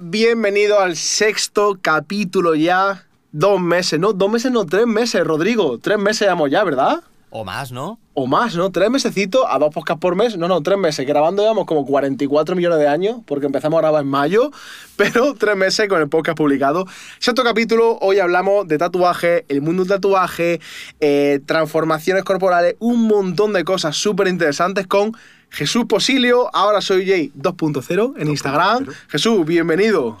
Bienvenido al sexto capítulo ya. Dos meses, no, dos meses, no, tres meses, Rodrigo. Tres meses llevamos ya, ¿verdad? O más, ¿no? O más, ¿no? Tres mesecitos a dos podcasts por mes. No, no, tres meses. Grabando llevamos como 44 millones de años, porque empezamos a grabar en mayo, pero tres meses con el podcast publicado. Sexto capítulo, hoy hablamos de tatuaje, el mundo del tatuaje, eh, transformaciones corporales, un montón de cosas súper interesantes con Jesús Posilio. Ahora soy Jay 2.0 en Instagram. Jesús, bienvenido.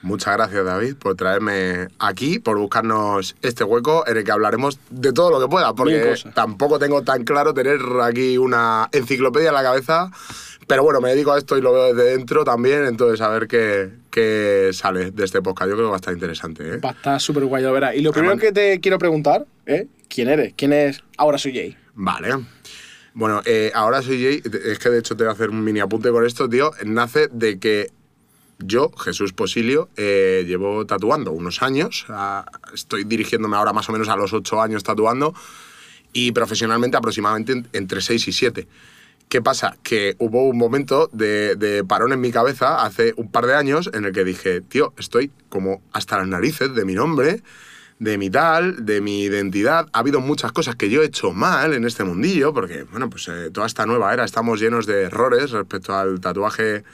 Muchas gracias, David, por traerme aquí, por buscarnos este hueco en el que hablaremos de todo lo que pueda, porque tampoco tengo tan claro tener aquí una enciclopedia en la cabeza. Pero bueno, me dedico a esto y lo veo desde dentro también, entonces a ver qué, qué sale de este podcast. Yo creo que va a estar interesante. ¿eh? Va a estar súper guay, lo verás. Y lo primero que te quiero preguntar es, ¿quién eres? ¿Quién es Ahora soy Jay? Vale. Bueno, eh, ahora soy Jay. Es que de hecho te voy a hacer un mini apunte con esto, tío. Nace de que yo, Jesús Posilio, eh, llevo tatuando unos años. Ah, estoy dirigiéndome ahora más o menos a los ocho años tatuando. Y profesionalmente aproximadamente en- entre seis y siete. ¿Qué pasa? Que hubo un momento de, de parón en mi cabeza hace un par de años en el que dije, tío, estoy como hasta las narices de mi nombre, de mi tal, de mi identidad. Ha habido muchas cosas que yo he hecho mal en este mundillo, porque, bueno, pues eh, toda esta nueva era estamos llenos de errores respecto al tatuaje,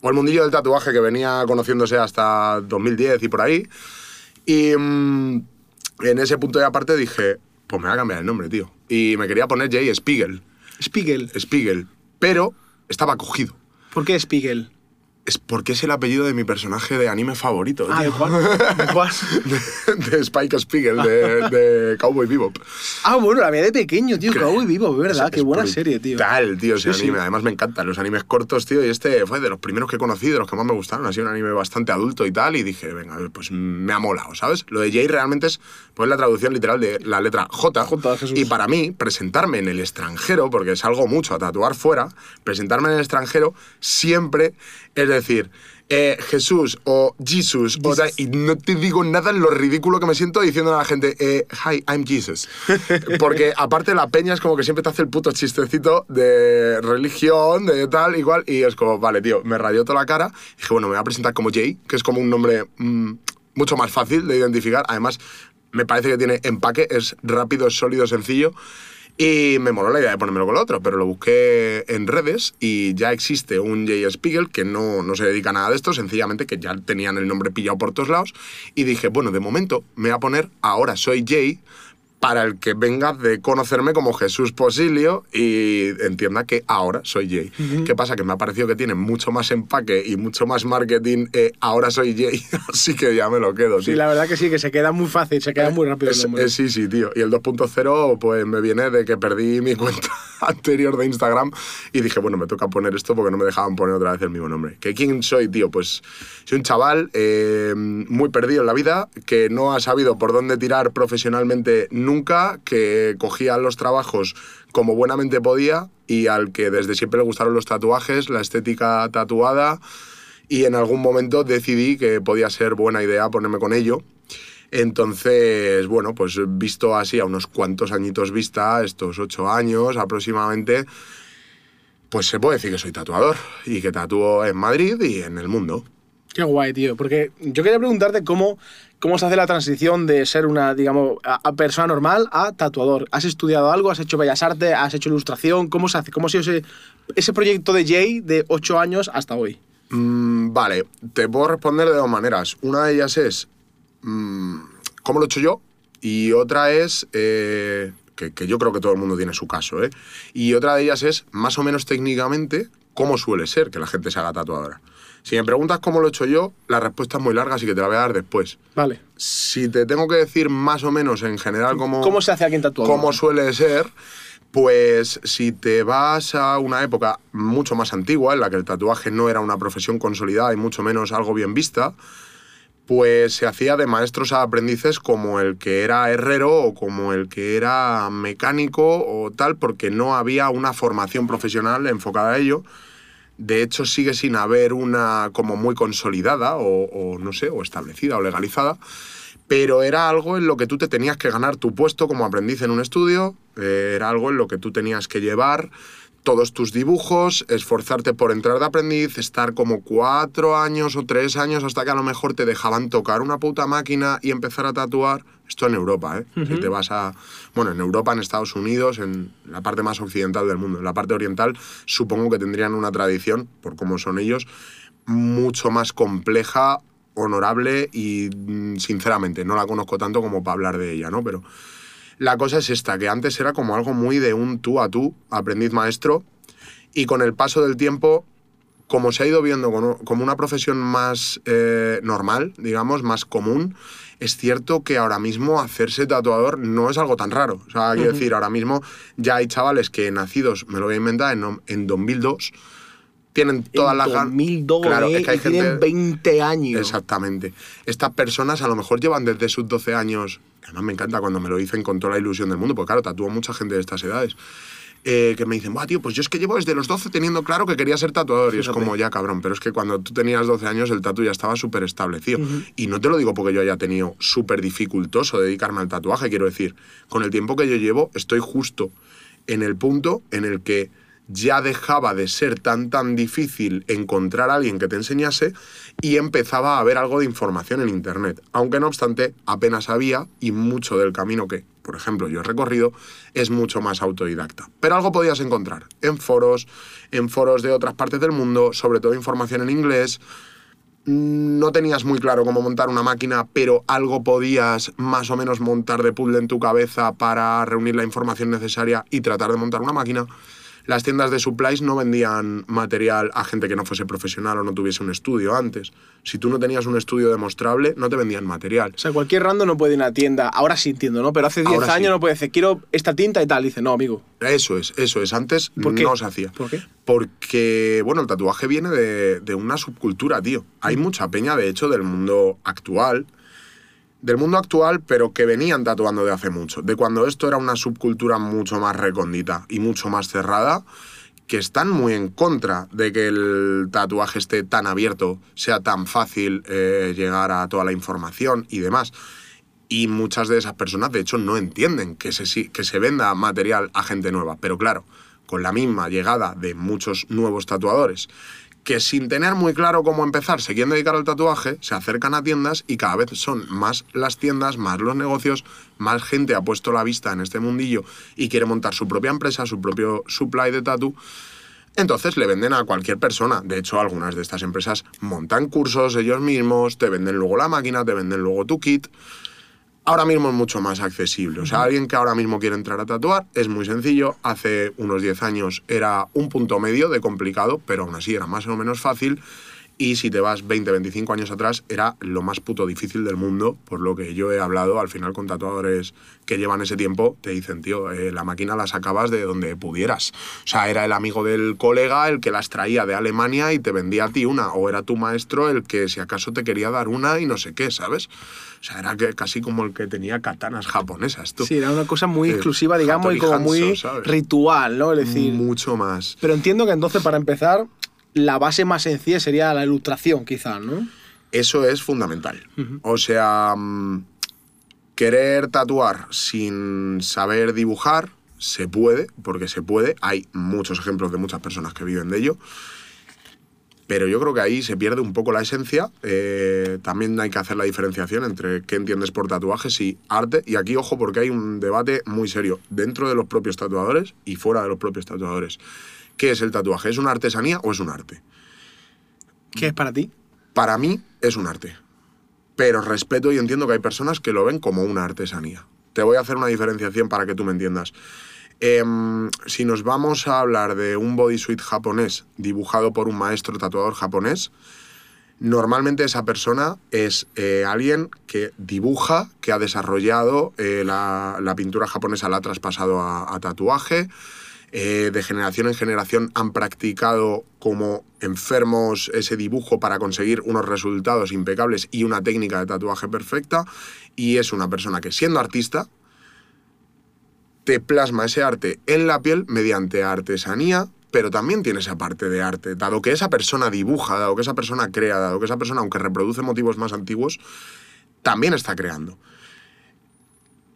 o el mundillo del tatuaje que venía conociéndose hasta 2010 y por ahí. Y mm, en ese punto de aparte dije, pues me voy a cambiar el nombre, tío. Y me quería poner Jay Spiegel. Spiegel. Spiegel, pero estaba cogido. ¿Por qué Spiegel? Es porque es el apellido de mi personaje de anime favorito, Ah, ¿de cuál? ¿De? De, Spike Spiegel, de, de Cowboy Bebop. Ah, bueno, la veía de pequeño, tío. Cowboy Vivo, ¿verdad? Es- Qué es buena serie, tío. tío, ese Sí, sí. anime. Además me encantan los animes cortos, tío. Y este fue de los primeros que conocí, de los que más me gustaron. Ha sido un anime bastante adulto y tal. Y dije, venga, pues me ha molado, ¿sabes? Lo de Jay realmente es pues, la traducción literal de la letra J. J, Jesús. Y para mí, presentarme en el extranjero, porque salgo mucho a tatuar fuera, presentarme en el extranjero siempre es decir, eh, Jesús o Jesus, o tal, y no te digo nada en lo ridículo que me siento diciendo a la gente, eh, hi, I'm Jesus. Porque aparte la peña es como que siempre te hace el puto chistecito de religión, de tal, igual, y es como, vale, tío, me rayó toda la cara. Y dije, bueno, me voy a presentar como Jay, que es como un nombre mm, mucho más fácil de identificar. Además, me parece que tiene empaque, es rápido, es sólido, sencillo. Y me moló la idea de ponérmelo con el otro, pero lo busqué en redes y ya existe un Jay Spiegel que no, no se dedica a nada de esto, sencillamente que ya tenían el nombre pillado por todos lados. Y dije, bueno, de momento me voy a poner ahora soy Jay para el que venga de conocerme como Jesús Posilio y entienda que ahora soy Jay. ¿Qué pasa? Que me ha parecido que tiene mucho más empaque y mucho más marketing. eh, ahora soy Jay, así que ya me lo quedo. Sí, la verdad que sí, que se queda muy fácil, se queda muy rápido Es- es- sí, sí, tío. Y el 2.0 pues me viene de que perdí mi cuenta anterior de Instagram y dije, bueno, me toca poner esto porque no me dejaban poner otra vez el mismo nombre. ¿Que quién soy, tío? Pues soy un chaval eh, muy perdido en la vida, que no ha sabido por dónde tirar profesionalmente nunca, que cogía los trabajos como buenamente podía y al que desde siempre le gustaron los tatuajes, la estética tatuada y en algún momento decidí que podía ser buena idea ponerme con ello. Entonces, bueno, pues visto así a unos cuantos añitos vista, estos ocho años aproximadamente, pues se puede decir que soy tatuador y que tatúo en Madrid y en el mundo. Qué guay, tío. Porque yo quería preguntarte cómo, cómo se hace la transición de ser una, digamos, a, persona normal a tatuador. ¿Has estudiado algo? ¿Has hecho bellas artes? ¿Has hecho ilustración? ¿Cómo se hace? ¿Cómo ha sido ese, ese proyecto de Jay de 8 años hasta hoy? Mm, vale, te puedo responder de dos maneras. Una de ellas es mm, cómo lo he hecho yo y otra es eh, que, que yo creo que todo el mundo tiene su caso. ¿eh? Y otra de ellas es más o menos técnicamente cómo suele ser que la gente se haga tatuadora. Si me preguntas cómo lo he hecho yo, la respuesta es muy larga, así que te la voy a dar después. Vale. Si te tengo que decir más o menos en general cómo, ¿Cómo se hace alguien tatuador? cómo suele ser, pues si te vas a una época mucho más antigua, en la que el tatuaje no era una profesión consolidada y mucho menos algo bien vista, pues se hacía de maestros a aprendices como el que era herrero o como el que era mecánico o tal, porque no había una formación profesional enfocada a ello. De hecho, sigue sin haber una como muy consolidada o, no sé, o establecida o legalizada, pero era algo en lo que tú te tenías que ganar tu puesto como aprendiz en un estudio, eh, era algo en lo que tú tenías que llevar todos tus dibujos, esforzarte por entrar de aprendiz, estar como cuatro años o tres años hasta que a lo mejor te dejaban tocar una puta máquina y empezar a tatuar. Esto en Europa, ¿eh? Si te vas a... Bueno, en Europa, en Estados Unidos, en la parte más occidental del mundo. En la parte oriental supongo que tendrían una tradición, por cómo son ellos, mucho más compleja, honorable y mm, sinceramente no la conozco tanto como para hablar de ella, ¿no? Pero la cosa es esta, que antes era como algo muy de un tú a tú, aprendiz maestro, y con el paso del tiempo, como se ha ido viendo como- una profesión más eh, normal, digamos, más común, es cierto que ahora mismo hacerse tatuador no es algo tan raro. O sea, quiero decir, ahora mismo ya hay chavales que nacidos, me lo voy a inventar, en, en 2002, tienen todas en las ganas. 2002, Claro, ¿eh? es que hay y tienen gente- 20 años. Exactamente. Estas personas a lo mejor llevan desde sus 12 años, además me encanta cuando me lo dicen con toda la ilusión del mundo, porque claro, tatúo mucha gente de estas edades, eh, que me dicen, Buah, tío, pues yo es que llevo desde los 12 teniendo claro que quería ser tatuador. Y es como, ya cabrón, pero es que cuando tú tenías 12 años el tatu ya estaba súper establecido. Y no te lo digo porque yo haya tenido súper dificultoso dedicarme al tatuaje, quiero decir, con el tiempo que yo llevo estoy justo en el punto en el que ya dejaba de ser tan tan difícil encontrar a alguien que te enseñase y empezaba a haber algo de información en internet. Aunque no obstante, apenas había y mucho del camino que, por ejemplo, yo he recorrido es mucho más autodidacta. Pero algo podías encontrar en foros, en foros de otras partes del mundo, sobre todo información en inglés. No tenías muy claro cómo montar una máquina, pero algo podías más o menos montar de puzzle en tu cabeza para reunir la información necesaria y tratar de montar una máquina. Las tiendas de supplies no vendían material a gente que no fuese profesional o no tuviese un estudio antes. Si tú no tenías un estudio demostrable, no te vendían material. O sea, cualquier rando no puede ir a una tienda. Ahora sí entiendo, ¿no? Pero hace 10 Ahora años sí. no puede decir, quiero esta tinta y tal. Dice, no, amigo. Eso es, eso es. Antes ¿Por qué? no se hacía. ¿Por qué? Porque, bueno, el tatuaje viene de, de una subcultura, tío. Hay mucha peña, de hecho, del mundo actual. Del mundo actual, pero que venían tatuando de hace mucho. De cuando esto era una subcultura mucho más recóndita y mucho más cerrada, que están muy en contra de que el tatuaje esté tan abierto, sea tan fácil eh, llegar a toda la información y demás. Y muchas de esas personas, de hecho, no entienden que se, que se venda material a gente nueva. Pero claro, con la misma llegada de muchos nuevos tatuadores, que sin tener muy claro cómo empezar, se quieren dedicar al tatuaje, se acercan a tiendas y cada vez son más las tiendas, más los negocios, más gente ha puesto la vista en este mundillo y quiere montar su propia empresa, su propio supply de tatu. Entonces le venden a cualquier persona. De hecho, algunas de estas empresas montan cursos ellos mismos, te venden luego la máquina, te venden luego tu kit. Ahora mismo es mucho más accesible. O sea, alguien que ahora mismo quiere entrar a tatuar es muy sencillo. Hace unos 10 años era un punto medio de complicado, pero aún así era más o menos fácil. Y si te vas 20, 25 años atrás, era lo más puto difícil del mundo, por lo que yo he hablado al final con tatuadores que llevan ese tiempo, te dicen, tío, eh, la máquina la sacabas de donde pudieras. O sea, era el amigo del colega el que las traía de Alemania y te vendía a ti una, o era tu maestro el que si acaso te quería dar una y no sé qué, ¿sabes? O sea, era que, casi como el que tenía katanas japonesas, tú. Sí, era una cosa muy Eh, exclusiva, digamos, y como Hanzo, muy ¿sabes? ritual, ¿no? Es decir, Mucho más. pero entiendo que entonces, para empezar, la base más sencilla sería la ilustración, quizás, ¿no? Eso es fundamental. O sea, mm, querer tatuar sin saber dibujar se puede, porque se puede. Hay muchos ejemplos de muchas personas que viven de ello. Pero yo creo que ahí se pierde un poco la esencia. Eh, también hay que hacer la diferenciación entre qué entiendes por tatuajes y arte. Y aquí, ojo, porque hay un debate muy serio dentro de los propios tatuadores y fuera de los propios tatuadores. ¿Qué es el tatuaje? ¿Es una artesanía o es un arte? ¿Qué es para ti? para mí es un arte. Pero respeto y entiendo que hay personas que lo ven como una artesanía. Te voy a hacer una diferenciación para que tú me entiendas. Em, si nos vamos a hablar de un bodysuit japonés dibujado por un maestro tatuador japonés, normalmente esa persona es eh, alguien que dibuja, que ha desarrollado eh, la, pintura japonesa, la ha traspasado a, a tatuaje, eh, de generación en generación han practicado como enfermos ese dibujo para conseguir unos resultados impecables y una técnica de tatuaje perfecta. Y es una persona que siendo artista te plasma ese arte en la piel mediante artesanía, pero también tiene esa parte de arte. Dado que esa persona dibuja, dado que esa persona crea, dado que esa persona, aunque reproduce motivos más antiguos, también está creando.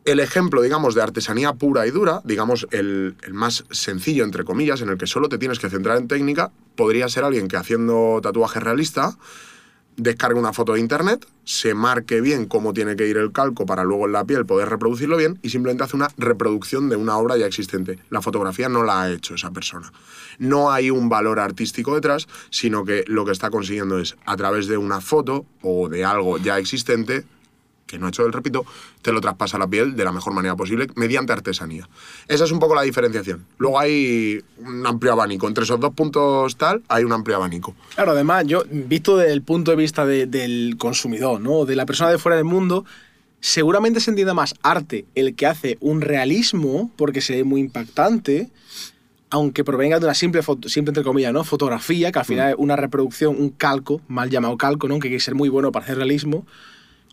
el ejemplo, digamos, de artesanía pura y dura, digamos, el, más sencillo, entre comillas, en el que solo te tienes que centrar en técnica, podría ser alguien que haciendo tatuaje realista descargue una foto de internet, se marque bien cómo tiene que ir el calco para luego en la piel poder reproducirlo bien y simplemente hace una reproducción de una obra ya existente. La fotografía no la ha hecho esa persona. No hay un valor artístico detrás, sino que lo que está consiguiendo es a través de una foto o de algo ya existente que no ha hecho el repito, te lo traspasa la piel de la mejor manera posible mediante artesanía. Esa es un poco la diferenciación. Luego hay un amplio abanico. Entre esos dos puntos tal, hay un amplio abanico. Claro, además, yo, visto desde el punto de vista de, del consumidor, ¿no? De la persona de fuera del mundo, seguramente se entiende más arte el que hace un realismo, porque se ve muy impactante, aunque provenga de una simple, foto, simple entre comillas, ¿no? fotografía, que al final mm. es una reproducción, un calco, mal llamado calco, ¿no? que hay que ser muy bueno para hacer realismo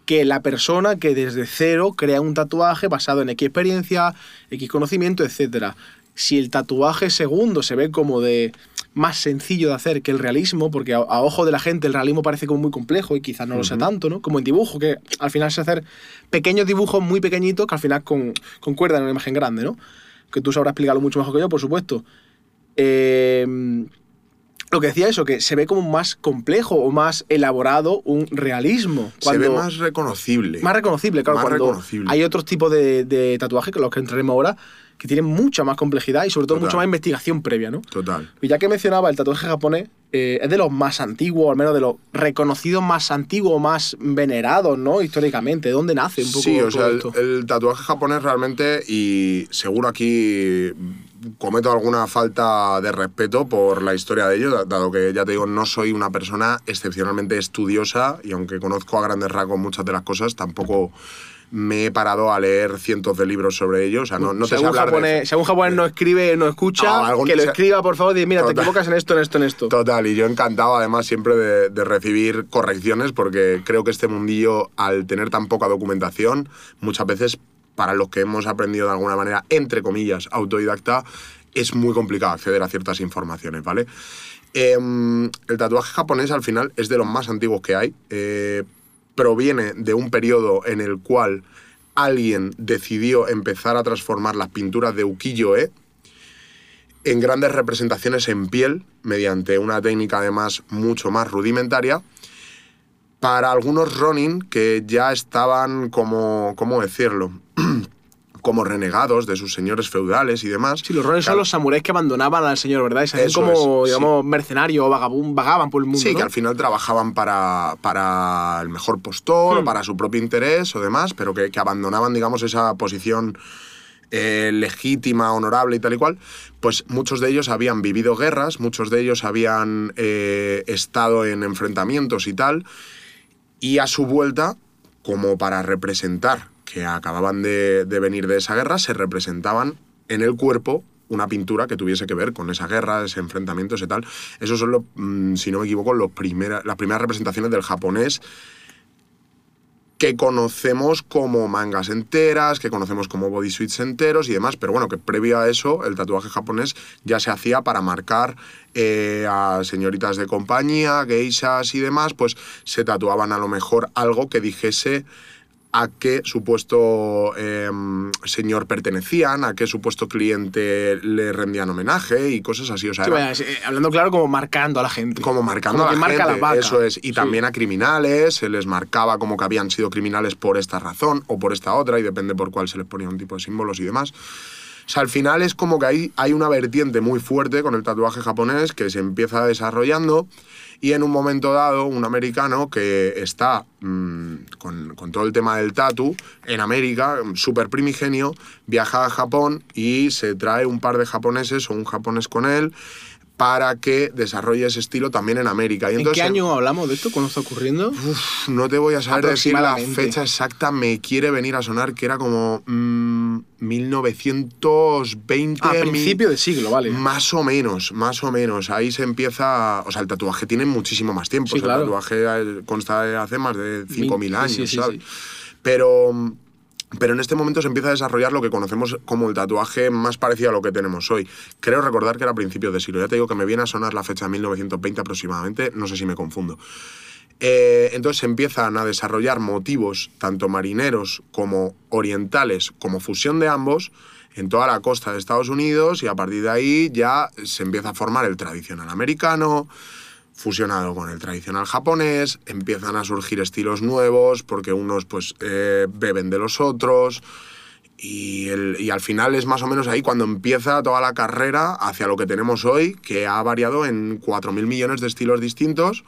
que la persona que desde cero crea un tatuaje basado en X experiencia, X conocimiento, etc. Si el tatuaje segundo se ve como de más sencillo de hacer que el realismo, porque a, ojo de la gente el realismo parece como muy complejo y quizás no lo sea tanto, ¿no? Como en dibujo, que al final se hacer pequeños dibujos muy pequeñitos que al final con, concuerdan en una imagen grande, ¿no? Que tú sabrás explicarlo mucho mejor que yo, por supuesto. Eh, lo que decía eso, que se ve como más complejo o más elaborado un realismo. se ve más reconocible. Más reconocible, claro. cuando Hay otros tipos de, de tatuajes, que los que entraremos ahora, que tienen mucha más complejidad y sobre todo mucha más investigación previa, ¿no? Total. Y ya que mencionaba el tatuaje japonés, eh, es de los más antiguos, al menos de los reconocidos más antiguos, más venerados, ¿no? Históricamente, ¿de dónde nace un poco Sí, o sea, el, tatuaje japonés realmente, y seguro aquí cometo alguna falta de respeto por la historia de ello, dado que ya te digo, no soy una persona excepcionalmente estudiosa y aunque conozco a grandes rasgos muchas de las cosas, tampoco me he parado a leer cientos de libros sobre ellos. O sea, no, no te sé hablar japonés, Si algún japonés no escribe, no escucha, ah, que lo escriba, por favor, y mira, te equivocas en esto, en esto, en esto. Total, y yo encantado además siempre de, de, recibir correcciones porque creo que este mundillo, al tener tan poca documentación, muchas veces para los que hemos aprendido de alguna manera, entre comillas, autodidacta, es muy complicado acceder a ciertas informaciones, ¿vale? Em, el tatuaje japonés al final es de los más antiguos que hay. Eh, proviene de un periodo en el cual alguien decidió empezar a transformar las pinturas de ukiyo-e en grandes representaciones en piel, mediante una técnica además mucho más rudimentaria, para algunos Ronin que ya estaban como, ¿cómo decirlo? como renegados de sus señores feudales y demás. Sí, los roles son los samuráis que abandonaban al señor, ¿verdad? Y se como, digamos, mercenarios o vagaban por el mundo. Sí, que al final trabajaban para, para el mejor postor, o hmm. para su propio interés o demás, pero que, que abandonaban, digamos, esa posición eh, legítima, honorable y tal y cual, pues muchos de ellos habían vivido guerras, muchos de ellos habían eh, estado en enfrentamientos y tal, y a su vuelta, como para representar que acababan de, venir de esa guerra se representaban en el cuerpo una pintura que tuviese que ver con esa guerra, ese enfrentamiento, ese tal. Esos son, los, mm, si no me equivoco, los las primeras representaciones del japonés que conocemos como mangas enteras, que conocemos como bodysuits enteros y demás, pero bueno, que previo a eso el tatuaje japonés ya se hacía para marcar eh, a señoritas de compañía, geishas y demás, pues se tatuaban a lo mejor algo que dijese a qué supuesto em, señor pertenecían, a qué supuesto cliente le rendían homenaje y cosas así. O sea, eh, hablando claro, como marcando a la gente. Como marcando a la gente, eso es. Y también a criminales, se les marcaba como que habían sido criminales por esta razón o por esta otra, y depende por cuál se les ponía un tipo de símbolos y demás. O sea, al final es como que hay, hay una vertiente muy fuerte con el tatuaje japonés que se empieza desarrollando y en un momento dado un americano que está mm, con, con, todo el tema del tatu en América, súper primigenio, viaja a Japón y se trae un par de japoneses o un japonés con él para que desarrolle ese estilo también en América. Y ¿En qué año hablamos de esto? ¿Cuándo está ocurriendo? no te voy a saber decir la fecha exacta, me quiere venir a sonar que era como 1920. Mm, a principio de siglo, vale. Más o menos, más o menos. Ahí se empieza... O sea, el tatuaje tiene muchísimo más tiempo. El tatuaje consta de hace más de 5.000 años, ¿sabes? Pero pero en este momento se empieza a desarrollar lo que conocemos como el tatuaje más parecido a lo que tenemos hoy. Creo recordar que era a principios de siglo. Ya te digo que me viene a sonar la fecha de 1920 aproximadamente, no sé si me confundo. Eh, entonces se empiezan a desarrollar motivos, tanto marineros como orientales, como fusión de ambos, en toda la costa de Estados Unidos y a partir de ahí ya se empieza a formar el tradicional americano, fusionado con el tradicional japonés, empiezan a surgir estilos nuevos porque unos pues eh, beben de los otros y, el- y al final es más o menos ahí cuando empieza toda la carrera hacia lo que tenemos hoy, que ha variado en 4.000 millones de estilos distintos,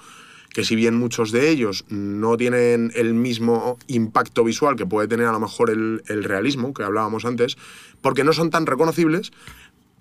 que si bien muchos de ellos no tienen el mismo impacto visual que puede tener a lo mejor el, el realismo que hablábamos antes, porque no son tan reconocibles,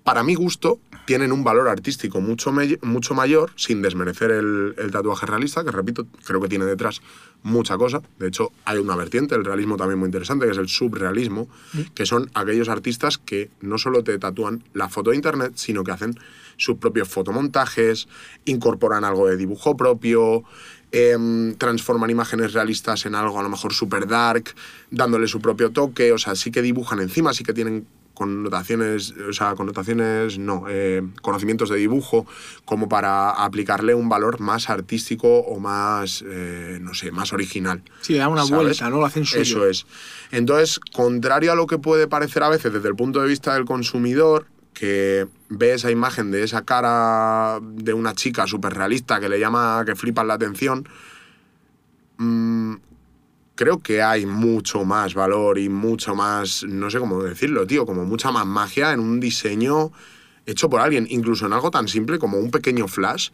para mi gusto, tienen un valor artístico mucho, mucho mayor, sin desmerecer el, el tatuaje realista, que repito, creo que tiene detrás mucha cosa. De hecho, hay una vertiente, el realismo también muy interesante, que es el subrealismo, que son aquellos artistas que no solo te tatúan la foto de internet, sino que hacen sus propios fotomontajes, incorporan algo de dibujo propio, em, transforman imágenes realistas en algo a lo mejor super dark, dándole su propio toque, o sea, sí que dibujan encima, sí que tienen connotaciones, o sea, connotaciones, no, eh, conocimientos de dibujo, como para aplicarle un valor más artístico o más, eh, no sé, más original. Sí, le dan una ¿sabes? vuelta, ¿no? Lo hacen suyo. Eso es. Entonces, contrario a lo que puede parecer a veces desde el punto de vista del consumidor, que ve esa imagen de esa cara de una chica súper realista que le llama, que flipan la atención, mm, creo que hay mucho más valor y mucho más, no sé cómo decirlo, tío, como mucha más magia en un diseño hecho por alguien, incluso en algo tan simple como un pequeño flash,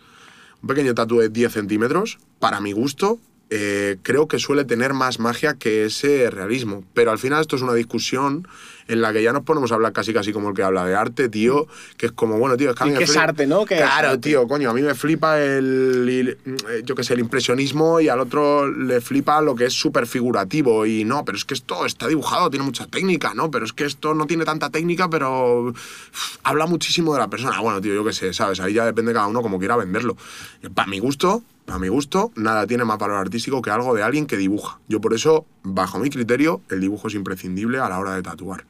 un pequeño tatu de 10 centímetros, para mi gusto, eh, creo que suele tener más magia que ese realismo. Pero al final esto es una discusión en la que ya nos ponemos a hablar casi casi como el que habla de arte, tío, que es como, bueno, tío, es que a mí ¿Y me qué es flipa- arte, no? ¿Qué es claro, arte? tío, coño, a mí me flipa el, el- eh, yo qué sé, el impresionismo y al otro le flipa lo que es súper figurativo y no, pero es que esto está dibujado, tiene mucha técnica, ¿no? Pero es que esto no tiene tanta técnica, pero uf, habla muchísimo de la persona. Bueno, tío, yo qué sé, ¿sabes? Ahí ya depende cada uno como quiera venderlo. Para mi gusto, para mi gusto, nada tiene más valor artístico que algo de alguien que dibuja. Yo por eso, bajo mi criterio, el dibujo es imprescindible a la hora de tatuar.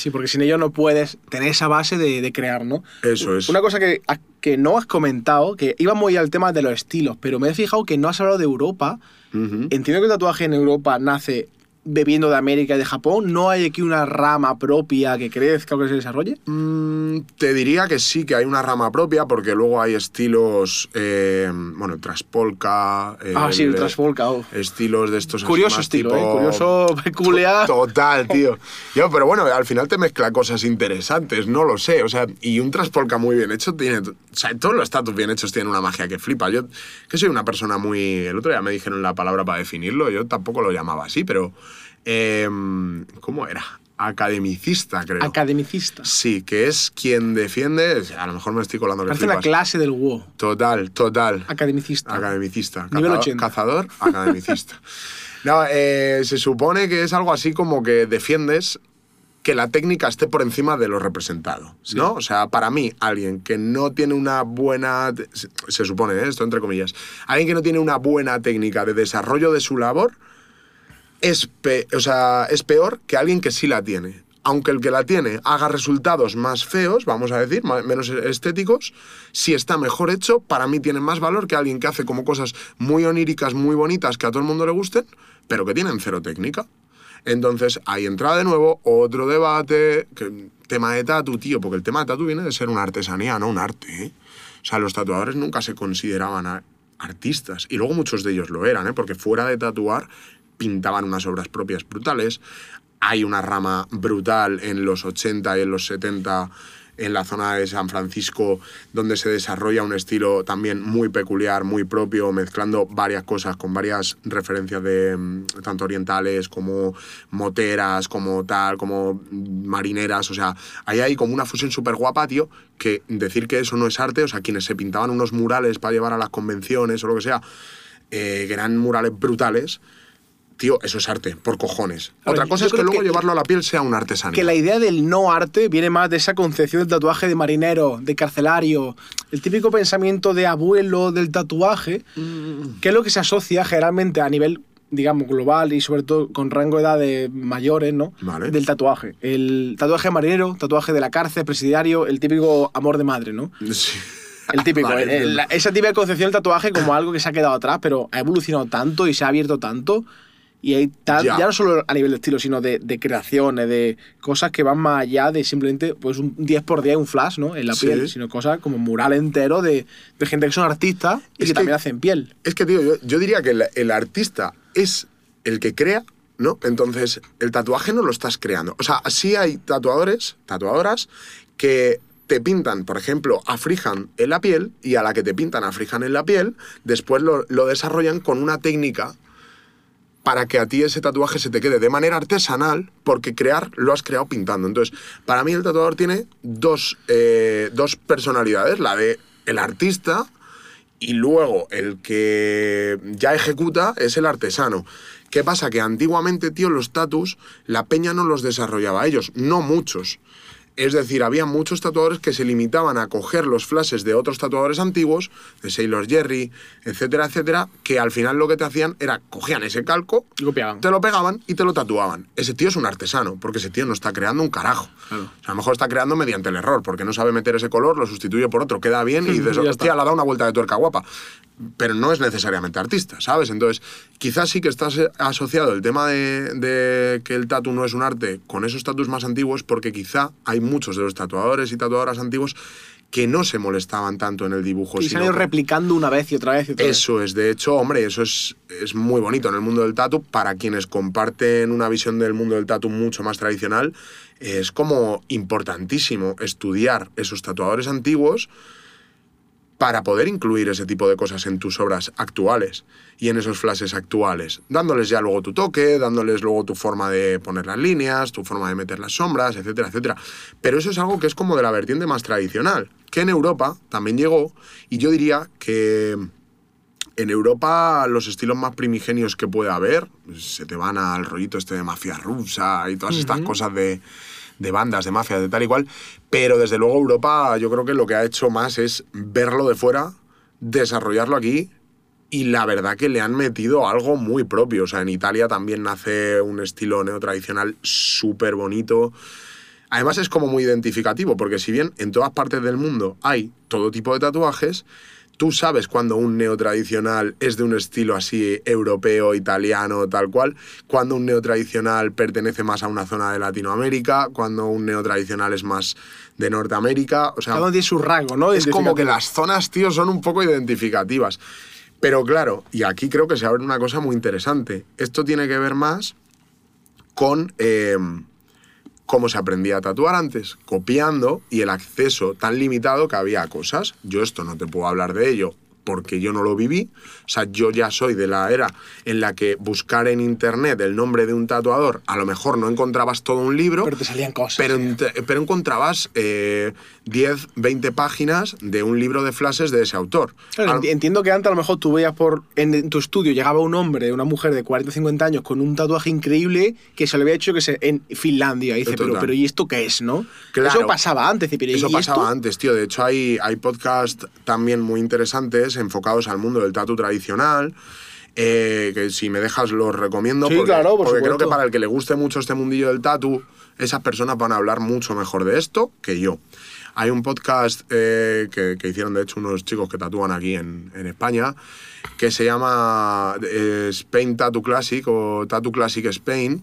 Sí, porque sin ello no puedes tener esa base de, de crear, ¿no? Eso es. Una cosa que, que no has comentado, que iba muy al tema de los estilos, pero me he fijado que no has hablado de Europa. Entiendo que el tatuaje en Europa nace bebiendo de América y de Japón. ¿No hay aquí una rama propia que crezca o que se desarrolle? Mm, te diría que sí, que hay una rama propia, porque luego hay estilos, eh, bueno, traspolka. ah, sí, el Transfolka. oh. Estilos de estos Curioso estilo, tipo- ¿eh? Curioso, peculiar. Total, tío. Yo, pero bueno, al final te mezcla cosas interesantes, no lo sé. O sea, y un traspolka muy bien hecho tiene. O sea, todos los estatus bien hechos tienen una magia que flipa. Yo, que soy una persona muy. El otro día me dijeron la palabra para definirlo, yo tampoco lo llamaba así, pero. Em, ¿Cómo era? Academicista, creo. Academicista. Sí, que es quien defiende. A lo mejor me estoy colando Parece flipas. clase del WoW. Total, total. Academicista. Academicista. Nivel Cazador- 80. Cazador, academicista. no, eh, se supone que es algo así como que defiendes que la técnica esté por encima de lo representado, ¿no? O sea, para mí, alguien que no tiene una buena... se supone, ¿eh? esto entre comillas. Alguien que no tiene una buena técnica de desarrollo de su labor es, o sea, es peor que alguien que sí la tiene. Aunque el que la tiene haga resultados más feos, vamos a decir, menos estéticos, si está mejor hecho, para mí tiene más valor que alguien que hace como cosas muy oníricas, muy bonitas, que a todo el mundo le gusten, pero que tienen cero técnica. Entonces, ahí entra de nuevo otro debate, que, tema de tatu, tío, porque el tema de tatu viene de ser una artesanía, no un arte. ¿eh? O sea, los tatuadores nunca se consideraban artistas, y luego muchos de ellos lo eran, ¿eh? porque fuera de tatuar pintaban unas obras propias brutales. Hay una rama brutal en los 80 y en los 70 en la zona de San Francisco, donde se desarrolla un estilo también muy peculiar, muy propio, mezclando varias cosas con varias referencias de mm, tanto orientales como moteras, como tal, como marineras. O sea, ahí hay como una fusión súper guapa, tío, que decir que eso no es arte, o sea, quienes se pintaban unos murales para llevar a las convenciones o lo que sea, eh, que eran murales brutales. Tío, eso es arte, por cojones. Otra cosa es que luego que- llevarlo a la piel sea una artesanía. Que la idea del no arte viene más de esa concepción del tatuaje de marinero, de carcelario, el típico pensamiento de abuelo del tatuaje, Mm. que es lo que se asocia generalmente a nivel, digamos, global y sobre todo con rango de edad de mayores, ¿no? Vale. Del tatuaje. El tatuaje marinero, tatuaje de la cárcel, presidiario, el típico amor de madre, ¿no? Sí. El típico. Vale, el- el- entiendo. esa típica concepción del tatuaje como algo que se ha quedado atrás, pero ha evolucionado tanto y se ha abierto tanto. Y hay tal, Ya. ya. no solo a nivel de estilo, sino de, de creaciones, de cosas que van más allá de simplemente pues un 10 por 10 un flash, ¿no? En la Sí. piel, sino cosas como mural entero de, de gente que son artistas y Es que, que- también hacen piel. Es que, tío, yo, yo diría que el, el artista es el que crea, ¿no? Entonces, el tatuaje no lo estás creando. O sea, sí hay tatuadores, tatuadoras, que te pintan, por ejemplo, a freehand en la piel y a la que te pintan a freehand en la piel, después lo, lo desarrollan con una técnica para que a ti ese tatuaje se te quede de manera artesanal, porque crear lo has creado pintando. Entonces, para mí el tatuador tiene dos, eh, dos personalidades, la de el artista y luego el que ya ejecuta es el artesano. ¿Qué pasa? Que antiguamente, tío, los tatus, la peña no los desarrollaba ellos, no muchos. Es decir, había muchos tatuadores que se limitaban a coger los flashes de otros tatuadores antiguos, de Sailor Jerry, etcétera, etcétera, que al final lo que te hacían era cogían ese calco, te lo pegaban y te lo tatuaban. Ese tío es un artesano, porque ese tío no está creando un carajo. Claro. O sea, a lo mejor está creando mediante el error, porque no sabe meter ese color, lo sustituye por otro, queda bien y dices, hostia, le ha dado una vuelta de tuerca guapa. Pero no es necesariamente artista, ¿sabes? Entonces, quizás sí que estás asociado el tema de, de que el tatu no es un arte con esos tatus más antiguos, porque quizá hay muchos de los tatuadores y tatuadoras antiguos que no se molestaban tanto en el dibujo. y se han ido replicando una vez y otra vez y otra vez. eso es, de hecho, hombre, eso es, es muy bonito en el mundo del tatu. Para quienes comparten una visión del mundo del tatu mucho más tradicional, es como importantísimo estudiar esos tatuadores antiguos para poder incluir ese tipo de cosas en tus obras actuales y en esos flashes actuales, dándoles ya luego tu toque, dándoles luego tu forma de poner las líneas, tu forma de meter las sombras, etcétera, etcétera. Pero eso es algo que es como de la vertiente más tradicional, que en Europa también llegó y yo diría que en Europa los estilos más primigenios que puede haber se te van al rollito este de mafia rusa y todas estas cosas de, de bandas, de mafias, de tal y cual. Pero desde luego Europa yo creo que lo que ha hecho más es verlo de fuera, desarrollarlo aquí y la verdad que le han metido algo muy propio. O sea, en Italia también nace un estilo neotradicional súper bonito. Además es como muy identificativo, porque si bien en todas partes del mundo hay todo tipo de tatuajes, tú sabes cuando un neotradicional es de un estilo así europeo, italiano, tal cual, cuando un neotradicional pertenece más a una zona de Latinoamérica, cuando un neotradicional es más de Norteamérica, o sea, Cada uno tiene su rango, ¿no? es como que las zonas, tío, son un poco identificativas. Pero claro, y aquí creo que se abre una cosa muy interesante. Esto tiene que ver más con eh, cómo se aprendía a tatuar antes, copiando y el acceso tan limitado que había a cosas. Yo esto no te puedo hablar de ello porque yo no lo viví. O sea, yo ya soy de la era en la que buscar en internet el nombre de un tatuador, a lo mejor no encontrabas todo un libro, Pero te salían cosas. pero, sí. pero encontrabas eh, 10, 20 páginas de un libro de flashes de ese autor. Claro, entiendo que antes a lo mejor tú veías por en, tu estudio llegaba un hombre, una mujer de 40 o 50 años con un tatuaje increíble que se lo había hecho que se, en Finlandia. Y dice, pero, pero ¿y esto qué es, no? Claro. Eso pasaba antes. y Pero, Eso ¿y pasaba esto? antes, tío. De hecho, hay, hay podcasts también muy interesantes enfocados al mundo del tatu tradicional. eh, que si me dejas los recomiendo. Sí, porque, claro, por porque creo que para el que le guste mucho este mundillo del tatu, esas personas van a hablar mucho mejor de esto que yo. Hay un podcast eh, que, que hicieron, de hecho, unos chicos que tatúan aquí en, en España, que se llama eh, Spain Tattoo Classic o Tattoo Classic Spain,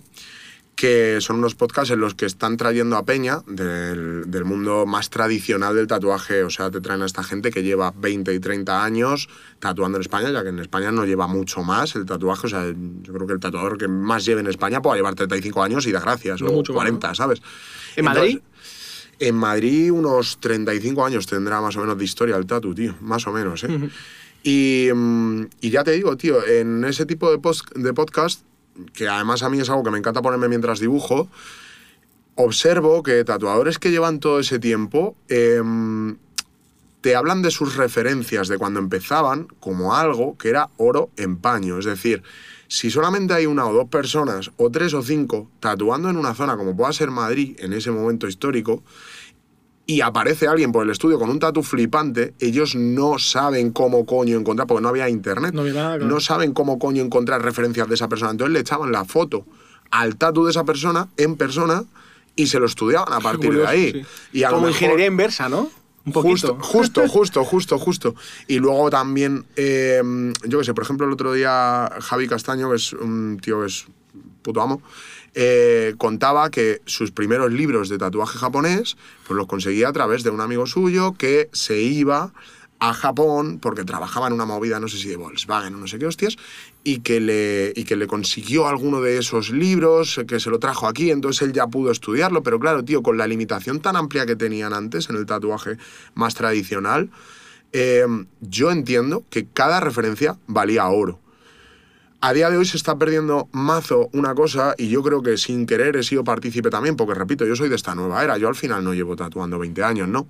que son unos podcasts en los que están trayendo a Peña del, del mundo más tradicional del tatuaje. O sea, te traen a esta gente que lleva 20 y 30 años tatuando en España, ya que en España no lleva mucho más el tatuaje. O sea, yo creo que el tatuador que más lleve en España puede llevar 35 años y da gracias, No o mucho más, 40, ¿sabes? ¿En Madrid? En Madrid unos 35 años tendrá más o menos de historia el tatu, tío. Más o menos, ¿eh? y, mm, y ya te digo, tío, en ese tipo de, post- de podcast, que además a mí es algo que me encanta ponerme mientras dibujo, observo que tatuadores que llevan todo ese tiempo em, te hablan de sus referencias de cuando empezaban como algo que era oro en paño. Es decir, si solamente hay una o dos personas, o tres o cinco, tatuando en una zona como pueda ser Madrid en ese momento histórico, y aparece alguien por el estudio con un tatu flipante, ellos no saben cómo coño encontrar, porque no había internet, No había nada, claro. no saben cómo coño encontrar referencias de esa persona. Entonces le echaban la foto al tatu de esa persona en persona y se lo estudiaban a partir Curioso, de ahí. sí. Y Como mejor- ingeniería inversa, ¿no? Un poquito. Justo, justo, justo, justo, justo. Y luego también, eh, yo qué sé, por ejemplo, el otro día Javi Castaño, que es un tío que es puto amo, eh, contaba que sus primeros libros de tatuaje japonés pues los conseguía a través de un amigo suyo que se iba a Japón porque trabajaba en una movida, no sé si de Volkswagen o no sé qué hostias, y que, le, y que le consiguió alguno de esos libros, que se lo trajo aquí, entonces él ya pudo estudiarlo, pero claro, tío, con la limitación tan amplia que tenían antes en el tatuaje más tradicional, eh, yo entiendo que cada referencia valía oro. A día de hoy se está perdiendo mazo una cosa y yo creo que sin querer he sido partícipe también, porque repito, yo soy de esta nueva era, yo al final no llevo tatuando 20 años, ¿no?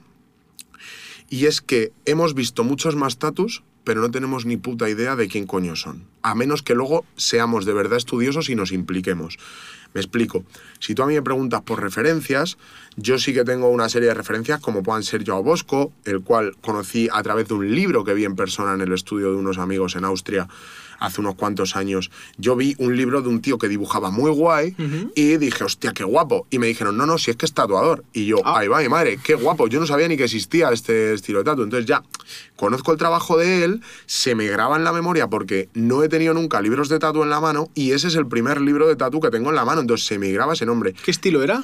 Y es que hemos visto muchos más tatus, pero no tenemos ni puta idea de quién coño son. A menos que luego seamos de verdad estudiosos y nos impliquemos. Me explico. Si tú a mí me preguntas por referencias, yo sí que tengo una serie de referencias como puedan ser Joao Bosco, el cual conocí a través de un libro que vi en persona en el estudio de unos amigos en Austria hace unos cuantos años. Yo vi un libro de un tío que dibujaba muy guay y dije, hostia, qué guapo. Y me dijeron, no, no, si es que es tatuador. Y yo, Ah. ahí va, mi madre, qué guapo. Yo no sabía ni que existía este estilo de tatu. Entonces ya, conozco el trabajo de él, se me graba en la memoria porque no he tenido nunca libros de tatu en la mano y ese es el primer libro de tatu que tengo en la mano. Entonces se me graba ese nombre. ¿Qué estilo era?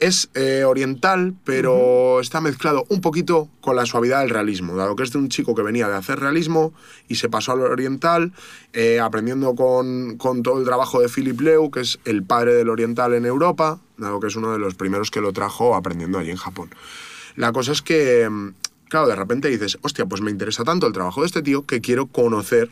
Es eh, oriental, pero está mezclado un poquito con la suavidad del realismo, dado que es de un chico que venía de hacer realismo y se pasó al oriental, eh, aprendiendo con, con todo el trabajo de Philip Leu, que es el padre del oriental en Europa, dado que es uno de los primeros que lo trajo aprendiendo allí en Japón. La cosa es que, mm, claro, de repente dices, hostia, pues me interesa tanto el trabajo de este tío que quiero conocer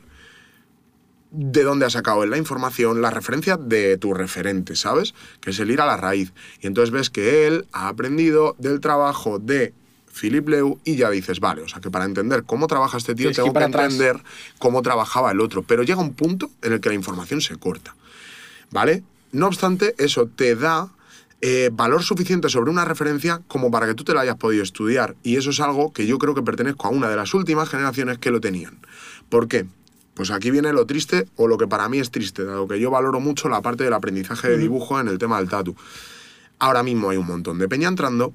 de dónde ha sacado la información, la referencia de tu referente, ¿sabes? Que es el ir a la raíz. Y entonces ves que él ha aprendido del trabajo de Philip Leu y ya dices, vale, o sea que para entender cómo trabaja este tío que tengo que atrás. entender cómo trabajaba el otro. Pero llega un punto en el que la información se corta, ¿vale? No obstante, eso te da eh, valor suficiente sobre una referencia como para que tú te la hayas podido estudiar. Y eso es algo que yo creo que pertenezco a una de las últimas generaciones que lo tenían. ¿Por qué? Pues aquí viene lo triste o lo que para mí es triste, dado que yo valoro mucho la parte del aprendizaje de dibujo en el tema del tatu. Ahora mismo hay un montón de peña entrando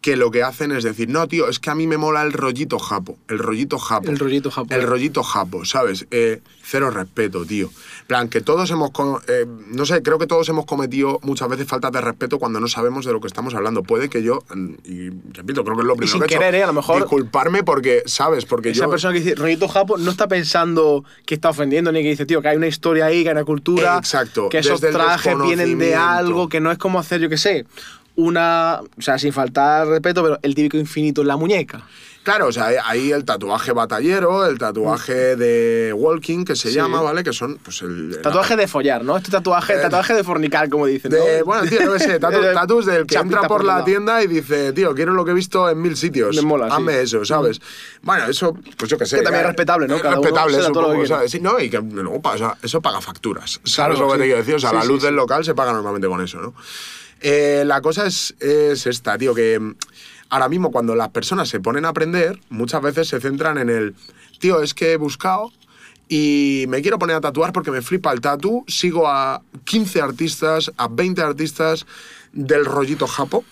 que lo que hacen es decir, no, tío, es que a mí me mola el rollito japo, el rollito japo. El rollito japo. El rollito japo, ¿sabes? Eh, cero respeto, tío. Plan, que todos hemos, eh, no sé, creo que todos hemos cometido muchas veces faltas de respeto cuando no sabemos de lo que estamos hablando. Puede que yo, mm, y repito, creo que es lo primero sin que he hecho, querer, ¿eh? A lo mejor- Disculparme porque, ¿sabes? Porque Esa yo... persona que dice rollito japo no está pensando que está ofendiendo ni que dice, tío, que hay una historia ahí, que hay una cultura. Exacto, Que esos trajes vienen de algo que no es como hacer, yo qué sé, una. O sea, sin faltar respeto, pero el típico infinito en la muñeca. Claro, o sea, hay el tatuaje batallero, el tatuaje de walking, que se Sí. llama, ¿vale? Que son, pues, el... Tatuaje de follar, ¿no? Este tatuaje, Eh, tatuaje de fornicar, como dicen. De, ¿no? bueno, tío, no sé, tatu- De- tatus del que chapita entra por la lado. tienda y dice, tío, quiero lo que he visto en mil sitios. Me mola, sí. Hazme eso, ¿sabes? Bueno, eso, pues yo qué sé. Que también ya- es respetable, ¿no? Cada uno respetable, todo que supongo, quiere. ¿sabes? Sí, no, y que luego pasa, eso paga facturas. ¿Sabes Claro, lo que sí. te quiero decir? O sea, Sí, la sí, luz sí. del local se paga normalmente con eso, ¿no? Eh, la cosa es, es esta, tío, que mm, ahora mismo cuando las personas se ponen a aprender, muchas veces se centran en el, tío, es que he buscado y me quiero poner a tatuar porque me flipa el tatu, sigo a 15 artistas, a 20 artistas del rollito japo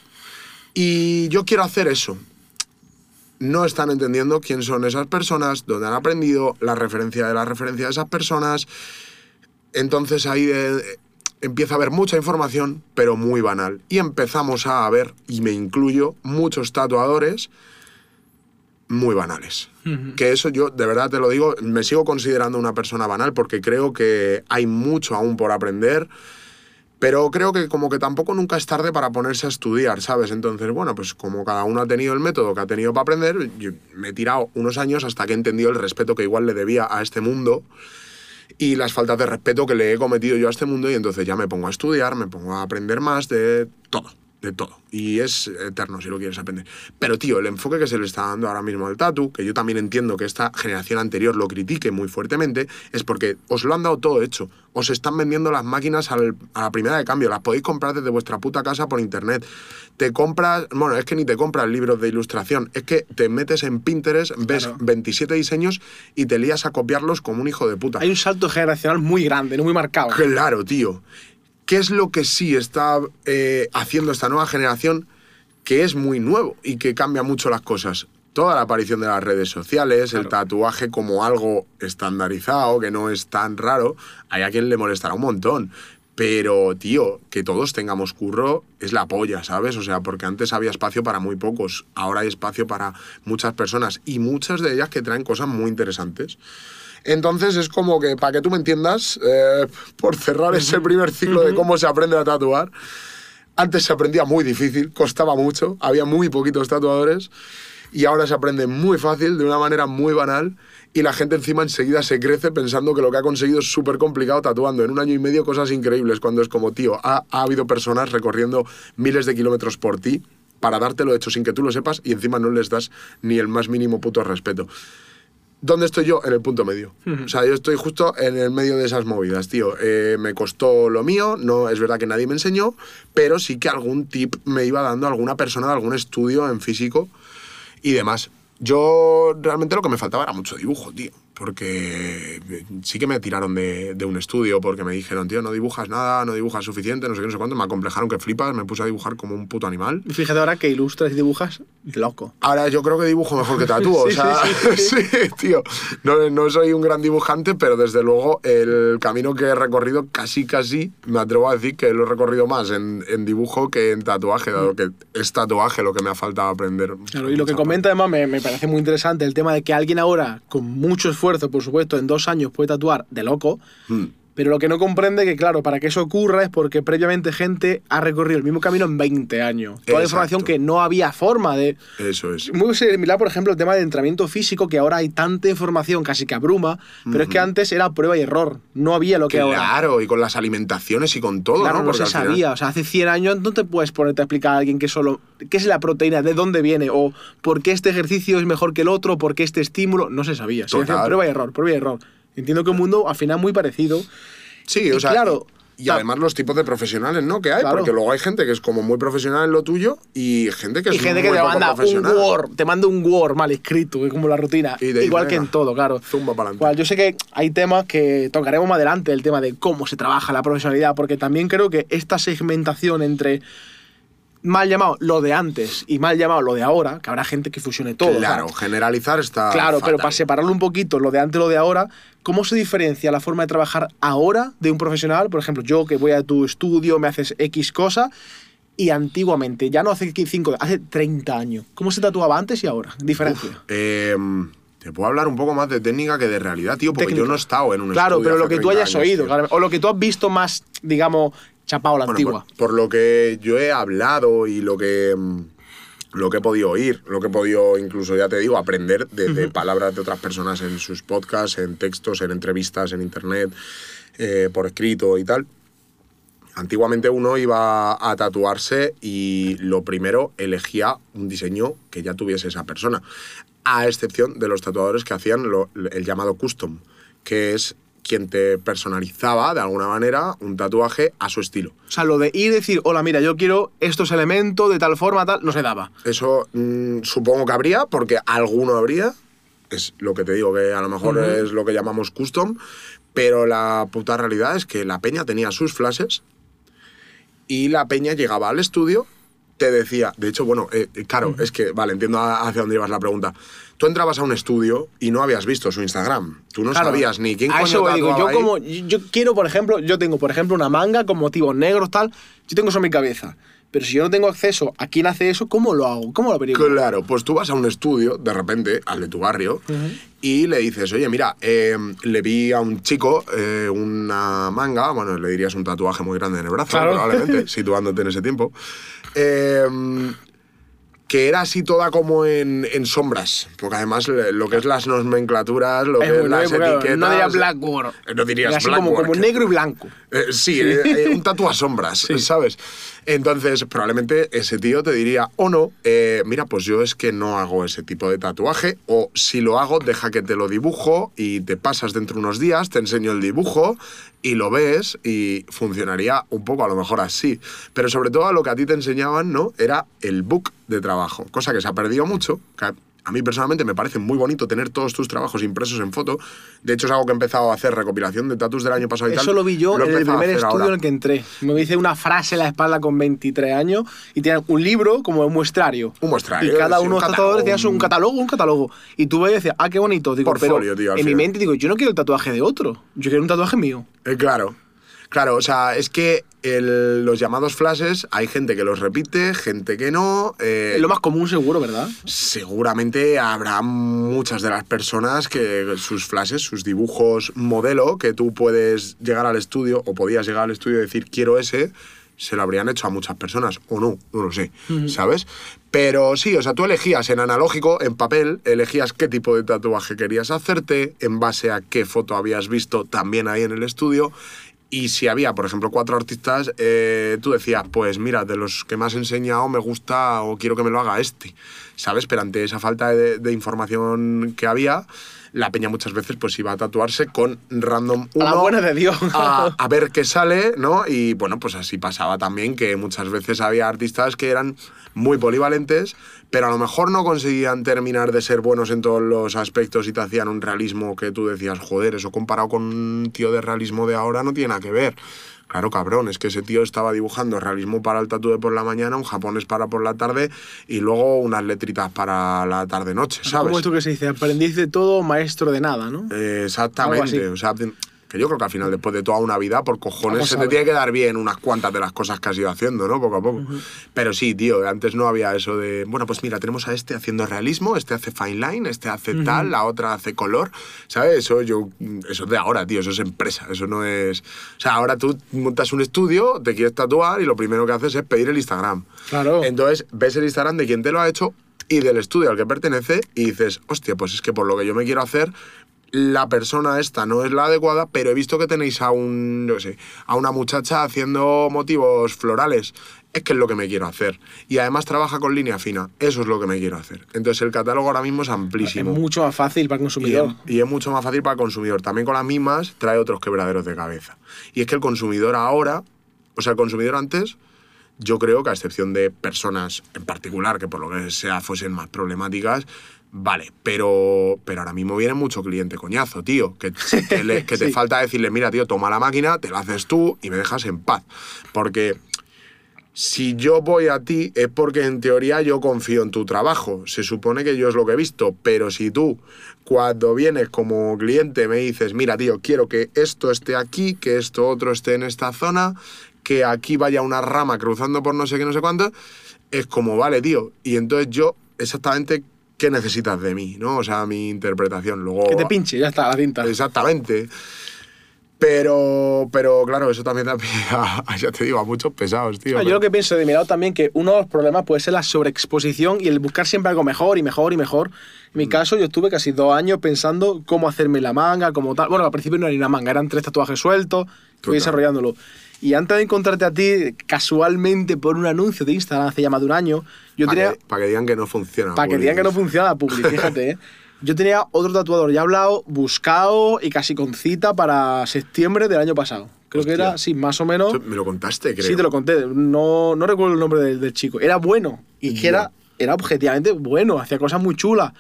y yo quiero hacer eso. No están entendiendo quién son esas personas, dónde han aprendido, la referencia de la referencia de esas personas. Entonces ahí eh, empieza a haber mucha información, pero muy banal. Y empezamos a ver, y me incluyo, muchos tatuadores muy banales. Que eso yo, de verdad te lo digo, me sigo considerando una persona banal porque creo que hay mucho aún por aprender. Pero creo que como que tampoco nunca es tarde para ponerse a estudiar, ¿sabes? Entonces, bueno, pues como cada uno ha tenido el método que ha tenido para aprender, yo me he tirado unos años hasta que he entendido el respeto que igual le debía a este mundo y las faltas de respeto que le he cometido yo a este mundo y entonces ya me pongo a estudiar, me pongo a aprender más de todo, de todo. Y es eterno si lo quieres aprender. Pero tío, el enfoque que se le está dando ahora mismo al tatu, que yo también entiendo que esta generación anterior lo critique muy fuertemente, es porque os lo han dado todo hecho. Os están vendiendo las máquinas al- a la primera de cambio, las podéis comprar desde vuestra puta casa por internet. Te compras, bueno, es que ni te compras libros de ilustración, es que te metes en Pinterest, ves Claro. 27 diseños y te lías a copiarlos como un hijo de puta. Hay un salto generacional muy grande, no muy marcado. Claro, tío. ¿Qué es lo que sí está eh, haciendo esta nueva generación? que es muy nuevo y que cambia mucho las cosas. Toda la aparición de las redes sociales, el tatuaje como algo estandarizado, que no es tan raro, hay a quien le molestará un montón. Pero, tío, que todos tengamos curro es la polla, ¿sabes? O sea, porque antes había espacio para muy pocos, ahora hay espacio para muchas personas y muchas de ellas que traen cosas muy interesantes. Entonces es como que, para que tú me entiendas, eh, por cerrar ese primer ciclo de cómo se aprende a tatuar, antes se aprendía muy difícil, costaba mucho, había muy poquitos tatuadores y ahora se aprende muy fácil, de una manera muy banal y la gente encima enseguida se crece pensando que lo que ha conseguido es súper complicado tatuando. En un año y medio cosas increíbles, cuando es como, tío, ha, ha habido personas recorriendo miles de kilómetros por ti para dártelo hecho sin que tú lo sepas y encima no les das ni el más mínimo puto respeto. ¿Dónde estoy yo? En el punto medio. O sea, yo estoy justo en el medio de esas movidas, tío. Eh, me costó lo mío, no es verdad que nadie me enseñó, pero sí que algún tip me iba dando alguna persona de algún estudio en físico y demás. Yo realmente lo que me faltaba era mucho dibujo, tío. Porque sí que me tiraron de, de un estudio porque me dijeron, tío, no dibujas nada, no dibujas suficiente, no sé qué, no sé cuánto. Me acomplejaron que flipas, me puse a dibujar como un puto animal. Y fíjate ahora que ilustras y dibujas loco. Ahora yo creo que dibujo mejor que tatúo. Sí, o sea, sí, sí, sí, tío. No, no soy un gran dibujante, pero desde luego el camino que he recorrido casi, casi, me atrevo a decir que lo he recorrido más en, en dibujo que en tatuaje, dado que es tatuaje lo que me ha faltado aprender. Claro, y lo que comenta además me, me parece muy interesante el tema de que alguien ahora, con mucho esfuerzo, por supuesto, en dos años puede tatuar de loco, Hmm. Pero lo que no comprende que, claro, para que eso ocurra es porque previamente gente ha recorrido el mismo camino en 20 años. Toda la información que no había forma de... Eso es. Muy similar, por ejemplo, el tema del entrenamiento físico, que ahora hay tanta información, casi que abruma, pero es que antes era prueba y error. No había lo que ahora. Claro, y con las alimentaciones y con todo, Claro, ¿no? se final- sabía. O sea, hace 100 años no te puedes ponerte a explicar a alguien que solo. ¿Qué es la proteína? ¿De dónde viene? ¿O por qué este ejercicio es mejor que el otro? ¿Por qué este estímulo? No se sabía. Se Total. prueba y error, prueba y error. Entiendo que un mundo al final muy parecido. Sí, Y o sea, claro, y, además los tipos de profesionales, ¿no? Que hay, Claro. porque luego hay gente que es como muy profesional en lo tuyo y gente que es Y gente que muy te poco manda un profesional. Word, te manda un Word mal escrito, que es como la rutina. Y Igual que "Venga, en todo, claro. zumba pa'lante". Cual, yo sé que hay temas que tocaremos más adelante, el tema de cómo se trabaja la profesionalidad, porque también creo que esta segmentación entre mal llamado lo de antes y mal llamado lo de ahora, que habrá gente que fusione todo. o sea, Claro, generalizar está. Claro, pero para separarlo un poquito, lo de antes y lo de ahora, ¿cómo se diferencia la forma de trabajar ahora de un profesional? Por ejemplo, yo que voy a tu estudio, me haces X cosa, y antiguamente, ya no hace 5, hace 30 años. ¿Cómo se tatuaba antes y ahora? Diferencia. Eh, te puedo hablar un poco más de técnica que de realidad, tío, porque Técnica. yo no he estado en un Claro, estudio pero lo que tú 30 hayas años, oído, claro, o lo que tú has visto más, digamos, chapado la Bueno, antigua. Por, por lo que yo he hablado y lo que, mm, lo que he podido oír, lo que he podido incluso, ya te digo, aprender de, de palabras de otras personas en sus podcasts, en textos, en entrevistas, en internet, eh, por escrito y tal. Antiguamente uno iba a tatuarse y lo primero elegía un diseño que ya tuviese esa persona, a excepción de los tatuadores que hacían lo- el llamado custom, que es quien te personalizaba de alguna manera un tatuaje a su estilo. O sea, lo de ir y decir, hola, mira, yo quiero estos elementos de tal forma, tal, no se daba. Eso mm, supongo que habría, porque alguno habría. Es lo que te digo, que a lo mejor es lo que llamamos custom. Pero la puta realidad es que la peña tenía sus flashes y la peña llegaba al estudio, te decía, de hecho, bueno, eh, eh, claro, es que, vale, entiendo hacia dónde ibas la pregunta. Tú entrabas a un estudio y no habías visto su Instagram. Tú no Claro, sabías ni quién a coño eso voy, digo, yo ahí. como yo quiero por ejemplo yo tengo por ejemplo una manga con motivos negros tal yo tengo eso en mi cabeza pero si yo no tengo acceso a quién hace eso cómo lo hago cómo lo averiguo Claro, pues tú vas a un estudio, de repente, al de tu barrio, y le dices, oye, mira, eh, le vi a un chico eh, una manga, bueno, le dirías un tatuaje muy grande en el brazo, Claro. probablemente, situándote en ese tiempo, eh, que era así toda como en, en sombras, porque además lo que es las nomenclaturas, lo que Es las etiquetas... no diría blackboard Eh, No dirías así como, blackboard, como negro y blanco. Eh, sí, eh, eh, un tatu a sombras, ¿sabes? Entonces, probablemente ese tío te diría, o no, eh, mira, pues yo es que no hago ese tipo de tatuaje, o si lo hago, deja que te lo dibujo y te pasas dentro de unos días, te enseño el dibujo y lo ves y funcionaría un poco a lo mejor así. Pero sobre todo lo que a ti te enseñaban, ¿no? Era el book de trabajo, cosa que se ha perdido mucho. A mí personalmente me parece muy bonito tener todos tus trabajos impresos en foto. De hecho, es algo que he empezado a hacer, recopilación de tatus del año pasado y tal. Eso lo vi yo en el primer estudio ahora. en el que entré. Me hice una frase en la espalda con 23 años y tenían un libro como un muestrario. Un muestrario, Y cada uno de los tatuadores tenía un catálogo, un catálogo. Y tú ves y decías, ah, qué bonito. Digo, Portfolio, pero tío, en mi mente digo, yo no quiero el tatuaje de otro. Yo quiero un tatuaje mío. Eh, claro. Claro, o sea, es que el- los llamados flashes, hay gente que los repite, gente que no. eh, Es lo más común seguro, ¿verdad? seguramente habrá muchas de las personas que sus flashes, sus dibujos modelo, que tú puedes llegar al estudio o podías llegar al estudio y decir quiero ese, se lo habrían hecho a muchas personas, o no, no lo sé, ¿sabes? Pero sí, o sea, tú elegías en analógico, en papel, elegías qué tipo de tatuaje querías hacerte, en base a qué foto habías visto también ahí en el estudio. Y si había, por ejemplo, cuatro artistas, eh, tú decías, pues mira, de los que me has enseñado me gusta o quiero que me lo haga este, ¿sabes? Pero ante esa falta de, de información que había, la peña muchas veces pues iba a tatuarse con random A la uno buena de Dios. a, a ver qué sale, ¿no? Y bueno, pues así pasaba también que muchas veces había artistas que eran muy polivalentes, pero a lo mejor no conseguían terminar de ser buenos en todos los aspectos y te hacían un realismo que tú decías, joder, eso comparado con un tío de realismo de ahora no tiene nada que ver. Claro, cabrón, es que ese tío estaba dibujando realismo para el tatu de por la mañana, un japonés para por la tarde y luego unas letritas para la tarde-noche, ¿sabes? Como esto que se dice, aprendiz de todo, maestro de nada, ¿no? Eh, exactamente. O sea, que yo creo que al final, después de toda una vida, por cojones, se te tiene que dar bien unas cuantas de las cosas que has ido haciendo, ¿no? Poco a poco. Pero sí, tío, antes no había eso de, bueno, pues mira, tenemos a este haciendo realismo, este hace fine line, este hace tal, la otra hace color, ¿sabes? Eso yo, eso es de ahora, tío, eso es empresa, eso no es... O sea, ahora tú montas un estudio, te quieres tatuar y lo primero que haces es pedir el Instagram. Claro. Entonces, ves el Instagram de quien te lo ha hecho y del estudio al que pertenece y dices, hostia, pues es que por lo que yo me quiero hacer, la persona esta no es la adecuada, pero he visto que tenéis a un, yo sé, a una muchacha haciendo motivos florales. Es que es lo que me quiero hacer. Y además trabaja con línea fina. Eso es lo que me quiero hacer. Entonces el catálogo ahora mismo es Es amplísimo. mucho más fácil para el Y consumidor. es, y es mucho más fácil para el consumidor. También con las mismas trae otros quebraderos de cabeza. Y es que el consumidor ahora, o sea, el consumidor antes, yo creo que a excepción de personas en particular que por lo que sea fuesen más problemáticas, vale, pero, pero ahora mismo viene mucho cliente coñazo, tío, que, que, le- que te Sí. falta decirle, mira, tío, toma la máquina, te la haces tú y me dejas en paz. Porque si yo voy a ti es porque en teoría yo confío en tu trabajo. Se supone que yo es lo que he visto, pero si tú cuando vienes como cliente me dices, mira tío, quiero que esto esté aquí, que esto otro esté en esta zona, que aquí vaya una rama cruzando por no sé qué, no sé cuánto, es como, vale tío. Y entonces yo exactamente qué necesitas de mí, ¿no? O sea, mi interpretación. Luego, Que te pinche, ya está, la tinta. Exactamente. Pero, pero claro, eso también da pie a, a, ya te digo, a muchos pesados, tío. Ah, yo lo que pienso de mi lado también que uno de los problemas puede ser la sobreexposición y el buscar siempre algo mejor y mejor y mejor. En mi Mm. caso, yo estuve casi dos años pensando cómo hacerme la manga, como tal. Bueno, al principio no era ni una manga, eran tres tatuajes sueltos, Total. desarrollándolo. Y antes de encontrarte a ti, casualmente por un anuncio de Instagram hace ya más de un año, yo tenía. que, para que digan que no funciona. Para que digan que no funciona la publi, fíjate, ¿eh? Yo tenía otro tatuador ya hablado, buscado y casi con cita para septiembre del año pasado. Creo que era, sí, más o menos. Eso Me lo contaste, creo. Sí, te lo conté. No, no recuerdo el nombre del, del chico. Era bueno. Y que Ya. era, era objetivamente bueno. Hacía cosas muy chulas.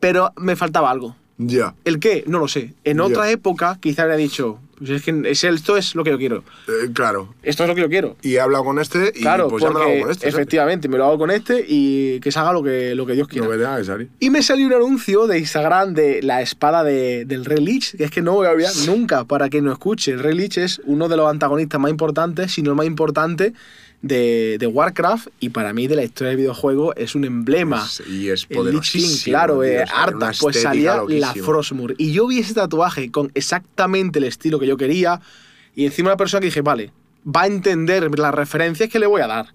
Pero me faltaba algo. Ya. ¿El qué? No lo sé. En otra época quizá habría dicho, pues es que es, esto es lo que yo quiero. Eh, claro. Esto es lo que yo quiero. Y he hablado con este y claro, pues ya me lo hago con este. ¿sabes? efectivamente me lo hago con este y que se haga lo que, lo que Dios quiera. Lo que tenga que salir. Y me salió un anuncio de Instagram de la espada de, del Rey Lich, que es que no voy a olvidar nunca para que no escuche. El Rey Lich es uno de los antagonistas más importantes, si no el más importante, de, de Warcraft y para mí de la historia del videojuego es un emblema. Es- y es King, claro, tío, eh, harta. Pues salía la. Frostmourne. Y yo vi ese tatuaje con exactamente el estilo que yo quería y encima una persona que dije, vale, va a entender las referencias que le voy a dar.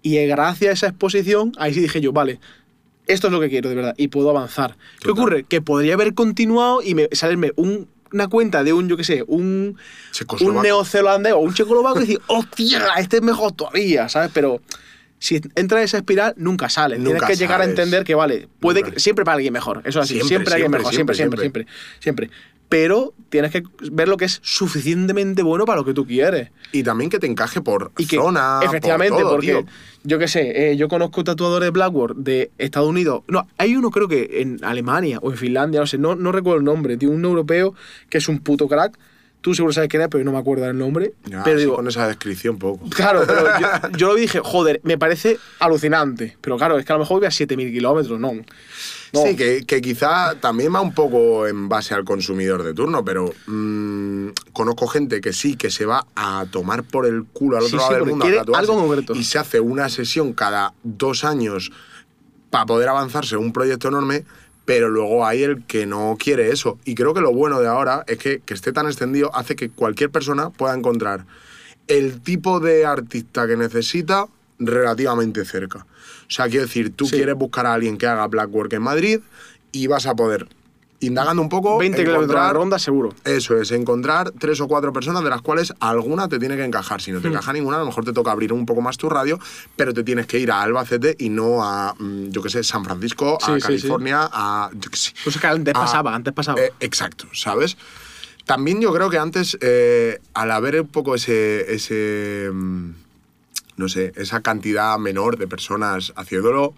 Y gracias a esa exposición, ahí sí dije yo, vale, esto es lo que quiero de verdad y puedo avanzar. ¿Qué ocurre? Que podría haber continuado y me, salirme un- una cuenta de un, yo qué sé, un, un neozelandés o un checoslovaco y decir, hostia, este es mejor todavía, ¿sabes? Pero si entra en esa espiral, nunca sale. Tienes Nunca que llegar a entender que, vale, puede que- siempre para alguien mejor. Eso es así, Siempre, siempre, alguien mejor, siempre, siempre, siempre, siempre, siempre. Pero tienes que ver lo que es suficientemente bueno para lo que tú quieres. Y también que te encaje por Y que, zona, por efectivamente, todo, porque tío. yo qué sé, eh, yo conozco tatuadores de Blackboard de Estados Unidos. No, hay uno creo que en Alemania o en Finlandia, no sé, no, no recuerdo el nombre, tío, un europeo que es un puto crack. Tú seguro sabes quién es, pero no me acuerdo el nombre. Ya, pero así digo, con esa descripción poco. Claro, pero yo, yo lo dije, joder, me parece alucinante. Pero claro, es que a lo mejor voy a 7.000 kilómetros, no. No. Sí, que, que quizá también va un poco en base al consumidor de turno, pero mm, conozco gente que sí, que se va a tomar por el culo al otro sí, lado del mundo a tatuarse algo concreto. y se hace una sesión cada dos años para poder avanzarse en un proyecto enorme, pero luego hay el que no quiere eso. Y creo que lo bueno de ahora es que, que esté tan extendido hace que cualquier persona pueda encontrar el tipo de artista que necesita relativamente cerca. O sea, quiero decir, tú Sí. quieres buscar a alguien que haga black work en Madrid y vas a poder, indagando un poco, 20 kilómetros encontrar- ronda, seguro. Eso es, encontrar tres o cuatro personas de las cuales alguna te tiene que encajar. Si no Hmm. te encaja ninguna, a lo mejor te toca abrir un poco más tu radio, pero te tienes que ir a Albacete y no a, mm, yo qué sé, San Francisco, Sí, a sí, sí. California, a, yo qué sé. Pues es que antes pasaba, antes pasaba. Eh, exacto, ¿sabes? También yo creo que antes, eh, al haber un poco ese, ese, mm, no sé, esa cantidad menor de personas haciéndolo,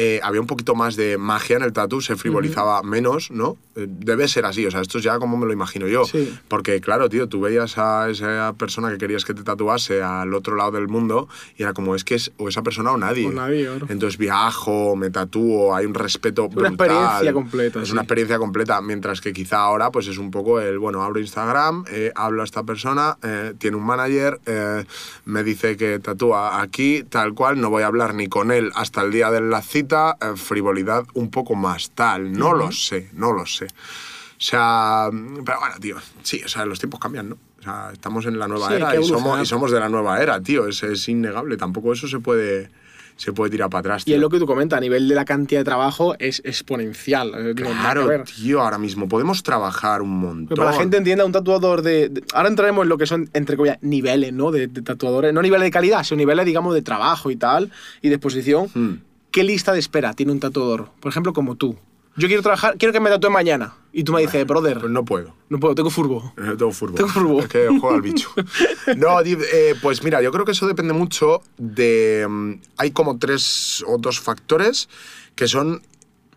eh, había un poquito más de magia en el tatu, se frivolizaba menos, ¿no? Eh, debe ser así, o sea, esto es ya como me lo imagino yo. Sí. Porque, claro, tío, tú veías a esa persona que querías que te tatuase al otro lado del mundo y era como, es que es o esa persona o nadie. O nadie, claro. Entonces viajo, me tatúo, hay un respeto una brutal. experiencia completa, Es sí. una experiencia completa, mientras que quizá ahora pues es un poco el, bueno, abro Instagram, eh, hablo a esta persona, eh, tiene un manager, eh, me dice que tatúa aquí, tal cual, no voy a hablar ni con él hasta el día de la cita, eh, frivolidad un poco más tal, no lo sé, no lo sé. O sea, pero bueno, tío, sí, o sea, los tiempos cambian, ¿no? O sea, estamos en la nueva Sí, era y somos, y somos de la nueva era, tío, es, es innegable, tampoco eso se puede, se puede tirar para atrás. y es tío. lo que tú comentas, a nivel de la cantidad de trabajo es exponencial. eh, Claro, ver. tío, ahora mismo podemos trabajar un montón. Pero para la gente entienda, un tatuador de, de- Ahora entraremos en lo que son, entre comillas, niveles, ¿no? De, de tatuadores. No niveles de calidad, sino niveles, digamos, de trabajo y tal, y de exposición. Hmm. ¿Qué lista de espera tiene un tatuador? Por ejemplo, como tú. Yo quiero trabajar, quiero que me tatúe mañana. Y tú me dices, brother, Pues no puedo. no puedo, tengo furbo. No tengo fútbol. Tengo fútbol. Es que juego al bicho. No, eh, pues mira, yo creo que eso depende mucho de. mm, Hay como tres o dos factores que son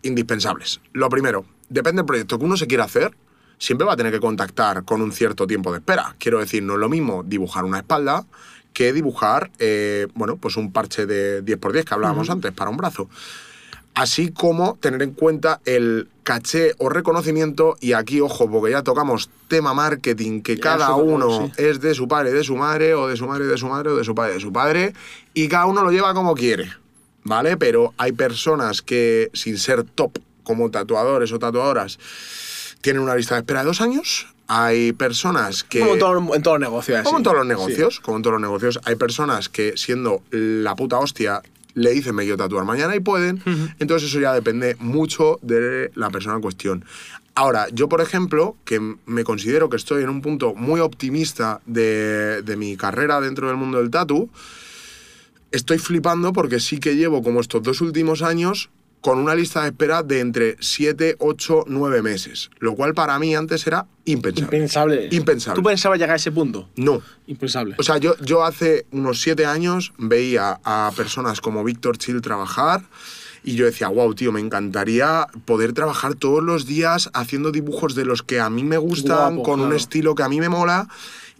indispensables. Lo primero, depende del proyecto que uno se quiera hacer, siempre va a tener que contactar con un cierto tiempo de espera. Quiero decir, no es lo mismo dibujar una espalda que dibujar, eh, bueno, pues un parche de 10x10 que hablábamos antes para un brazo así como tener en cuenta el caché o reconocimiento, y aquí, ojo, porque ya tocamos tema marketing, que Ya, cada uno sí. es de su padre, de su madre, o de su madre, de su madre, o de su padre, de su padre, y cada uno lo lleva como quiere, ¿vale? Pero hay personas que, sin ser top como tatuadores o tatuadoras, tienen una lista de espera de dos años. Hay personas que... Como en, todo- en todos los negocios. Como en todos los Sí. negocios, como en todos los negocios, hay personas que siendo la puta hostia le dicen me quiero tatuar mañana y pueden. Entonces eso ya depende mucho de la persona en cuestión. Ahora, yo por ejemplo, que me considero que estoy en un punto muy optimista de, de mi carrera dentro del mundo del tatu, estoy flipando porque sí que llevo como estos dos últimos años con una lista de espera de entre 7, 8, 9 meses. Lo cual para mí antes era impensable. Impensable. Impensable. ¿Tú pensabas llegar a ese punto? No. Impensable. O sea, yo, yo hace unos siete años veía a personas como Víctor Chill trabajar y yo decía, wow, tío, me encantaría poder trabajar todos los días haciendo dibujos de los que a mí me gustan, Guapo, con un claro. estilo que a mí me mola.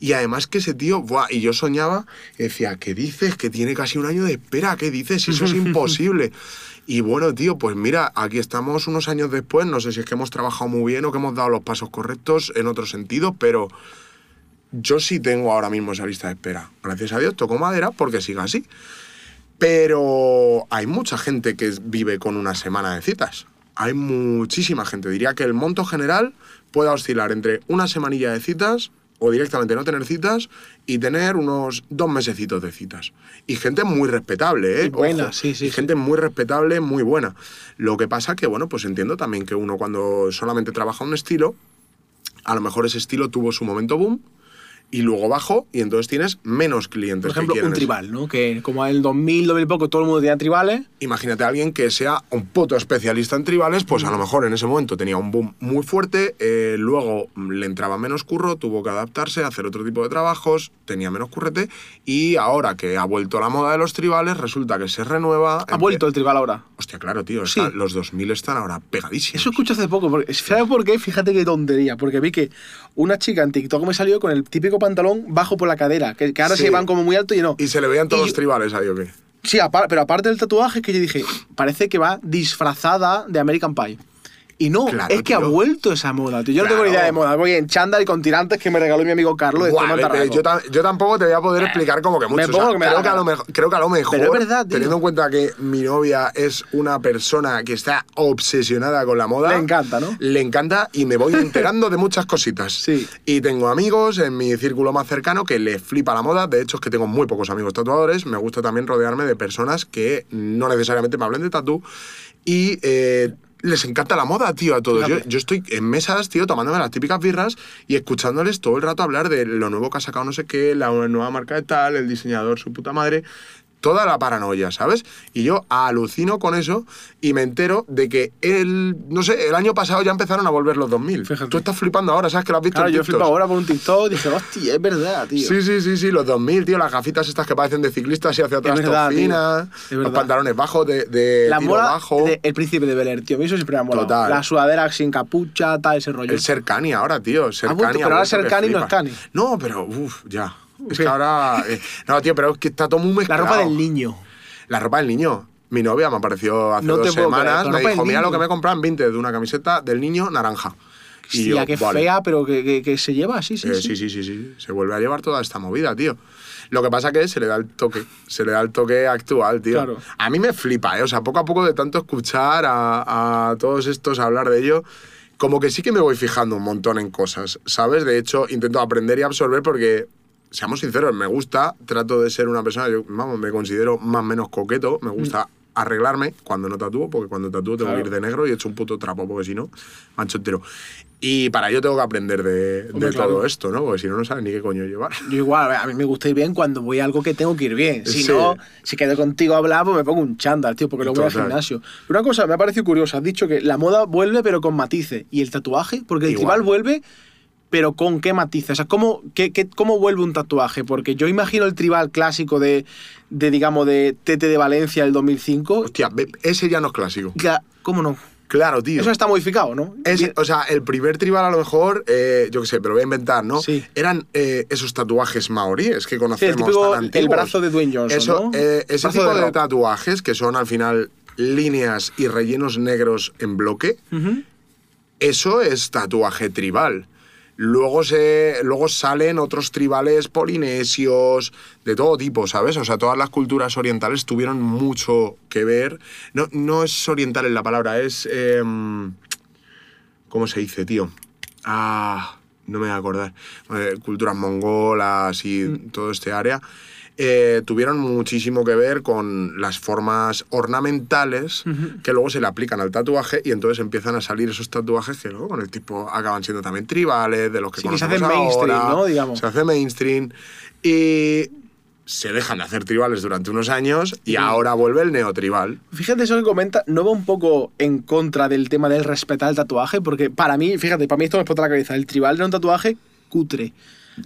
Y además que ese tío, buah, y yo soñaba, decía, ¿qué dices? Que tiene casi un año de espera, ¿qué dices? Eso es imposible. Y bueno, tío, pues mira, aquí estamos unos años después, no sé si es que hemos trabajado muy bien o que hemos dado los pasos correctos en otro sentido, pero yo sí tengo ahora mismo esa lista de espera. Gracias a Dios, toco madera porque siga así. Pero hay mucha gente que vive con una semana de citas. Hay muchísima gente. Diría que el monto general puede oscilar entre una semanilla de citas o directamente no tener citas y tener unos dos mesecitos de citas. Y gente muy respetable, ¿eh? Buena, Ojo. sí, sí, Y sí. gente muy respetable, muy buena. Lo que pasa que, bueno, pues entiendo también que uno cuando solamente trabaja un estilo, a lo mejor ese estilo tuvo su momento boom y luego bajo y entonces tienes menos clientes Por ejemplo, que quieren un eso. tribal, ¿no? Que como en el 2000, 2000 y poco, todo el mundo tenía tribales. Imagínate a alguien que sea un puto especialista en tribales, pues a lo mejor en ese momento tenía un boom muy fuerte, eh, luego le entraba menos curro, tuvo que adaptarse, hacer otro tipo de trabajos, tenía menos currete y ahora que ha vuelto la moda de los tribales, resulta que se renueva. Ha vuelto el tribal ahora. Hostia, claro, tío, Sí. los 2000 están ahora pegadísimos. Eso escucho hace poco. Porque, ¿Sabes por qué? Fíjate qué tontería. Porque vi que una chica en TikTok me salió con el típico pantalón bajo por la cadera. Que, que ahora Sí. se van como muy alto y no. Y se le veían todos Y tribales ahí, ¿o qué? Sí, pero aparte del tatuaje, que yo dije, parece que va disfrazada de American Pie. Y no, Claro, es que ha vuelto esa moda, tío. Yo no tengo ni idea de moda. Voy en chándal y con tirantes que me regaló mi amigo Carlos de yo, tam- yo tampoco te voy a poder explicar como que mucho. Me o sea, pongo lo que me da creo, que a lo mejor, creo que a lo mejor, Pero es verdad, tío. teniendo en cuenta que mi novia es una persona que está obsesionada con la moda. Le encanta, ¿no? Le encanta y me voy enterando de muchas cositas. Sí. Y tengo amigos en mi círculo más cercano que le flipa la moda. De hecho, es que tengo muy pocos amigos tatuadores. Me gusta también rodearme de personas que no necesariamente me hablen de tatu. Y eh, les encanta la moda, tío, a todos. Yo, yo estoy en mesas, tío, tomándome las típicas birras y escuchándoles todo el rato hablar de lo nuevo que ha sacado no sé qué, la nueva marca de tal, el diseñador, su puta madre. Toda la paranoia, ¿sabes? Y yo alucino con eso y me entero de que el, no sé, el año pasado ya empezaron a volver los 2000. Fíjate. Tú estás flipando ahora, ¿sabes que lo has visto Claro, en yo flipo ahora por un TikTok y dije, hostia, es verdad, tío. Sí, sí, sí, sí, los 2000, tío, las gafitas estas que parecen de ciclistas y hacia atrás verdad, Es los pantalones bajos de, de la tiro moda bajo, de El Príncipe de Bel Air, tío. A mí eso siempre me ha molado. Total. La sudadera sin capucha, tal, ese rollo. el ser cani ahora, tío, ser cani. ha pero ahora ser cani no es cani. No, pero, uff, ya. Es que ahora... eh, no, tío, pero es que está todo muy la mezclado. ropa del niño. La ropa del niño. Mi novia me apareció hace No te dos puedo creer, semanas, la me del dijo, mira lo niño". que me he comprado en 20 de una camiseta del niño naranja. Y Hostia, yo, qué vale. fea, pero que, que- que se lleva así, sí, Eh, sí. sí, sí, sí, sí. Se vuelve a llevar toda esta movida, tío. Lo que pasa que se le da el toque, se le da el toque actual, tío. Claro. A mí me flipa, ¿eh? O sea, poco a poco de tanto escuchar a, a todos estos hablar de ello, como que sí que me voy fijando un montón en cosas, ¿sabes? De hecho, intento aprender y absorber porque, seamos sinceros, me gusta, trato de ser una persona, yo, vamos, me considero más o menos coqueto, me gusta arreglarme cuando no tatúo, porque cuando tatúo tengo Claro. que ir de negro y he hecho un puto trapo, porque si no, mancho entero. Y para ello tengo que aprender de, de Hombre, claro. todo esto, ¿no? Porque si no, no sabes ni qué coño llevar. Yo igual, a mí me gusta ir bien cuando voy a algo que tengo que ir bien. Si Sí. no, si quedo contigo a hablar, pues me pongo un chándal, tío, porque luego voy al gimnasio. Pero una cosa me ha parecido curiosa. Has dicho que la moda vuelve, pero con matices. ¿Y el tatuaje? Porque el Igual. tribal vuelve, pero ¿con qué matices? O sea, ¿cómo, qué, qué- ¿cómo vuelve un tatuaje? Porque yo imagino el tribal clásico de, de digamos, de Tete de Valencia del 2005. Hostia, ese ya no es clásico. Ya, ¿Cómo no? Claro, tío. Eso está modificado, ¿no? Ese- o sea, el primer tribal a lo mejor, eh, yo qué sé, pero voy a inventar, ¿no? Sí. Eran eh, esos tatuajes maoríes que Sí, el conocemos típico tan el brazo de Dwayne Johnson, Eso, ¿no? eh, ese Brazo tipo de, tatuajes que son al final líneas y rellenos negros en bloque, eso es tatuaje tribal. Luego, se, luego salen otros tribales polinesios, de todo tipo, ¿sabes? O sea, todas las culturas orientales tuvieron mucho que ver. No, no es oriental en la palabra, es... em, ¿Cómo se dice, tío? Ah, no me voy a acordar. Eh, culturas mongolas y todo este área. Eh, tuvieron muchísimo que ver con las formas ornamentales que luego se le aplican al tatuaje y entonces empiezan a salir esos tatuajes que luego con el tipo acaban siendo también tribales, de los que Sí, que se conocemos hacen mainstream, ahora. ¿no? Digamos. Se hace mainstream y se dejan de hacer tribales durante unos años y ahora vuelve el neotribal. Fíjate eso que comenta, no va un poco en contra del tema del respetar el tatuaje, porque para mí, fíjate, para mí esto me explota la cabeza. El tribal era un tatuaje cutre.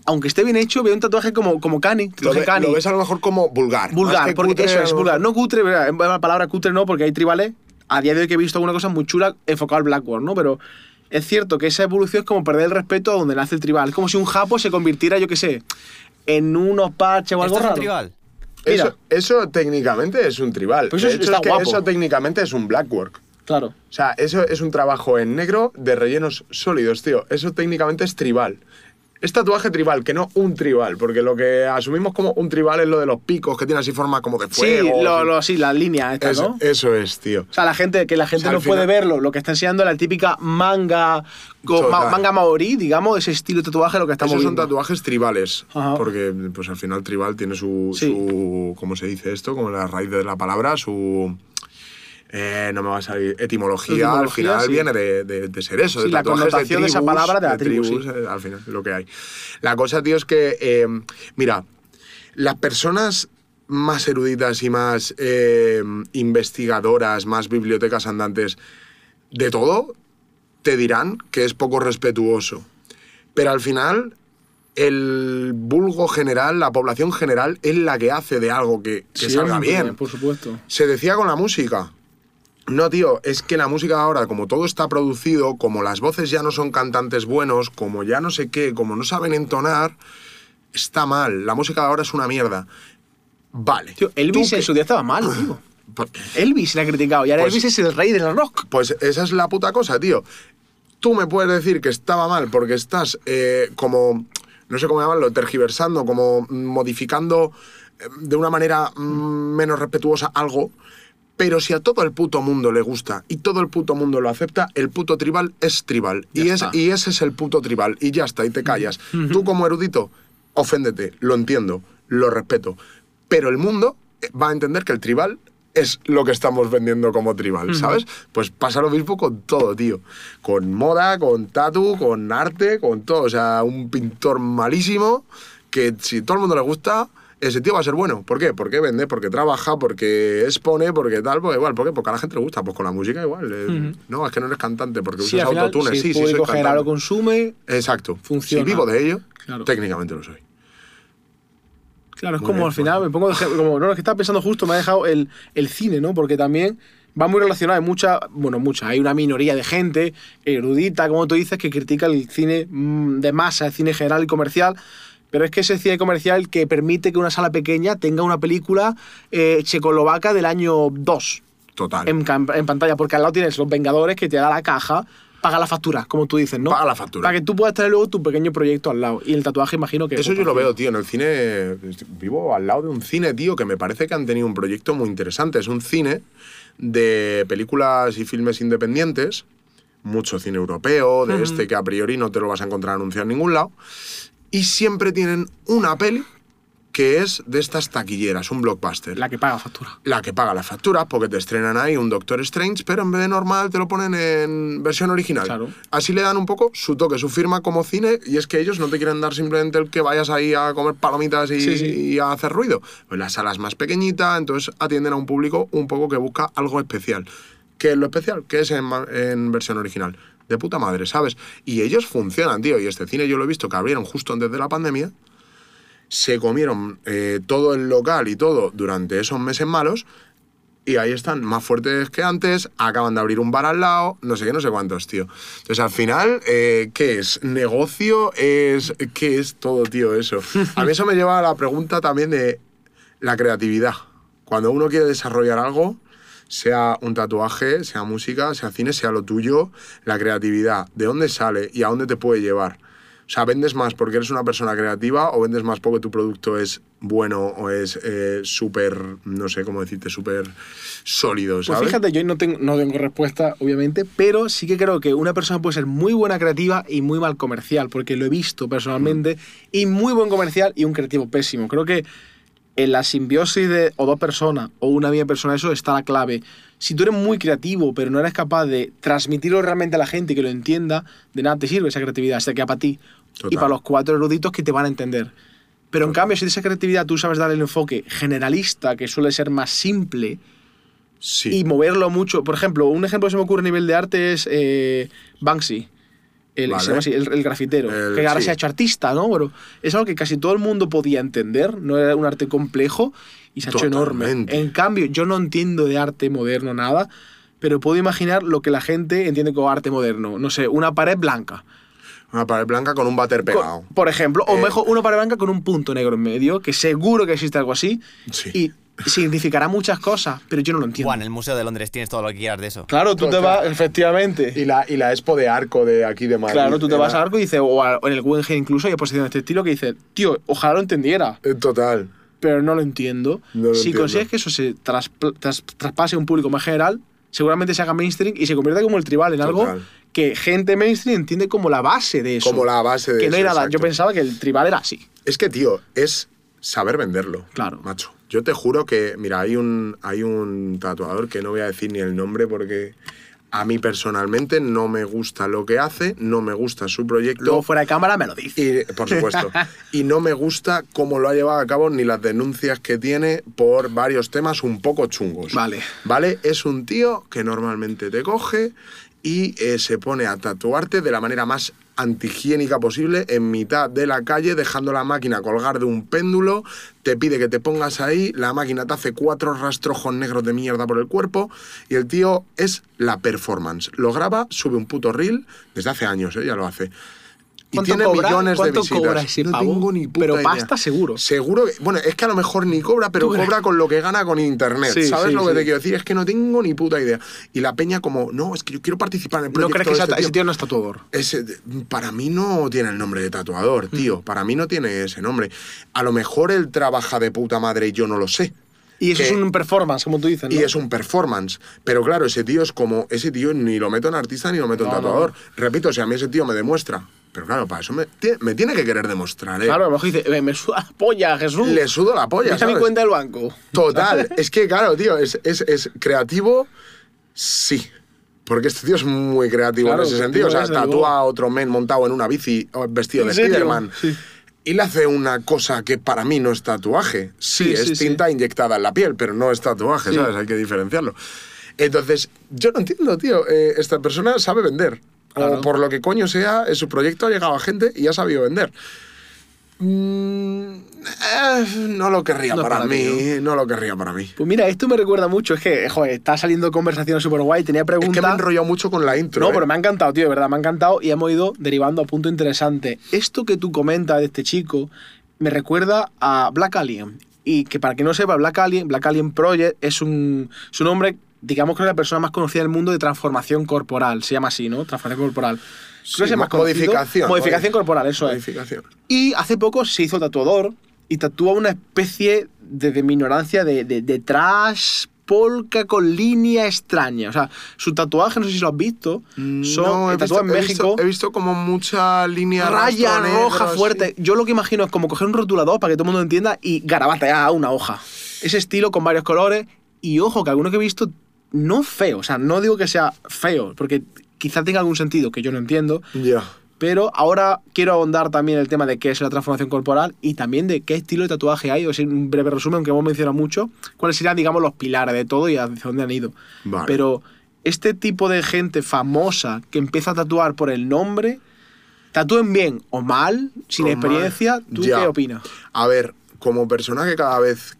Aunque esté bien hecho, veo un tatuaje como, como cani, Lo, ve- cani. lo ves a lo mejor como vulgar. vulgar, porque cutre, eso es vulgar. No cutre, ¿verdad? la palabra cutre no, porque hay tribales, a día de hoy que he visto alguna cosa muy chula enfocado al Blackboard, ¿no? Pero es cierto que esa evolución es como perder el respeto a donde nace el tribal. Es como si un japo se convirtiera, yo qué sé, en unos parches o algo ¿Esto es un tribal? Mira. Eso, eso técnicamente es un tribal. Pues eso hecho, está es que guapo. eso técnicamente es un blackwork. Claro. O sea, eso es un trabajo en negro de rellenos sólidos, tío. Eso técnicamente es tribal. Es tatuaje tribal, que no un tribal, porque lo que asumimos como un tribal es lo de los picos, que tiene así forma como de Sí, fuego. lo, lo- sí, la línea esta, ¿no? eso es, tío. O sea, la gente, que la gente O sea, no puede verlo, lo que está enseñando la típica manga, go- Total. ma- manga maorí, digamos, ese estilo de tatuaje lo que estamos Esos son viendo. tatuajes tribales, Ajá. porque pues al final tribal tiene su, Sí. su, ¿cómo se dice esto? Como la raíz de la palabra, su eh, no me va a salir. Etimología, al Etimología, final sí. viene de, de- de ser eso. Sí, de la connotación de esa palabra de la tribu, sí. eh, al final, lo que hay. La cosa, tío, es que, eh, mira, las personas más eruditas y más eh, investigadoras, más bibliotecas andantes de todo, te dirán que es poco respetuoso. Pero al final, el vulgo general, la población general, es la que hace de algo que, que salga bien. Por supuesto. Se decía con la música. No, tío, es que la música ahora, como todo está producido, como las voces ya no son cantantes buenos, como ya no sé qué, como no saben entonar, está mal. La música ahora es una mierda. Vale. Tío, Elvis en su día estaba mal, tío. Pues- Elvis le ha criticado y ahora Pues- Elvis es el rey del rock. Pues esa es la puta cosa, tío. Tú me puedes decir que estaba mal porque estás eh, como, no sé cómo llamarlo, tergiversando, como modificando eh, de una manera mm, menos respetuosa algo. Pero si a todo el puto mundo le gusta y todo el puto mundo lo acepta, el puto tribal es tribal. Ya Y, es, y ese es el puto tribal. Y ya está, y te callas. Tú como erudito, oféndete, lo entiendo, lo respeto. Pero el mundo eh, va a entender que el tribal es lo que estamos vendiendo como tribal, ¿sabes? Pues pasa lo mismo con todo, tío. Con moda, con tatu, con arte, con todo. O sea, un pintor malísimo que si todo el mundo le gusta, ese tío va a ser bueno. ¿Por qué? Porque vende, porque trabaja, porque expone, porque tal, pues igual. ¿Por qué? Porque a la gente le gusta. Pues con la música igual. eh, No, es que no eres cantante porque Sí, usas autotune. si sí, sí, soy cantante. lo consume, Exacto. Funciona. Si vivo de ello, Claro. técnicamente lo soy. Claro, es Muy como bien, al final, me pongo de como, no, es que estaba pensando justo, me ha dejado el, el cine, ¿no? Porque también va muy relacionado, hay mucha, bueno, mucha, hay una minoría de gente erudita, como tú dices, que critica el cine mm, de masa, el cine general y comercial, pero es que ese cine comercial que permite que una sala pequeña tenga una película eh, checoslovaca del año 2 Total. en, en pantalla, porque al lado tienes Los Vengadores que te da la caja, paga la factura, como tú dices, ¿no? Paga la factura. Para que tú puedas tener luego tu pequeño proyecto al lado. Y el tatuaje imagino que... Eso yo lo veo, tío. En el cine. Vivo al lado de un cine, tío, que me parece que han tenido un proyecto muy interesante. Es un cine de películas y filmes independientes. Mucho cine europeo, de este que a priori no te lo vas a encontrar anunciado en ningún lado. Y siempre tienen una peli que es de estas taquilleras, un blockbuster. La que paga factura. la que paga las facturas, porque te estrenan ahí un Doctor Strange, pero en vez de normal te lo ponen en versión original. Claro. Así le dan un poco su toque, su firma como cine, y es que ellos no te quieren dar simplemente el que vayas ahí a comer palomitas y, Sí, sí. y a hacer ruido. Pues la sala es más pequeñita, entonces atienden a un público un poco que busca algo especial. ¿Qué es lo especial? ¿Qué es en versión original? De puta madre, ¿sabes? Y ellos funcionan, tío. Y este cine yo lo he visto que abrieron justo antes de la pandemia se comieron eh, todo el local y todo durante esos meses malos y ahí están, más fuertes que antes, acaban de abrir un bar al lado, no sé qué, no sé cuántos, tío. Entonces, al final, eh, ¿qué es? ¿Negocio? Es, ¿Qué es todo, tío, eso? A mí eso me lleva a la pregunta también de la creatividad. Cuando uno quiere desarrollar algo, sea un tatuaje, sea música, sea cine, sea lo tuyo, la creatividad, ¿de dónde sale y a dónde te puede llevar? O sea, ¿vendes más porque eres una persona creativa o vendes más porque tu producto es bueno o es eh, súper, no sé cómo decirte, súper sólido, Pues ¿sabes? fíjate, yo no tengo, no tengo respuesta, obviamente, pero sí que creo que una persona puede ser muy buena creativa y muy mal comercial, porque lo he visto personalmente, y muy buen comercial y un creativo pésimo. Creo que en la simbiosis de o dos personas o una misma persona, eso está la clave. Si tú eres muy creativo, pero no eres capaz de transmitirlo realmente a la gente y que lo entienda, de nada te sirve esa creatividad, se queda para ti y para los cuatro eruditos que te van a entender. Pero en cambio, si de esa creatividad tú sabes darle el enfoque generalista, que suele ser más simple, Sí. y moverlo mucho. Por ejemplo, un ejemplo que se me ocurre a nivel de arte es eh, Banksy. El, Vale. se llama así, el, el grafitero. El- que ahora sí. se ha hecho artista, ¿no? Pero es algo que casi todo el mundo podía entender. No era un arte complejo y se ha hecho enorme. En cambio, yo no entiendo de arte moderno nada, pero puedo imaginar lo que la gente entiende como arte moderno. No sé, una pared blanca. Una pared blanca con un váter Con- pegado. por ejemplo, o Eh, mejor una pared blanca con un punto negro en medio, que seguro que existe algo así. Sí. Y significará muchas cosas, pero yo no lo entiendo. Juan, en el Museo de Londres tienes todo lo que quieras de eso. Claro, tú te vas, efectivamente. Y la, y la expo de arco de aquí de Madrid. Claro, tú te era- vas a Arco y dices, o, a- o en el Guggenheim incluso hay exposiciones de este estilo que dices, tío, ojalá lo entendiera, Eh, Total. pero no lo entiendo. No lo si entiendo. consigues que eso se tras- tras- traspase a un público más general, seguramente se haga mainstream y se convierta como el tribal en algo que gente mainstream entiende como la base de eso. Como la base de Que no eso, nada. Yo exacto. pensaba que el tribal era así. Es que, tío, es saber venderlo. Claro. Macho. Yo te juro que, mira, hay un, hay un tatuador que no voy a decir ni el nombre porque a mí personalmente no me gusta lo que hace, no me gusta su proyecto. Luego fuera de cámara me lo dice. Y, por supuesto. y no me gusta cómo lo ha llevado a cabo ni las denuncias que tiene por varios temas un poco chungos. Vale. ¿Vale? Es un tío que normalmente te coge y eh, se pone a tatuarte de la manera más antihigiénica posible en mitad de la calle, dejando la máquina colgar de un péndulo, te pide que te pongas ahí, la máquina te hace cuatro rastrojos negros de mierda por el cuerpo y el tío es la performance. Lo graba, sube un puto reel, desde hace años, ¿eh? ya lo hace. Y ¿Cuánto tiene cobra? millones de ¿Cuánto visitas. cobra ese no pavo? tengo ni puta Pero idea. pasta seguro. Seguro que, bueno, es que a lo mejor ni cobra, pero cobra con lo que gana con internet. Sí, ¿Sabes sí, lo que sí. te quiero decir? Es que no tengo ni puta idea. Y la peña como, no, es que yo quiero participar en el ¿No proyecto crees que de este ese tío no es tatuador? ese, para mí no tiene el nombre de tatuador, tío. Para mí no tiene ese nombre. A lo mejor él trabaja de puta madre y yo no lo sé. Y eso que- es un performance, como tú dices, ¿no? Y es un performance. Pero claro, ese tío es como. Ese tío ni lo meto en artista ni lo meto en No, no, tatuador. Repito, si a mí ese tío me demuestra. Pero claro, para eso me, me tiene que querer demostrar, ¿eh? Claro, a lo mejor dice, "Eh, me suda la polla, Jesús. Le sudo la polla. Deja mi cuenta del banco. Total. es que, claro, tío, es, es, es creativo, sí. Porque este tío es muy creativo Claro, en ese sentido. O sea, tatúa a otro men montado en una bici vestido ¿En de? Spiderman. Sí. Y le hace una cosa que para mí no es tatuaje. Sí, Sí, es sí, tinta inyectada en la piel, pero no es tatuaje. ¿sabes? Hay que diferenciarlo. Entonces, yo no entiendo, tío. eh, esta persona sabe vender. Claro. O por lo que coño sea, en su proyecto ha llegado a gente y ha sabido vender. Mm, eh, no lo querría No es para, para mí, ¿no? lo querría para mí. Pues mira, esto me recuerda mucho. Es que, joder, está saliendo conversaciones súper guay. Tenía Es preguntas. que me he enrollado mucho con la intro. No, ¿eh? pero me ha encantado, tío, de verdad, me ha encantado y hemos ido derivando a punto interesante. Esto que tú comentas de este chico me recuerda a Black Alien. Y que para que no sepa, Black Alien, Black Alien Project es un, es un hombre, digamos que es la persona más conocida del mundo de transformación corporal. Se llama así, ¿no? Transformación corporal. Sí, es más conocido. modificación, Modificación modi- corporal, eso es. Modificación. Y hace poco se hizo tatuador y tatúa una especie de, de mi ignorancia de, de, de trash polka con línea extraña. O sea, su tatuaje, no sé si lo has visto, son No, he eh, en visto- he México. visto- He visto, como mucha línea Raya roja fuerte. Yo lo que imagino es como coger un rotulador para que todo el mundo entienda y garabatear una hoja. Ese estilo con varios colores. Y ojo, que alguno que he visto, no feo. O sea, no digo que sea feo, porque quizá tenga algún sentido que yo no entiendo. Ya. Pero ahora quiero ahondar también el tema de qué es la transformación corporal y también de qué estilo de tatuaje hay. O sea, un breve resumen, aunque hemos mencionado mucho, cuáles serían, digamos, los pilares de todo y hacia dónde han ido. Vale. Pero este tipo de gente famosa que empieza a tatuar por el nombre, tatúen bien o mal, sin O experiencia. ¿tú Ya. qué opinas? A ver, como persona que cada vez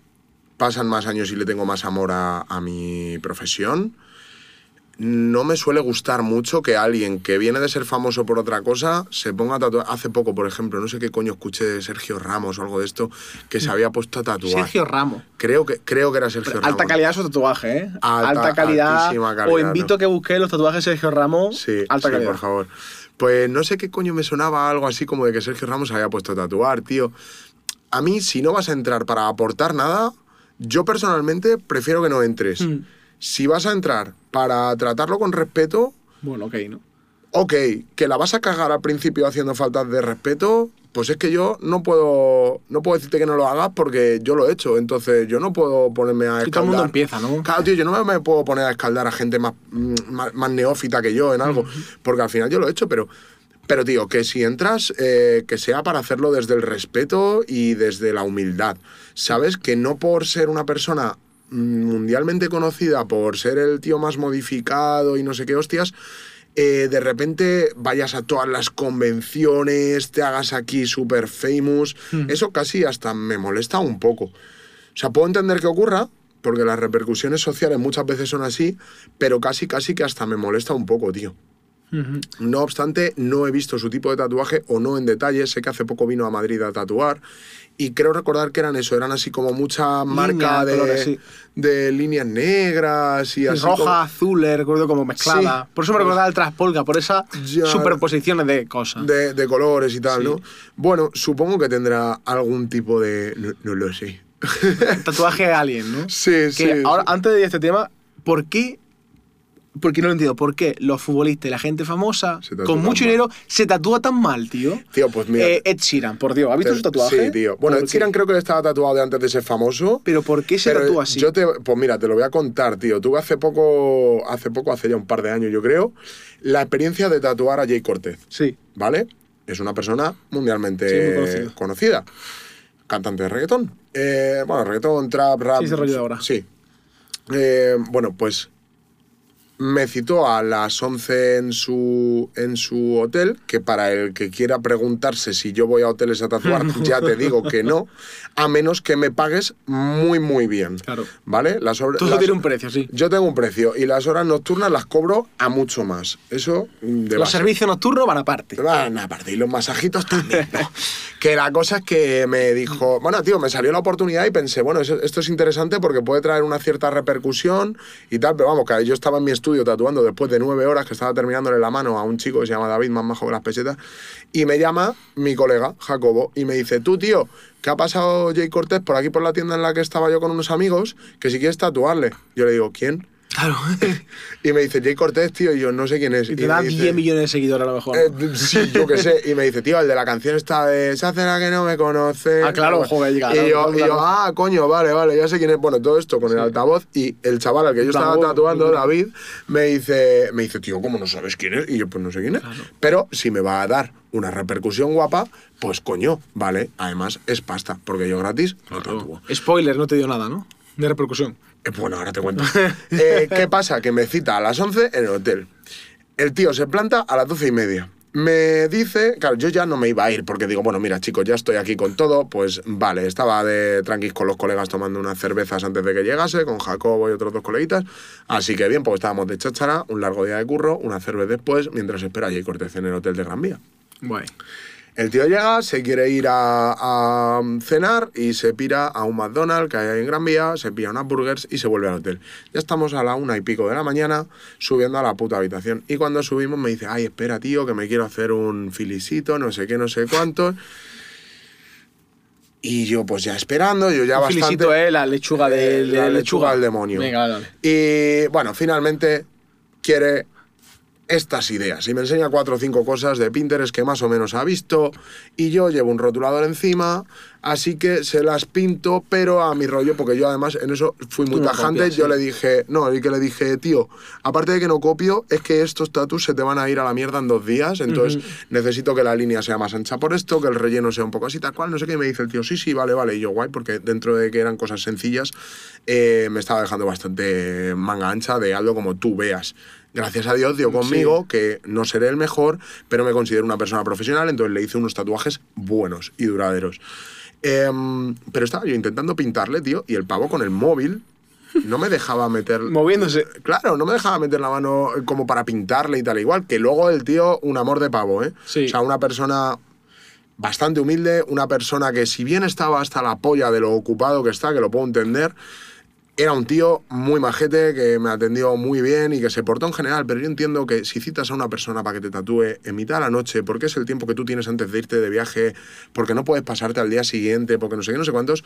pasan más años y le tengo más amor a, a mi profesión, no me suele gustar mucho que alguien que viene de ser famoso por otra cosa se ponga a tatuar. Hace poco, por ejemplo, no sé qué coño escuché de Sergio Ramos o algo de esto, que se había puesto a tatuar. Sergio Ramos. Creo que, creo que era Sergio Ramos. Alta calidad su tatuaje, ¿eh? Alta- calidad. O invito ¿no? a que busquéis los tatuajes de Sergio Ramos. Sí, alta sí, calidad. por favor. Pues no sé qué coño me sonaba algo así como de que Sergio Ramos se había puesto a tatuar, tío. A mí, si no vas a entrar para aportar nada, yo personalmente prefiero que no entres. Mm. Si vas a entrar para tratarlo con respeto, Bueno, ok, ¿no? ok, que la vas a cagar al principio haciendo faltas de respeto, pues es que yo no puedo, no puedo decirte que no lo hagas porque yo lo he hecho. Entonces yo no puedo ponerme a Y todo el mundo escaldar. empieza, ¿no? Claro, tío, yo no me puedo poner a escaldar a gente más, mm, más, más neófita que yo en algo, porque al final yo lo he hecho, pero, pero tío, que si entras, eh, que sea para hacerlo desde el respeto y desde la humildad. ¿Sabes? Que no por ser una persona mundialmente conocida, por ser el tío más modificado y no sé qué hostias, eh, de repente vayas a todas las convenciones, te hagas aquí super famous. Eso casi hasta me molesta un poco. O sea, puedo entender que ocurra, porque las repercusiones sociales muchas veces son así, pero casi, casi que hasta me molesta un poco, tío. No obstante, no he visto su tipo de tatuaje o no en detalle. Sé que hace poco vino a Madrid a tatuar. Y creo recordar que eran eso, eran así como mucha marca de, colores, sí. de líneas negras y así. roja, como- azul, recuerdo como mezclada. Sí. por eso me recordaba el traspolka, por esas superposiciones de cosas. de, de colores y tal, Sí. ¿no? Bueno, supongo que tendrá algún tipo de. No, no lo sé. Tatuaje alien, ¿no? Sí, Que sí. ahora, antes de ir a este tema, ¿por qué porque no lo entiendo, ¿por qué los futbolistas y la gente famosa, Se con mucho mal. dinero, se tatúa tan mal, tío? Tío, pues mira. Eh, Ed Sheeran, por Dios, ¿has visto su tatuaje? Sí, tío. Bueno, ¿Por Ed? Sheeran creo que le estaba tatuado de antes de ser famoso. Pero ¿por qué se tatúa así? Yo te, pues mira, te lo voy a contar, tío. Tuve hace poco, hace poco, hace ya un par de años, yo creo, la experiencia de tatuar a Jay Cortez, Sí. ¿vale? Es una persona mundialmente Sí, conocida. Cantante de reggaetón. Eh, bueno, reggaetón, trap, rap. Sí, ese rollo de ahora. Sí. Eh, bueno, pues me citó a las 11 en su, en su hotel, que para el que quiera preguntarse si yo voy a hoteles a tatuar, ya te digo que no, a menos que me pagues muy, muy bien. Claro. ¿Vale? Las horas- Todo las- tiene un precio, sí. Yo tengo un precio y las horas nocturnas las cobro a mucho más. Eso mm, de Los base. servicios nocturnos van aparte. Van aparte, y los masajitos también, ¿no? que la cosa es que me dijo, bueno, tío, me salió la oportunidad y pensé, bueno, esto es interesante porque puede traer una cierta repercusión y tal, pero vamos, que yo estaba en mi estudio tatuando después de nueve horas que estaba terminándole la mano a un chico que se llama David, más majo que las pesetas, y me llama mi colega, Jacobo, y me dice, tú, tío, ¿qué ha pasado Jay Cortés por aquí por la tienda en la que estaba yo con unos amigos? Que si quieres tatuarle. Yo le digo, ¿quién? Claro. Y me dice, Jay Cortés, tío, y yo no sé quién es. y te me da dice- 10 millones de seguidores a lo mejor. eh, sí, yo qué sé. Y me dice, tío, el de la canción está de Se hace la que no me conoce. Ah, claro, joder, llega, Y claro, yo, y yo, claro. ah, coño, vale, vale, ya sé quién es. Bueno, todo esto con el altavoz. Y el chaval al que yo estaba tatuando, David. Me dice, me dice, tío, ¿cómo no sabes quién es? Y yo, pues no sé quién es. Pero si me va a dar una repercusión guapa, pues coño, vale. Además, es pasta, porque yo gratis no tatúo. Spoiler, no te dio nada, ¿no? De repercusión. Eh, Bueno, ahora te cuento. Eh, ¿Qué pasa? Que me cita a las 11 en el hotel. El tío se planta a las 12 y media. Me dice, claro, yo ya no me iba a ir porque digo, bueno, mira, chicos, ya estoy aquí con todo. Pues vale, estaba de tranquis con los colegas tomando unas cervezas antes de que llegase, con Jacobo y otros dos coleguitas. Así que bien, pues estábamos de cháchara, un largo día de curro, una cerveza después, mientras espera a Jay Cortez en el hotel de Gran Vía. Guay. El tío llega, se quiere ir a, a cenar y se pira a un McDonald's que hay en Gran Vía, se pilla unas burgers y se vuelve al hotel. Ya estamos a la una y pico de la mañana subiendo a la puta habitación. Y cuando subimos me dice, ay, espera, tío, que me quiero hacer un filicito, no sé qué, no sé cuánto. Y yo, pues ya esperando, yo ya Un bastante... felicito, ¿eh? La lechuga de, de La lechuga al demonio. Venga, vale. Y bueno, finalmente quiere estas ideas. Y me enseña cuatro o cinco cosas de Pinterest que más o menos ha visto y yo llevo un rotulador encima, así que se las pinto, pero a mi rollo, porque yo además en eso fui muy tajante, copias, yo sí. le dije, no, y que le dije, tío, aparte de que no copio, es que estos tatus se te van a ir a la mierda en dos días, entonces necesito que la línea sea más ancha por esto, que el relleno sea un poco así, tal cual, no sé qué, y me dice el tío, sí, sí, vale, vale, y yo guay, porque dentro de que eran cosas sencillas, eh, me estaba dejando bastante manga ancha de algo como tú veas. Gracias a Dios dio conmigo que no seré el mejor, pero me considero una persona profesional, entonces le hice unos tatuajes buenos y duraderos. Em, pero estaba yo intentando pintarle, tío, y el pavo con el móvil no me dejaba meter... Moviéndose. Claro, no me dejaba meter la mano como para pintarle y tal, igual que luego el tío, un amor de pavo, ¿eh? Sí. O sea, una persona bastante humilde, una persona que si bien estaba hasta la polla de lo ocupado que está, que lo puedo entender, era un tío muy majete, que me atendió muy bien y que se portó en general, pero yo entiendo que si citas a una persona para que te tatúe en mitad de la noche, porque es el tiempo que tú tienes antes de irte de viaje, porque no puedes pasarte al día siguiente, porque no sé qué, no sé cuántos,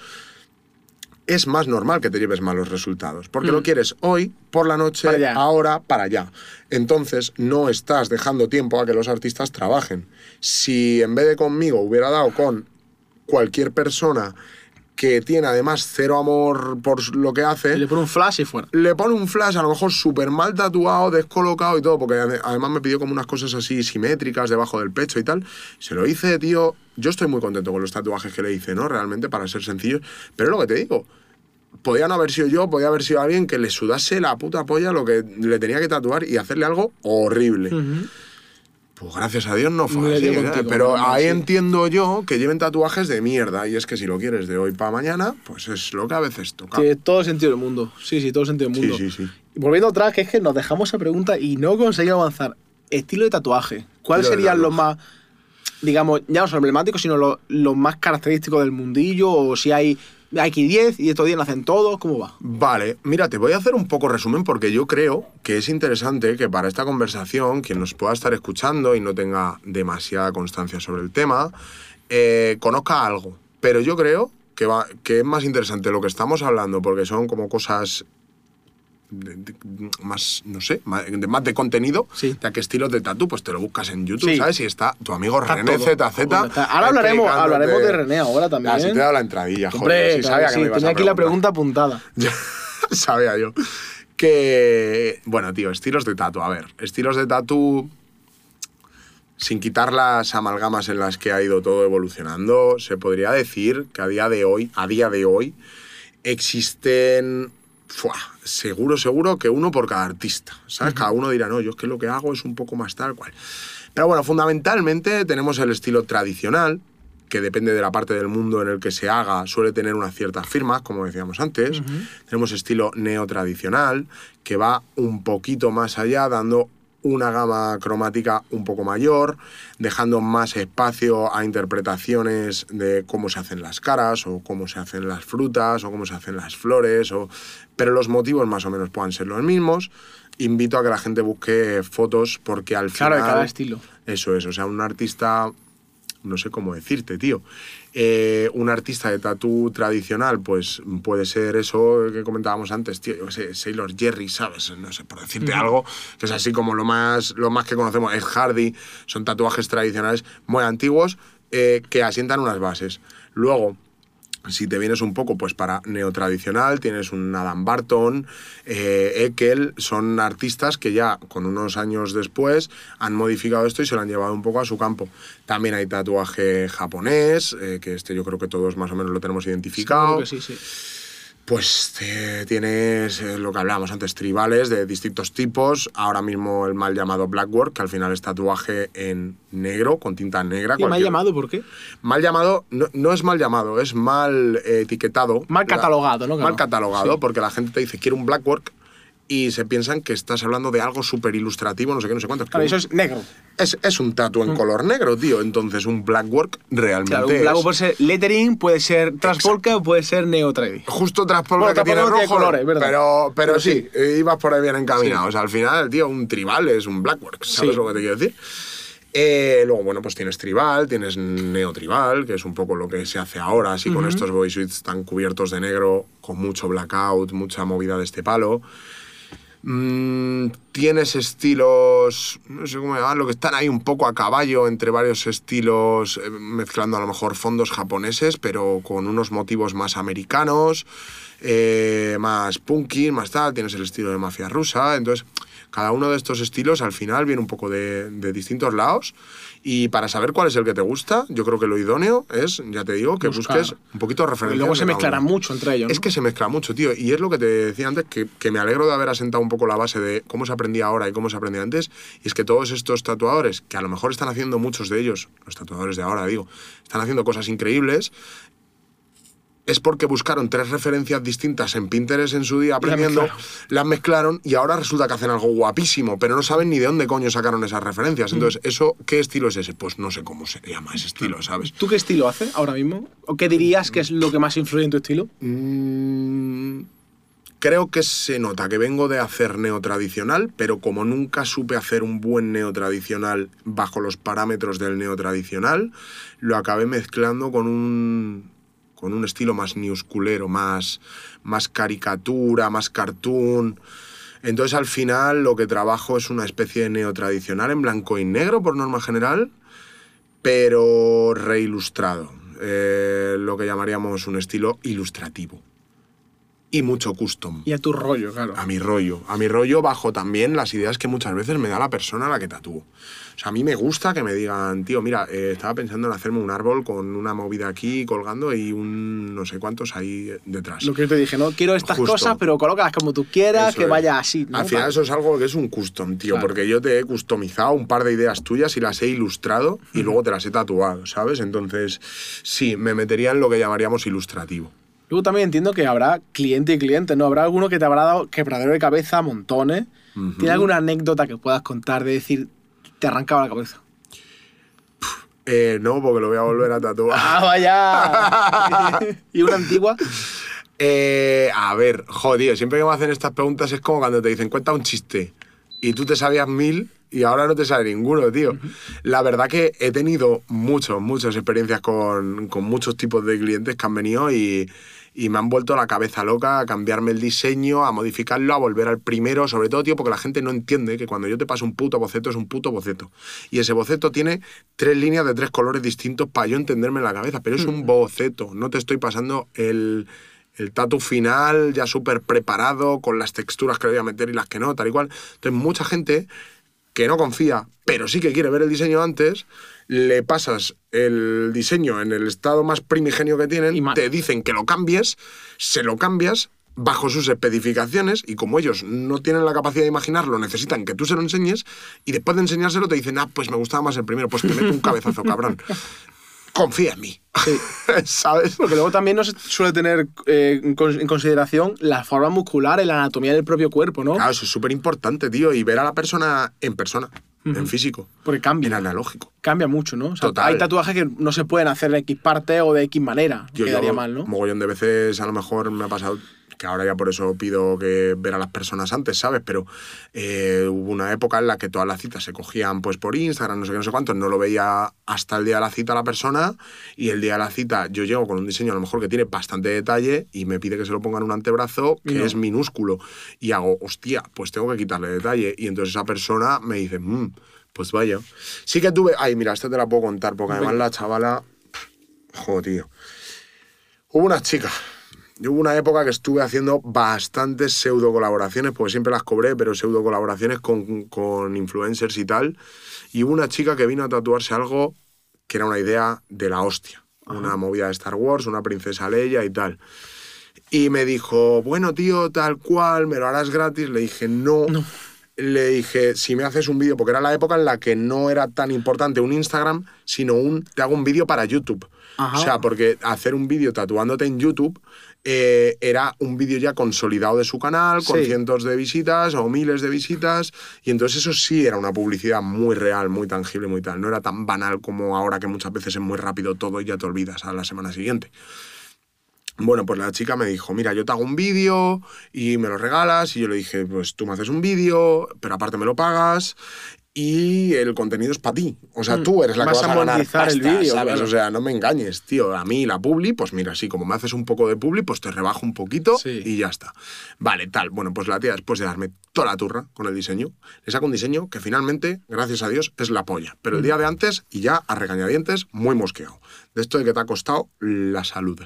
es más normal que te lleves malos resultados, porque lo quieres hoy, por la noche, Para ahora, para allá. Entonces no estás dejando tiempo a que los artistas trabajen. Si en vez de conmigo hubiera dado con cualquier persona que tiene además cero amor por lo que hace, Y le pone un flash y fuera. le pone un flash a lo mejor súper mal tatuado, descolocado y todo, porque ade- además me pidió como unas cosas así simétricas debajo del pecho y tal. Se lo hice, tío. Yo estoy muy contento con los tatuajes que le hice, ¿no? Realmente, para ser sencillos. Pero es lo que te digo. Podía no haber sido yo, podía haber sido alguien que le sudase la puta polla lo que le tenía que tatuar y hacerle algo horrible. Pues gracias a Dios no fue así, ¿eh? contigo, Pero no, ahí sí. entiendo yo que lleven tatuajes de mierda. Y es que si lo quieres de hoy para mañana, pues es lo que a veces toca. Tiene todo sentido del mundo. Sí, sí, todo sentido del Sí, mundo. sí, sí. Y volviendo atrás, que es que nos dejamos esa pregunta y no conseguimos avanzar. Estilo de tatuaje. ¿Cuáles serían los más, digamos, ya no son emblemáticos, sino los, los más característicos del mundillo? O si hay aquí 10 y estos 10 nacen todos, ¿cómo va? Vale, mira, te voy a hacer un poco resumen porque yo creo que es interesante que para esta conversación, quien nos pueda estar escuchando y no tenga demasiada constancia sobre el tema, eh, conozca algo. Pero yo creo que, va, que es más interesante lo que estamos hablando porque son como cosas de- de- más, no sé, más de, más de contenido, Sí. de a qué estilos de tatu, pues te lo buscas en YouTube, Sí. ¿sabes? Y está tu amigo Está René todo. ZZ. Está- Ahora hablaremos, hablaremos de René ahora también. Te he dado la entradilla, joder. Sí sabía que que sí, me ibas a tenía aquí la pregunta apuntada. Sabía yo. Que, bueno, tío, estilos de tatu. A ver, estilos de tatu, sin quitar las amalgamas en las que ha ido todo evolucionando, se podría decir que a día de hoy, a día de hoy, existen, ¡fua! seguro, seguro que uno por cada artista. ¿Sabes? Cada uno dirá, no, yo es que lo que hago es un poco más tal cual. Pero bueno, fundamentalmente tenemos el estilo tradicional, que depende de la parte del mundo en el que se haga, suele tener unas ciertas firmas, como decíamos antes. Tenemos estilo neotradicional, que va un poquito más allá, dando una gama cromática un poco mayor, dejando más espacio a interpretaciones de cómo se hacen las caras, o cómo se hacen las frutas, o cómo se hacen las flores, o... pero los motivos más o menos puedan ser los mismos. Invito a que la gente busque fotos porque al Claro, de final... cada estilo. Eso es, o sea, un artista, no sé cómo decirte, tío. Eh, un artista de tatú tradicional, pues puede ser eso que comentábamos antes, tío, yo sé, Sailor Jerry, ¿sabes? No sé, por decirte algo, que es así como lo más, lo más que conocemos, es Hardy, son tatuajes tradicionales muy antiguos eh, que asientan unas bases. Luego, si te vienes un poco pues para neotradicional, tienes un Adam Barton, eh, Ekel, son artistas que ya con unos años después han modificado esto y se lo han llevado un poco a su campo. También hay tatuaje japonés, eh, que este yo creo que todos más o menos lo tenemos identificado. Que sí, sí. Pues eh, tienes eh, lo que hablábamos antes, tribales de distintos tipos. Ahora mismo el mal llamado blackwork, que al final es tatuaje en negro, con tinta negra. ¿Y cualquier- llamado por qué? Mal llamado, no, no es mal llamado, es mal eh, etiquetado. Mal catalogado, ¿no? Mal catalogado, Sí. porque la gente te dice, quiero un blackwork, y se piensan que estás hablando de algo súper ilustrativo, no sé qué, no sé cuánto. Es Claro, eso es negro. es, es un tatu en color negro, tío. Entonces, un blackwork realmente Claro, un es- blanco puede ser lettering, puede ser transvolca o puede ser neotradi. Justo transporte Bueno, que tiene rojo, tiene colores, ¿verdad? pero, pero, Pero sí, eh, ibas por ahí bien encaminado. O sea, al final, tío, un tribal es un blackwork, ¿sabes Sí. lo que te quiero decir? Eh, luego, bueno, pues tienes tribal, tienes neotribal, que es un poco lo que se hace ahora, así con estos bodysuits tan cubiertos de negro, con mucho blackout, mucha movida de este palo. Mm, tienes estilos, no sé cómo llamarlo, que están ahí un poco a caballo entre varios estilos, eh, mezclando a lo mejor fondos japoneses, pero con unos motivos más americanos, eh, más punky, más tal. Tienes el estilo de mafia rusa. Entonces, cada uno de estos estilos al final viene un poco de, de distintos lados. Y para saber cuál es el que te gusta, yo creo que lo idóneo es, ya te digo, que Buscar. busques un poquito de Y referencia. luego se mezclarán mucho entre ellos. ¿no? Es que se mezcla mucho, tío. Y es lo que te decía antes, que, que me alegro de haber asentado un poco la base de cómo se aprendía ahora y cómo se aprendía antes. Y es que todos estos tatuadores, que a lo mejor están haciendo muchos de ellos, los tatuadores de ahora, digo, están haciendo cosas increíbles, es porque buscaron tres referencias distintas en Pinterest en su día aprendiendo, mezclaron. las mezclaron y ahora resulta que hacen algo guapísimo, pero no saben ni de dónde coño sacaron esas referencias. Entonces, ¿eso qué estilo es ese? Pues no sé cómo se llama ese estilo, ¿sabes? ¿Tú qué estilo haces ahora mismo? ¿O qué dirías que es lo que más influye en tu estilo? Mm, creo que se nota que vengo de hacer neotradicional, pero como nunca supe hacer un buen neotradicional bajo los parámetros del neotradicional, lo acabé mezclando con un con un estilo más newsculero, más, más caricatura, más cartoon. Entonces al final lo que trabajo es una especie de neotradicional en blanco y negro por norma general, pero reilustrado. Eh, lo que llamaríamos un estilo ilustrativo. Y mucho custom. Y a tu rollo, claro. A mi rollo. A mi rollo bajo también las ideas que muchas veces me da la persona a la que tatúo. O sea, a mí me gusta que me digan, tío, mira, eh, estaba pensando en hacerme un árbol con una movida aquí colgando y un no sé cuántos ahí detrás. Lo que yo te dije, no quiero estas Justo. cosas, pero colócalas como tú quieras, Eso que es. vaya así. ¿no? Al final eso es algo que es un custom, tío, Claro. porque yo te he customizado un par de ideas tuyas y las he ilustrado y luego te las he tatuado, ¿sabes? Entonces, sí, me metería en lo que llamaríamos ilustrativo. Luego también entiendo que habrá cliente y cliente, ¿no? Habrá alguno que te habrá dado quebradero de cabeza montones. ¿Tiene alguna anécdota que puedas contar de decir, te arrancaba la cabeza? Eh, no, porque lo voy a volver a tatuar. ¡Ah, vaya! ¿Y una antigua? Eh, a ver, joder, siempre que me hacen estas preguntas es como cuando te dicen, cuenta un chiste. Y tú te sabías mil y ahora no te sabe ninguno, tío. La verdad que he tenido muchos, muchas experiencias con, con muchos tipos de clientes que han venido y, y me han vuelto la cabeza loca a cambiarme el diseño, a modificarlo, a volver al primero, sobre todo, tío, porque la gente no entiende que cuando yo te paso un puto boceto es un puto boceto. Y ese boceto tiene tres líneas de tres colores distintos para yo entenderme en la cabeza, pero es un boceto, no te estoy pasando el, el tatu final ya súper preparado, con las texturas que le voy a meter y las que no, tal y cual. Entonces, mucha gente que no confía, pero sí que quiere ver el diseño antes, le pasas el diseño en el estado más primigenio que tienen, Y te dicen que lo cambies, se lo cambias bajo sus especificaciones y como ellos no tienen la capacidad de imaginarlo, necesitan que tú se lo enseñes y después de enseñárselo te dicen, ah, pues me gustaba más el primero, pues te meto un cabezazo, cabrón. Confía en mí. ¿Sabes? Porque luego también no se suele tener eh, en cons- en consideración la forma muscular, la anatomía del propio cuerpo, ¿no? Claro, eso es súper importante, tío, y ver a la persona en persona, en físico, Porque en cambia. analógico. Cambia mucho, ¿no? O sea, Total. hay tatuajes que no se pueden hacer de X parte o de X manera. Tío, Quedaría yo mal, ¿no? Mogollón de veces a lo mejor me ha pasado que ahora ya por eso pido que ver a las personas antes, ¿sabes? Pero eh, hubo una época en la que todas las citas se cogían pues por Instagram, no sé qué, no sé cuánto, no lo veía hasta el día de la cita la persona y el día de la cita yo llego con un diseño a lo mejor que tiene bastante detalle y me pide que se lo ponga en un antebrazo que no. es minúsculo y hago, hostia, pues tengo que quitarle detalle y entonces esa persona me dice, "Mm, pues vaya. Sí que tuve, ay, mira, esta te la puedo contar porque además la chavala, joder, tío. Hubo una chica. Yo hubo una época que estuve haciendo bastantes pseudo colaboraciones, porque siempre las cobré, pero pseudo colaboraciones con, con influencers y tal. Y hubo una chica que vino a tatuarse algo que era una idea de la hostia. Una movida de Star Wars, una princesa Leia y tal. Y me dijo, bueno, tío, tal cual, me lo harás gratis. Le dije, no. Le dije, si me haces un vídeo, porque era la época en la que no era tan importante un Instagram, sino un, te hago un vídeo para YouTube. Ajá. O sea, porque hacer un vídeo tatuándote en YouTube eh, era un vídeo ya consolidado de su canal, con Sí. cientos de visitas o miles de visitas, y entonces eso sí era una publicidad muy real, muy tangible, muy tal. No era tan banal como ahora que muchas veces es muy rápido todo y ya te olvidas a la semana siguiente. Bueno, pues la chica me dijo, mira, yo te hago un vídeo y me lo regalas. Y yo le dije, pues tú me haces un vídeo, pero aparte me lo pagas y el contenido es para ti. O sea, tú eres la que Vas a a ganar monetizar el pasta, vídeo, ¿sabes? claro. O sea, no me engañes, tío. A mí la publi, pues mira, sí, como me haces un poco de publi, pues te rebajo un poquito Sí. y ya está. Vale, tal. Bueno, pues la tía, después de darme toda la turra con el diseño, le saca un diseño que finalmente, gracias a Dios, es la polla. Pero el día de antes, y ya a regañadientes, muy mosqueado. De esto de que te ha costado la salud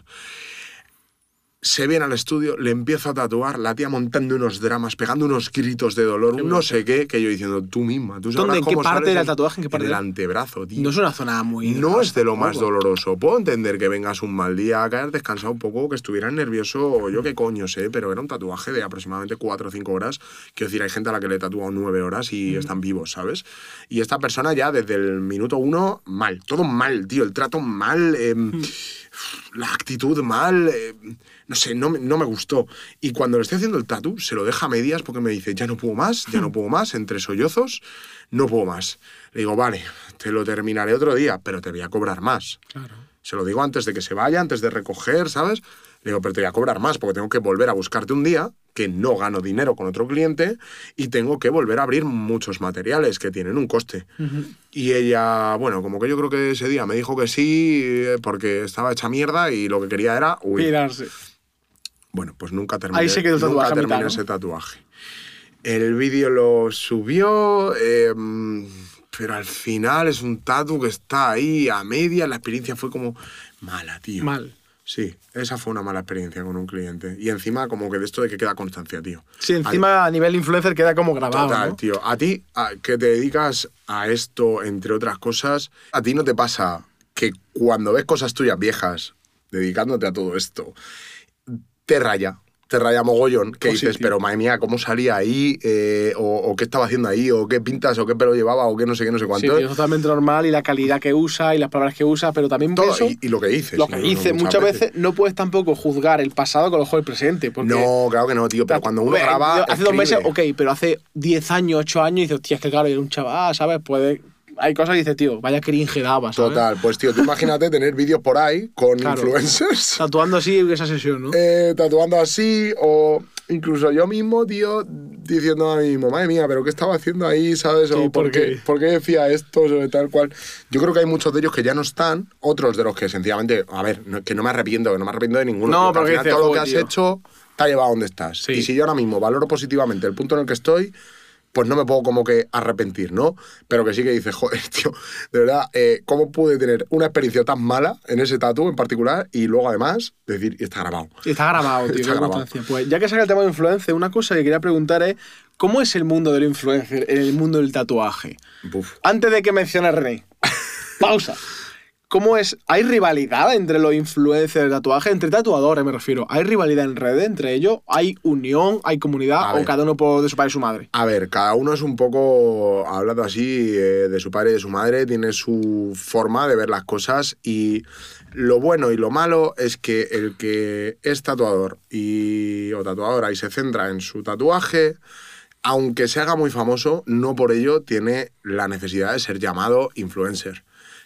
se viene al estudio, le empiezo a tatuar, la tía montando unos dramas, pegando unos gritos de dolor, un no sé qué, que yo diciendo, tú misma, tú sabrás ¿Dónde? ¿En qué parte del en- tatuaje? ¿En qué parte el del- antebrazo, tío. No es una zona muy. No es de lo más doloroso. Puedo entender que vengas un mal día a caer descansado un poco, que estuvieras nervioso, o yo qué coño sé, pero era un tatuaje de aproximadamente 4 o 5 horas. Quiero decir, hay gente a la que le he tatuado 9 horas y están vivos, ¿sabes? Y esta persona ya desde el minuto uno, mal. Todo mal, tío. El trato mal, em, la actitud mal. em, no sé, no, me- no me gustó. Y cuando le estoy haciendo el tatu, se lo deja a medias porque me dice, ya no puedo más, ya no puedo más, entre sollozos, no puedo más. Le digo, vale, te lo terminaré otro día, pero te voy a cobrar más. Claro. Se lo digo antes de que se vaya, antes de recoger, ¿sabes? Le digo, pero te voy a cobrar más porque tengo que volver a buscarte un día que no gano dinero con otro cliente y tengo que volver a abrir muchos materiales que tienen un coste. Y ella, bueno, como que yo creo que ese día me dijo que sí eh, porque estaba hecha mierda y lo que quería era huir. Pirarse. Bueno, pues nunca terminé, Ahí se quedó el nunca tatuaje a terminé mitad, ¿no? ese tatuaje. El vídeo lo subió, eh, pero al final es un tatu que está ahí a media. La experiencia fue como mala, tío. Mal. Sí, esa fue una mala experiencia con un cliente. Y encima como que de esto de que queda constancia, tío. Sí, encima a nivel influencer queda como grabado. Total, ¿no? tío. A ti, a- que te dedicas a esto, entre otras cosas, ¿a ti no te pasa que cuando ves cosas tuyas viejas, dedicándote a todo esto, te raya? Te raya mogollón, que Oh, sí, dices, pero madre mía, ¿cómo salía ahí? Eh, o, o qué estaba haciendo ahí? ¿O qué pintas? ¿O qué pelo llevaba? ¿O qué no sé qué, no sé Sí, cuánto? tío, es totalmente normal y la calidad que usa y las palabras que usa, pero también Todo, pienso y, y lo que dices. lo que incluso, dice. Muchas veces. no puedes tampoco juzgar el pasado con los ojos del presente. Porque No, claro que no, tío. Pero cuando uno Hombre, graba. Hace dos meses, ok, pero hace 10 años, 8 años, dices, hostia, es que claro, era un chaval, ¿sabes? Puede. Hay cosas que dices, tío, vaya cringe daba, ¿sabes? Total, pues tío, tú imagínate tener vídeos por ahí con Claro. influencers. Tatuando así esa sesión, ¿no? eh, tatuando así o incluso yo mismo, tío, diciendo a mí mismo, madre mía, pero ¿qué estaba haciendo ahí, sabes? O Sí, ¿por ¿por, qué? ¿por qué decía esto, sobre tal cual? Yo creo que hay muchos de ellos que ya no están, otros de los que sencillamente, a ver, no- que no me arrepiento, que no me arrepiento de ninguno. No, porque al final dices, todo lo que "Joder, has tío". hecho te ha llevado a donde estás. Sí. Y si yo ahora mismo valoro positivamente el punto en el que estoy, pues no me puedo como que arrepentir, ¿no? Pero que sí que dices, joder, tío, de verdad, eh, ¿cómo pude tener una experiencia tan mala en ese tatu en particular y luego además decir, y está grabado? Y Está grabado, tío, Está grabado. Pues ya que saca el tema de influencer, una cosa que quería preguntar es, ¿cómo es el mundo del influencer en el mundo del tatuaje? Buf. Antes de que mencione a René, pausa. ¿Cómo es? ¿Hay rivalidad entre los influencers de tatuaje? Entre tatuadores me refiero. ¿Hay rivalidad en redes entre ellos? ¿Hay unión? ¿Hay comunidad? A ¿O ver. cada uno por de su padre y su madre? A ver, cada uno es un poco, hablando así, eh, de su padre y de su madre, tiene su forma de ver las cosas y lo bueno y lo malo es que el que es tatuador y, o tatuadora y se centra en su tatuaje, aunque se haga muy famoso, no por ello tiene la necesidad de ser llamado influencer.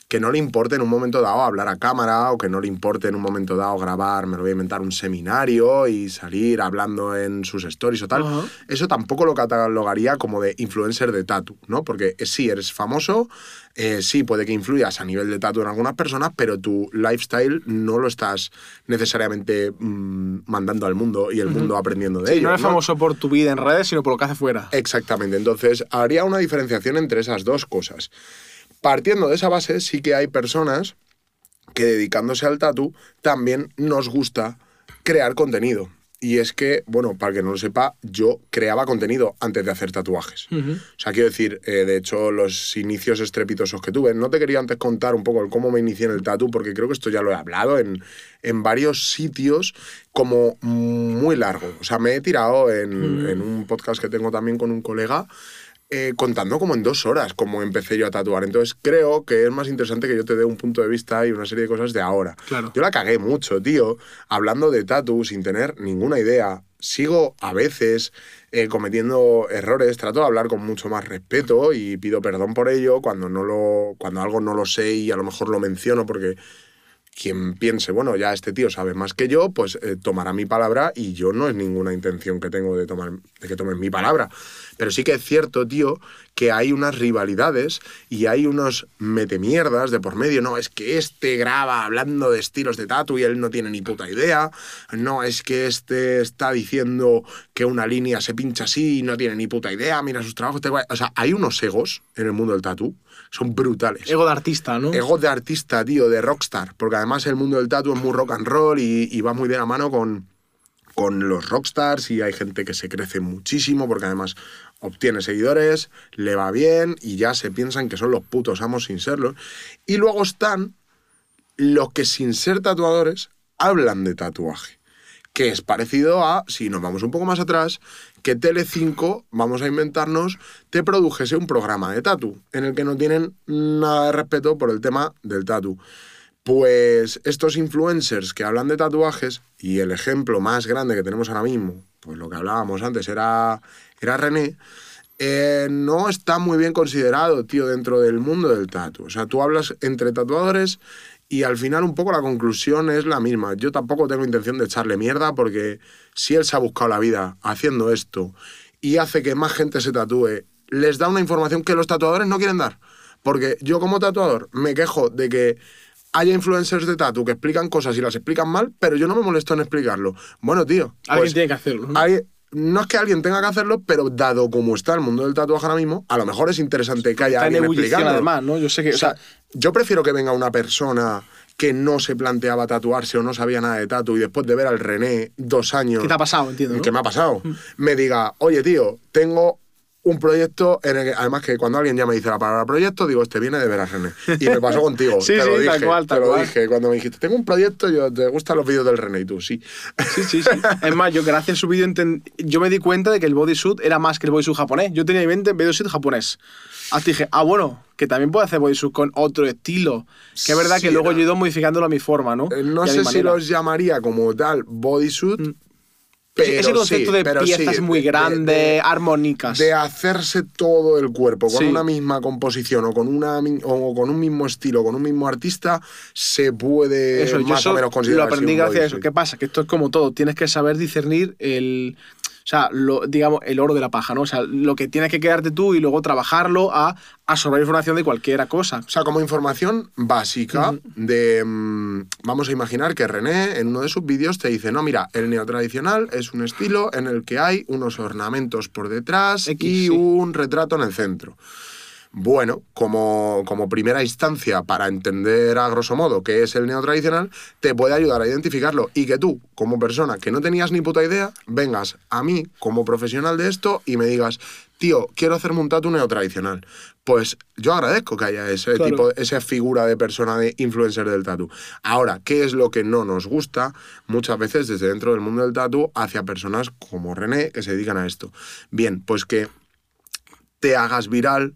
Que no le importe en un momento dado hablar a cámara o que no le importe en un momento dado grabar, me lo voy a inventar, un seminario y salir hablando en sus stories o tal. Eso tampoco lo catalogaría como de influencer de tatu, ¿no? Porque eh, sí, eres famoso, eh, sí, puede que influyas a nivel de tatu en algunas personas, pero tu lifestyle no lo estás necesariamente mm, mandando al mundo y el mundo aprendiendo de Sí, ello. no eres ¿no? famoso por tu vida en redes, sino por lo que hace fuera. Exactamente, entonces haría una diferenciación entre esas dos cosas. Partiendo de esa base, sí que hay personas que dedicándose al tatu también nos gusta crear contenido. Y es que, bueno, para que no lo sepa, yo creaba contenido antes de hacer tatuajes. Ujú. O sea, quiero decir, eh, de hecho, los inicios estrepitosos que tuve, no te quería antes contar un poco el cómo me inicié en el tatu, porque creo que esto ya lo he hablado en, en varios sitios como muy largo. O sea, me he tirado en, en un podcast que tengo también con un colega. Eh, contando como en dos horas cómo empecé yo a tatuar. Entonces creo que es más interesante que yo te dé un punto de vista y una serie de cosas de ahora. Claro. Yo la cagué mucho, tío, hablando de tatu sin tener ninguna idea. Sigo a veces eh, cometiendo errores, trato de hablar con mucho más respeto y pido perdón por ello cuando, no lo, cuando algo no lo sé y a lo mejor lo menciono porque quien piense, bueno, ya este tío sabe más que yo, pues eh, tomará mi palabra y yo no es ninguna intención que tengo de, tomar, de que tomes mi palabra. Pero sí que es cierto, tío, que hay unas rivalidades y hay unos metemierdas de por medio. No, es que este graba hablando de estilos de tatu y él no tiene ni puta idea. No, es que este está diciendo que una línea se pincha así y no tiene ni puta idea. Mira sus trabajos. O sea, hay unos egos en el mundo del tatu. Son brutales. Ego de artista, ¿no? Ego de artista, tío, de rockstar. Porque además el mundo del tatu es muy rock and roll y, y va muy de la mano con, con los rockstars y hay gente que se crece muchísimo porque además obtiene seguidores, le va bien y ya se piensan que son los putos amos sin serlo. Y luego están los que sin ser tatuadores hablan de tatuaje. Que es parecido a, si nos vamos un poco más atrás, que Tele5, vamos a inventarnos, te produjese un programa de tatu, en el que no tienen nada de respeto por el tema del tatu. Pues estos influencers que hablan de tatuajes, y el ejemplo más grande que tenemos ahora mismo, pues lo que hablábamos antes era, era René, eh, no está muy bien considerado, tío, dentro del mundo del tatu. O sea, tú hablas entre tatuadores y al final un poco la conclusión es la misma. Yo tampoco tengo intención de echarle mierda porque si él se ha buscado la vida haciendo esto y hace que más gente se tatúe, les da una información que los tatuadores no quieren dar. Porque yo como tatuador me quejo de que haya influencers de tatu que explican cosas y las explican mal, pero yo no me molesto en explicarlo. Bueno, tío. Alguien pues tiene que hacerlo. ¿no? hay- no es que alguien tenga que hacerlo, pero dado como está el mundo del tatuaje ahora mismo, a lo mejor es interesante que haya Está en alguien ebullición explicando. además, ¿no? Yo sé que, O sea, yo prefiero que venga una persona que no se planteaba tatuarse o no sabía nada de tatu y después de ver al René dos años... ¿qué te ha pasado? Entiendo, ¿no? ¿Qué me ha pasado? Me diga, oye, tío, tengo un proyecto en el que, además que cuando alguien ya me dice la palabra proyecto, digo, este viene de veras, René. Y me pasó contigo, Sí, te lo sí, dije, tal cual, tal te lo cual. dije. Cuando me dijiste, tengo un proyecto, yo, ¿te gustan los vídeos del René? Y tú, sí. Sí, sí, sí. Es más, yo gracias a su vídeo yo me di cuenta de que el bodysuit era más que el bodysuit japonés. Yo tenía en mente bodysuit japonés. Hasta dije, ah, bueno, que también puedo hacer bodysuit con otro estilo. Que es verdad Sí, que luego era- yo he ido modificándolo a mi forma, ¿no? Eh, No sé si los llamaría como tal bodysuit, pero Ese concepto sí, de pero piezas sí, muy de- de- grandes, de- armónicas. de hacerse todo el cuerpo con Sí. una misma composición o con, una, o con un mismo estilo, con un mismo artista, se puede eso, más o menos considerar lo aprendí gracias a eso. ¿Qué pasa? Que esto es como todo. Tienes que saber discernir el... O sea, lo, digamos, el oro de la paja, ¿no? O sea, lo que tienes que quedarte tú y luego trabajarlo a absorber información de cualquier cosa. O sea, como información básica de... mm, vamos a imaginar que René en uno de sus vídeos te dice, no, mira, el neotradicional es un estilo en el que hay unos ornamentos por detrás X, y sí. un retrato en el centro. Bueno, como, como primera instancia para entender a grosso modo qué es el neotradicional, te puede ayudar a identificarlo y que tú, como persona que no tenías ni puta idea, vengas a mí como profesional de esto y me digas, tío, quiero hacerme un tatu neotradicional. Pues yo agradezco que haya ese Claro. tipo, esa figura de persona de influencer del tatu. Ahora, ¿qué es lo que no nos gusta muchas veces desde dentro del mundo del tatu hacia personas como René que se dedican a esto? Bien, pues que te hagas viral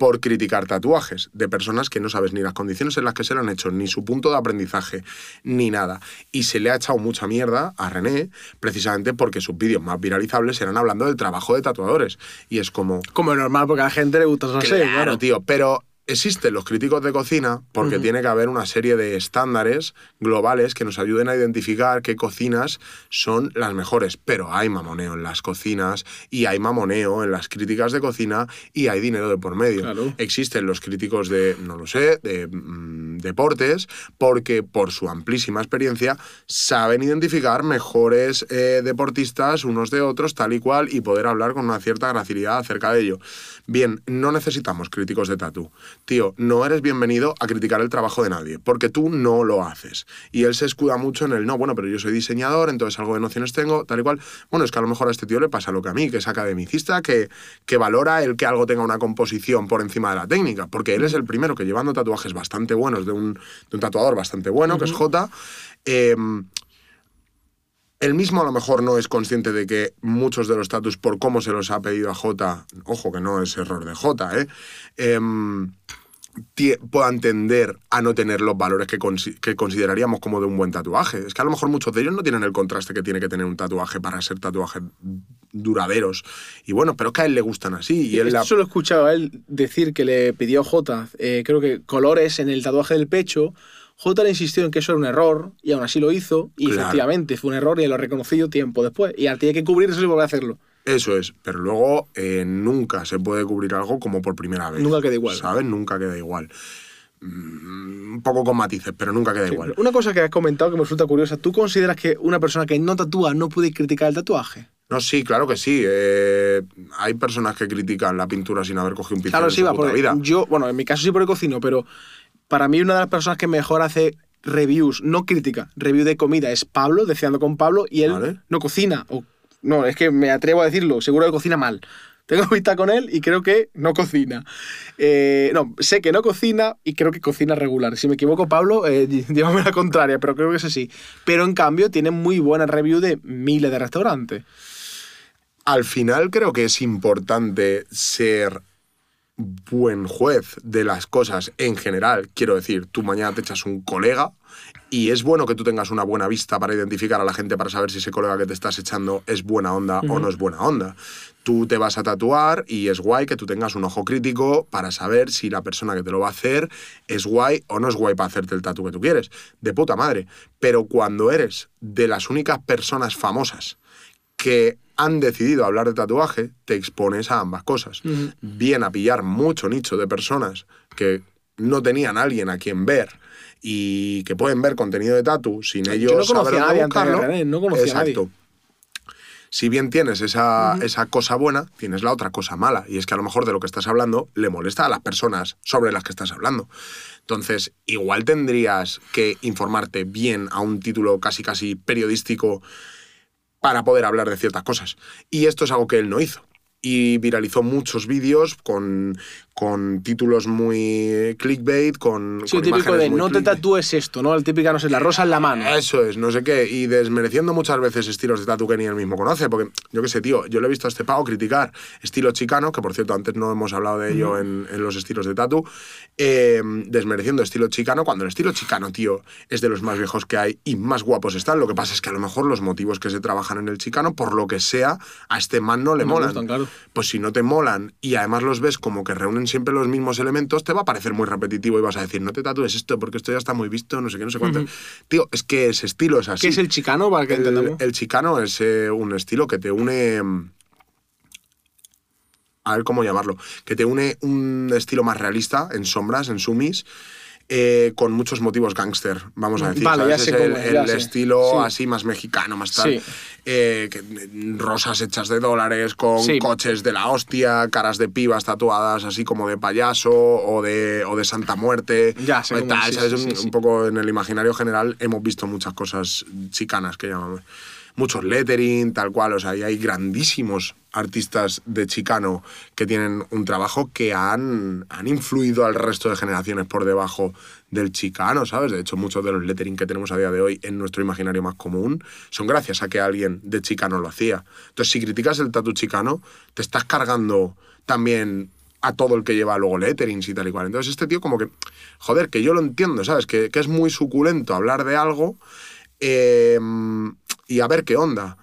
por criticar tatuajes de personas que no sabes ni las condiciones en las que se lo han hecho, ni su punto de aprendizaje, ni nada. Y se le ha echado mucha mierda a René precisamente porque sus vídeos más viralizables eran hablando del trabajo de tatuadores. Y es como, Como normal, porque a la gente le gusta, sé, claro, claro. tío, pero existen los críticos de cocina porque tiene que haber una serie de estándares globales que nos ayuden a identificar qué cocinas son las mejores. Pero hay mamoneo en las cocinas y hay mamoneo en las críticas de cocina y hay dinero de por medio. Claro. Existen los críticos de, no lo sé, de mm, deportes porque por su amplísima experiencia saben identificar mejores eh, deportistas unos de otros tal y cual y poder hablar con una cierta gracilidad acerca de ello. Bien, no necesitamos críticos de tatu. Tío, no eres bienvenido a criticar el trabajo de nadie, porque tú no lo haces. Y él se escuda mucho en el, no, bueno, pero yo soy diseñador, entonces algo de nociones tengo, tal y cual. Bueno, es que a lo mejor a este tío le pasa lo que a mí, que es academicista, que, que valora el que algo tenga una composición por encima de la técnica, porque él es el primero que llevando tatuajes bastante buenos de un, de un tatuador bastante bueno, que es J, él mismo a lo mejor no es consciente de que muchos de los tatus, por cómo se los ha pedido a J, ojo que no es error de J, ¿eh? Em, tie- puedan tender a no tener los valores que, consi- que consideraríamos como de un buen tatuaje. Es que a lo mejor muchos de ellos no tienen el contraste que tiene que tener un tatuaje para ser tatuajes duraderos. Y bueno, pero es que a él le gustan así. Y él Esto la- solo he escuchado a él decir que le pidió J, eh, creo que colores en el tatuaje del pecho. J le insistió en que eso era un error y aún así lo hizo. Y Claro. efectivamente fue un error y él lo ha reconocido tiempo después. Y al tiene que cubrirse y volver a hacerlo. Eso es, pero luego eh, nunca se puede cubrir algo como por primera vez. Nunca queda igual. ¿Sabes? Nunca queda igual. Mm, un poco con matices, pero nunca queda Sí, igual. Una cosa que has comentado que me resulta curiosa, ¿tú consideras que una persona que no tatúa no puede criticar el tatuaje? No, sí, claro que sí. eh, hay personas que critican la pintura sin haber cogido un pincel Claro, en sí, su va, puta porque vida. yo, bueno, en mi caso sí porque cocino, pero para mí una de las personas que mejor hace reviews, no crítica, review de comida es Pablo, deseando con Pablo, y él Vale. no cocina. O, no, es que me atrevo a decirlo, seguro que cocina mal. Tengo vista con él y creo que no cocina. Eh, no, sé que no cocina y creo que cocina regular. Si me equivoco, Pablo, eh, llévame la contraria, pero creo que es así. Pero en cambio tiene muy buena review de miles de restaurantes. Al final creo que es importante ser buen juez de las cosas en general. Quiero decir, tú mañana te echas un colega y es bueno que tú tengas una buena vista para identificar a la gente para saber si ese colega que te estás echando es buena onda o no es buena onda. Tú te vas a tatuar y es guay que tú tengas un ojo crítico para saber si la persona que te lo va a hacer es guay o no es guay para hacerte el tatu que tú quieres. De puta madre. Pero cuando eres de las únicas personas famosas que han decidido hablar de tatuaje, te expones a ambas cosas. Bien a pillar mucho nicho de personas que no tenían a alguien a quien ver y que pueden ver contenido de tatu sin Yo ellos no saber dónde buscarlo. René, no conocía a nadie. Exacto. Si bien tienes esa, esa cosa buena, tienes la otra cosa mala. Y es que a lo mejor de lo que estás hablando le molesta a las personas sobre las que estás hablando. Entonces, igual tendrías que informarte bien a un título casi casi periodístico para poder hablar de ciertas cosas. Y esto es algo que él no hizo. Y viralizó muchos vídeos con, con títulos muy clickbait, con, Sí, con típico imágenes de no te clickbait. tatúes esto, ¿no? El típico, no sé, la rosa en la mano. Eso es, no sé qué. Y desmereciendo muchas veces estilos de tatu que ni él mismo conoce. Porque, yo qué sé, tío, yo le he visto a este pavo criticar estilo chicano, que por cierto antes no hemos hablado de ello en, en los estilos de tatu, eh, desmereciendo estilo chicano, cuando el estilo chicano, tío, es de los más viejos que hay y más guapos están. Lo que pasa es que a lo mejor los motivos que se trabajan en el chicano, por lo que sea, a este man no le No molan. gustan, claro. Pues si no te molan y además los ves como que reúnen siempre los mismos elementos, te va a parecer muy repetitivo y vas a decir, no te tatúes esto porque esto ya está muy visto, no sé qué, no sé cuánto. Tío, es que ese estilo es así. ¿Qué es el chicano para que El, entendamos? el chicano es eh, un estilo que te une. mm, A ver cómo llamarlo. Que te une un estilo más realista, en sombras, en sumis. Eh, con muchos motivos gángster, vamos a decir. Vale, ya sé Es el, cómo es, el ya sé. estilo Sí. así más mexicano, más tal. Sí. Eh, que- rosas hechas de dólares, con Sí. coches de la hostia, caras de pibas tatuadas así como de payaso o de, o de Santa Muerte. Ya sé o cómo tal, un, poco en el imaginario general hemos visto muchas cosas chicanas que llamamos. Muchos lettering, tal cual. O sea, y hay grandísimos artistas de chicano que tienen un trabajo que han, han influido al resto de generaciones por debajo del chicano, ¿sabes? De hecho, muchos de los lettering que tenemos a día de hoy en nuestro imaginario más común son gracias a que alguien de chicano lo hacía. Entonces, si criticas el tatu chicano, te estás cargando también a todo el que lleva luego letterings y tal y cual. Entonces, este tío como que, joder, que yo lo entiendo, ¿sabes? Que, que es muy suculento hablar de algo eh, y a ver qué onda.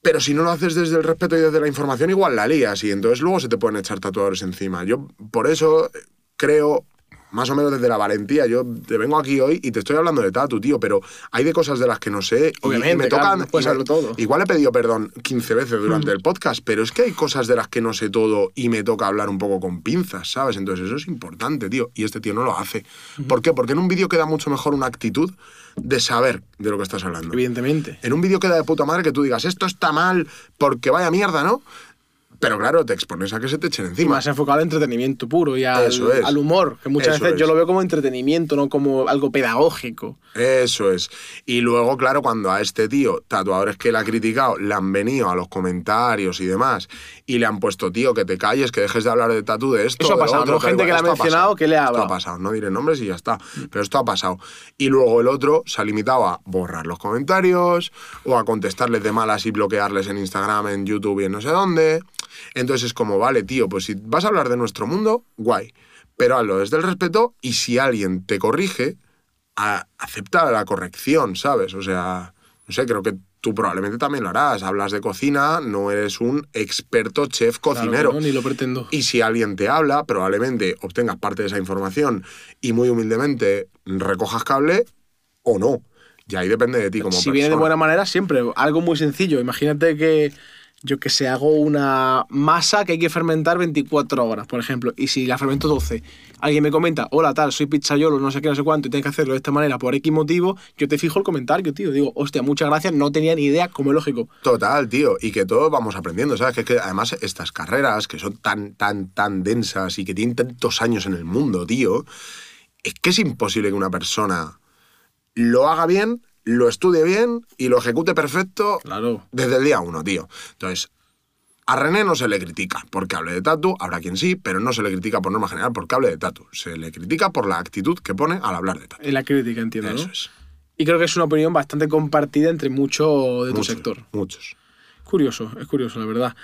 Pero si no lo haces desde el respeto y desde la información, igual la lías y entonces luego se te pueden echar tatuadores encima. Yo por eso creo, más o menos desde la valentía, yo te vengo aquí hoy y te estoy hablando de tatu, tío, pero hay de cosas de las que no sé Obviamente, y me claro, tocan... no puedes y me- todo. Mm. Igual he pedido perdón 15 veces durante el podcast, pero es que hay cosas de las que no sé todo y me toca hablar un poco con pinzas, ¿sabes? Entonces eso es importante, tío. Y este tío no lo hace. ¿Por qué? Porque en un vídeo queda mucho mejor una actitud de saber de lo que estás hablando. Evidentemente. En un vídeo queda de puta madre que tú digas, esto está mal porque vaya mierda, ¿no? Pero claro, te expones a que se te echen Y encima. más enfocado al entretenimiento puro y al, Eso es. al humor, que muchas Eso veces yo lo veo como entretenimiento, no como algo pedagógico. Eso es. Y luego, claro, cuando a este tío, tatuadores que le ha criticado, le han venido a los comentarios y demás, y le han puesto, tío, que te calles, que dejes de hablar de tatu de esto. Eso ha pasado, otro, y Gente cual. que le ha mencionado, que le ha Esto ha hablado. pasado, no diré nombres y ya está. Pero esto ha pasado. Y luego el otro se ha limitado a borrar los comentarios o a contestarles de malas y bloquearles en Instagram, en YouTube y en no sé dónde. Entonces es como, vale, tío, pues si vas a hablar de nuestro mundo, guay. Pero hazlo desde el respeto y si alguien te corrige, a- acepta la corrección, ¿sabes? O sea, no sé, creo que tú probablemente también lo harás. Hablas de cocina, no eres un experto chef Claro cocinero. no, ni lo pretendo. Y si alguien te habla, probablemente obtengas parte de esa información y muy humildemente recojas cable o no. Y ahí depende de ti como si viene de buena manera, siempre. Algo muy sencillo. Imagínate que yo que sé, hago una masa que hay que fermentar 24 horas, por ejemplo, y si la fermento 12, alguien me comenta, hola tal, soy pizzaiolo, no sé qué, no sé cuánto, y tienes que hacerlo de esta manera por X motivo, yo te fijo el comentario, tío. Digo, hostia, muchas gracias, no tenía ni idea, como es lógico. Total, tío, y que todos vamos aprendiendo, ¿sabes? Que, es que además estas carreras que son tan, tan, tan densas y que tienen tantos años en el mundo, tío, es que es imposible que una persona lo haga bien, lo estudie bien y lo ejecute perfecto Claro. desde el día uno, tío. Entonces, a René no se le critica porque hable de tatu, habrá quien sí, pero no se le critica por norma general porque hable de tatu. Se le critica por la actitud que pone al hablar de tatu. En la crítica, entiendo, Eso ¿no? es. Y creo que es una opinión bastante compartida entre muchos de tu sector. Muchos. Curioso, es curioso, la verdad.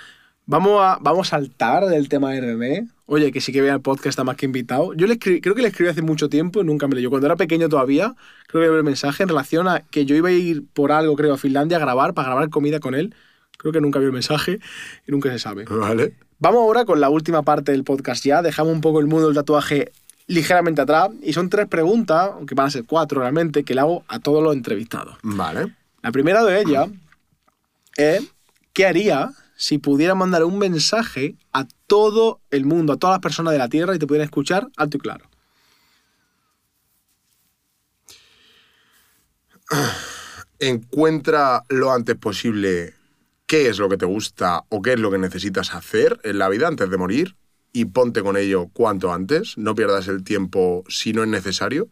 Vamos a, vamos a saltar del tema de. Oye, que sí que vea el podcast, está más que invitado. Yo le escribí, creo que le escribí hace mucho tiempo y nunca me leyó. Cuando era pequeño todavía, creo que vi el mensaje en relación a que yo iba a ir por algo, creo, a Finlandia a grabar, para grabar comida con él. Creo que nunca vio el mensaje y nunca se sabe. ¿Vale? Vamos ahora con la última parte del podcast ya. Dejamos un poco el mundo del tatuaje ligeramente atrás. Y son tres preguntas, aunque van a ser cuatro realmente, que le hago a todos los entrevistados. Vale. La primera de ellas es ¿qué haría si pudiera mandar un mensaje a todo el mundo, a todas las personas de la Tierra y te pudieran escuchar alto y claro? encuentra lo antes posible qué es lo que te gusta o qué es lo que necesitas hacer en la vida antes de morir y ponte con ello cuanto antes. No pierdas el tiempo si no es necesario.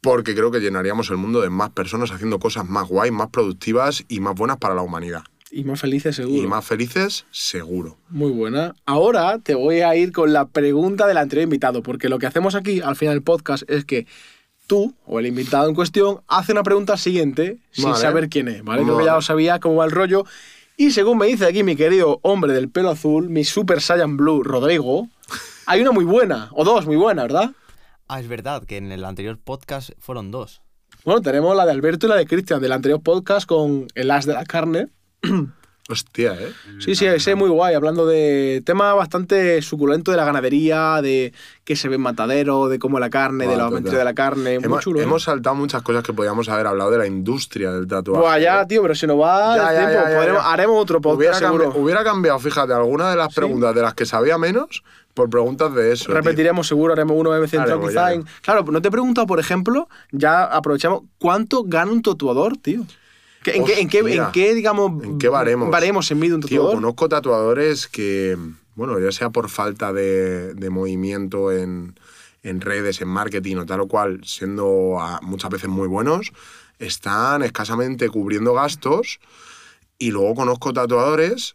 Porque creo que llenaríamos el mundo de más personas haciendo cosas más guay, más productivas y más buenas para la humanidad. Y más felices seguro. Y más felices, seguro. Muy buena. Ahora te voy a ir con la pregunta del anterior invitado, porque lo que hacemos aquí al final del podcast es que tú o el invitado en cuestión hace una pregunta siguiente sin Vale. saber quién es, ¿vale? Creo que Vale. ya lo sabía cómo va el rollo. Y según me dice aquí mi querido hombre del pelo azul, mi Super Saiyan Blue, Rodrigo, hay una muy buena, o dos muy buenas, ¿verdad? Ah, es verdad que en el anterior podcast fueron dos. Bueno, tenemos la de Alberto y la de Cristian del anterior podcast con el as de la carne. Hostia, ¿eh? Sí, sí, ese es muy guay, hablando de tema bastante suculento de la ganadería, de que se ve en matadero, de cómo la carne, de la aventura de la carne, muy Hemos, chulo. ¿eh? hemos saltado muchas cosas que podíamos haber hablado de la industria del tatuaje. Buah, ya, tío, pero si nos va Ya, el ya, tiempo, ya, ya, podremos- ya. haremos otro podcast hubiera, seguro. cambi- hubiera cambiado, fíjate, alguna de las preguntas de las que sabía menos por preguntas de eso. tío. Repetiremos seguro, haremos uno, Haremos, ya, en... ya. Claro, no te he preguntado, por ejemplo, ya aprovechamos, ¿cuánto gana un tatuador, tío? ¿Qué- ¿En qué, en, qué, en qué, digamos, ¿En qué baremos? baremos en mide un Tío, tatuador? conozco tatuadores que, bueno, ya sea por falta de, de movimiento en, en redes, en marketing o tal o cual, siendo ah, muchas veces muy buenos, están escasamente cubriendo gastos. Y luego conozco tatuadores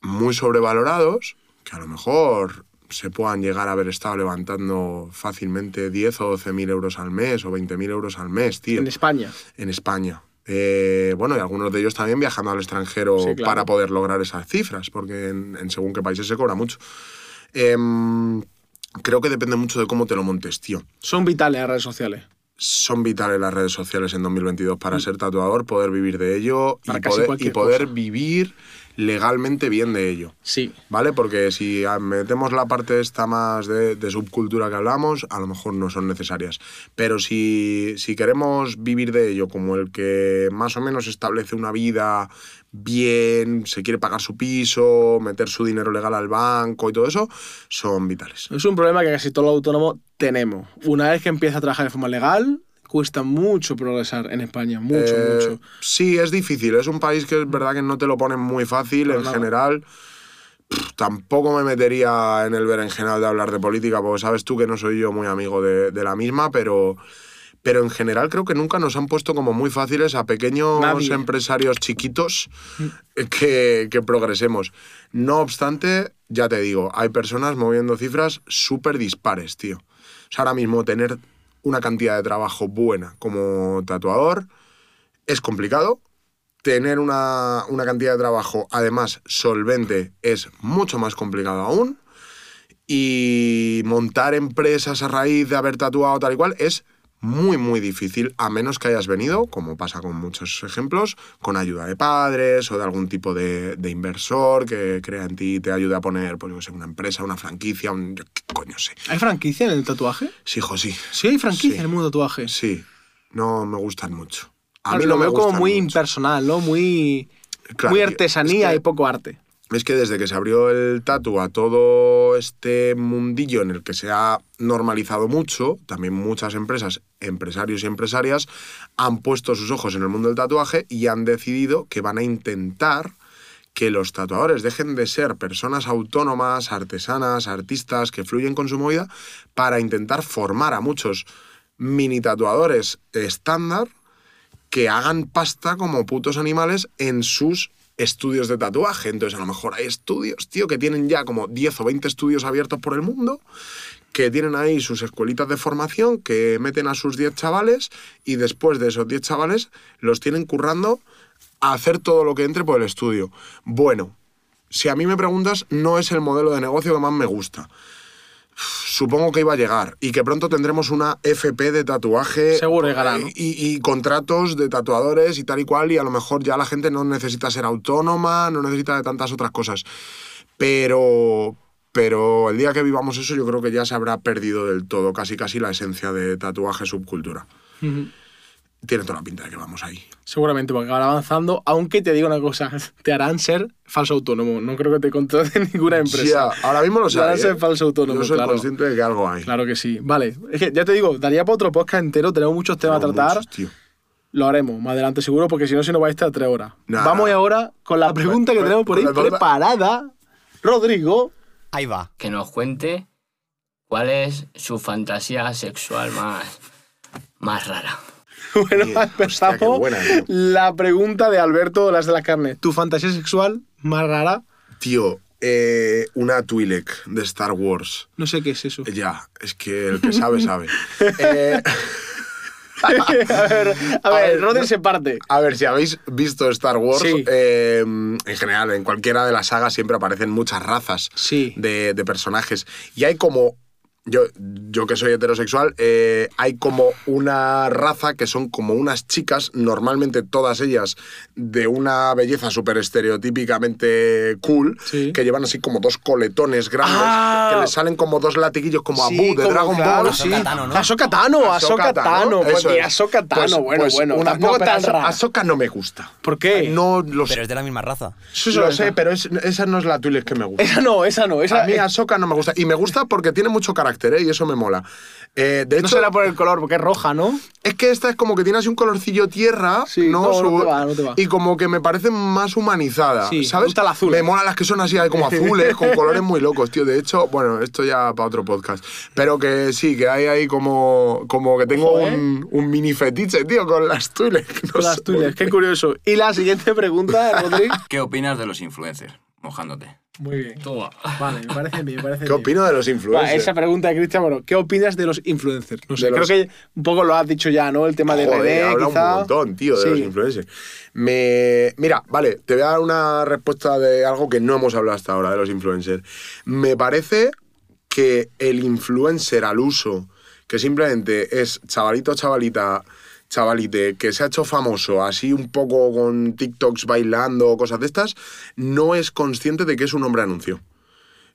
muy sobrevalorados que a lo mejor se puedan llegar a haber estado levantando fácilmente 10 o 12 mil euros al mes o 20 mil euros al mes, tío En España. en España. Eh, bueno, y algunos de ellos también viajando al extranjero Sí, claro. para poder lograr esas cifras, porque en, en según qué países se cobra mucho. Em, creo que depende mucho de cómo te lo montes, tío. Son vitales las redes sociales. Son vitales las redes sociales en 2022 para ser tatuador, poder vivir de ello Mm. Para y poder, y vivir legalmente bien de ello. Sí. ¿Vale? Porque si ah, metemos la parte esta más de, de subcultura que hablamos, a lo mejor no son necesarias. Pero si, si queremos vivir de ello como el que más o menos establece una vida bien, se quiere pagar su piso, meter su dinero legal al banco y todo eso, son vitales. Es un problema que casi todos los autónomos tenemos. Una vez que empieza a trabajar de forma legal, cuesta mucho progresar en España. Mucho, Eh, mucho. Sí, es difícil. Es un país que es verdad que no te lo ponen muy fácil en nada. general. Pff, Tampoco me metería en el berenjenal de hablar de política, porque sabes tú que no soy yo muy amigo de, de la misma, pero, pero en general creo que nunca nos han puesto como muy fáciles a pequeños Nadie. empresarios chiquitos que, que progresemos. No obstante, ya te digo, hay personas moviendo cifras súper dispares, tío. O sea, ahora mismo tener una cantidad de trabajo buena como tatuador es complicado. Tener una, una cantidad de trabajo, además, solvente, es mucho más complicado aún. Y montar empresas a raíz de haber tatuado tal y cual es muy, muy difícil, a menos que hayas venido, como pasa con muchos ejemplos, con ayuda de padres o de algún tipo de, de inversor que crea en ti y te ayude a poner, pues, qué sé, una empresa, una franquicia, un... yo qué coño sé. ¿Hay franquicia en el tatuaje? Sí, hijo, sí. Sí, hay franquicia Sí. en el mundo tatuaje. Sí, no me gustan mucho. A Claro, mí no lo me veo como muy mucho. impersonal, ¿no? Muy, Claro, muy artesanía es que- y poco arte. Es que desde que se abrió el tatu a todo este mundillo en el que se ha normalizado mucho, también muchas empresas, empresarios y empresarias, han puesto sus ojos en el mundo del tatuaje y han decidido que van a intentar que los tatuadores dejen de ser personas autónomas, artesanas, artistas que fluyen con su movida, para intentar formar a muchos mini tatuadores estándar que hagan pasta como putos animales en sus estudios de tatuaje. Entonces, a lo mejor hay estudios, tío, que tienen ya como 10 o 20 estudios abiertos por el mundo, que tienen ahí sus escuelitas de formación, que meten a sus 10 chavales y después de esos 10 chavales los tienen currando a hacer todo lo que entre por el estudio. Bueno, si a mí me preguntas, no es el modelo de negocio que más me gusta. Supongo que iba a llegar y que pronto tendremos una FP de tatuaje Seguro llegará, ¿no? y, y contratos de tatuadores y tal y cual, y a lo mejor ya la gente no necesita ser autónoma, no necesita de tantas otras cosas. Pero, pero el día que vivamos eso, yo creo que ya se habrá perdido del todo, casi casi la esencia de tatuaje subcultura. Tiene toda la pinta de que vamos ahí. Seguramente, porque van avanzando, aunque te digo una cosa, te harán ser falso autónomo. No creo que te contrate ninguna empresa. Ya, ahora mismo lo Te harán ser falso autónomo, Yo soy claro. consciente de que algo hay. Claro que sí. Vale, es que ya te digo, daría para otro podcast entero, tenemos muchos temas Pero a tratar. muchos, tío. Lo haremos más adelante seguro, porque si no, si no vais a estar tres horas. Nah. Vamos ahora con la pregunta que tenemos por ahí preparada. Rodrigo, Ahí va. que nos cuente cuál es su fantasía sexual más, más rara. bueno, empezamos buena, la pregunta de Alberto, las de la carne. ¿Tu fantasía sexual más rara? Tío, eh, una Twi'lek de Star Wars. No sé qué es eso. Ya, es que el que sabe, sabe. Eh, a ver, a A ver, ver, Rodri no- se parte. a ver, si habéis visto Star Wars, Sí. eh, en general, en cualquiera de las sagas siempre aparecen muchas razas Sí. de, de personajes. Y hay como yo, yo que soy heterosexual, eh, hay como una raza que son como unas chicas, normalmente todas ellas de una belleza súper estereotípicamente cool, Sí. que llevan así como dos coletones grandes, Ah. que les salen como dos latiguillos como a Sí, Boo de como Dragon claro, Ball. sí. Tano, ¿no? Ahsoka Tano, Ahsoka Tano. Pues. Ahsoka Tano, Pues- bueno, pues bueno. una- tampoco no, tan. Ahsoka no me gusta. ¿Por qué? No lo sé. Pero es de la misma raza. Es lo verdad. sé, pero es- esa no es la Twi'lek que me gusta. Esa no, esa no. Esa, A mí Ahsoka no me gusta. Y me gusta porque tiene mucho carácter, ¿eh? Y eso me mola. Eh, de no hecho, será por el color, porque es roja, ¿no? es que esta es como que tiene así un colorcillo tierra, Sí, ¿no? no, no te va, no te va. Y como que me parece más humanizada, Sí, me ¿sabes? gusta el azul. Me mola las que son así como azules, con colores muy locos, tío. De hecho, bueno, esto ya para otro podcast. Pero que sí, que hay ahí como, como que tengo Ojo, ¿eh? un, un mini fetiche, tío, con las. No Con las qué qué. curioso. Y la siguiente pregunta, Rodri. ¿Qué opinas de los influencers? Mojándote. Muy bien. Toma. Vale, me parece bien, me parece ¿Qué bien. opino de los Va, influencers? esa pregunta de Cristian, bueno, ¿qué opinas de los influencers? No sé, De creo los- que un poco lo has dicho ya, ¿no? El tema de Joder, RD, habla quizá. un montón, tío, de Sí. los influencers. Me... Mira, vale, te voy a dar una respuesta de algo que no hemos hablado hasta ahora de los influencers. Me parece que el influencer al uso, que simplemente es chavalito, chavalita, chavalite, que se ha hecho famoso así un poco con TikToks bailando, cosas de estas, no es consciente de que es un hombre anuncio.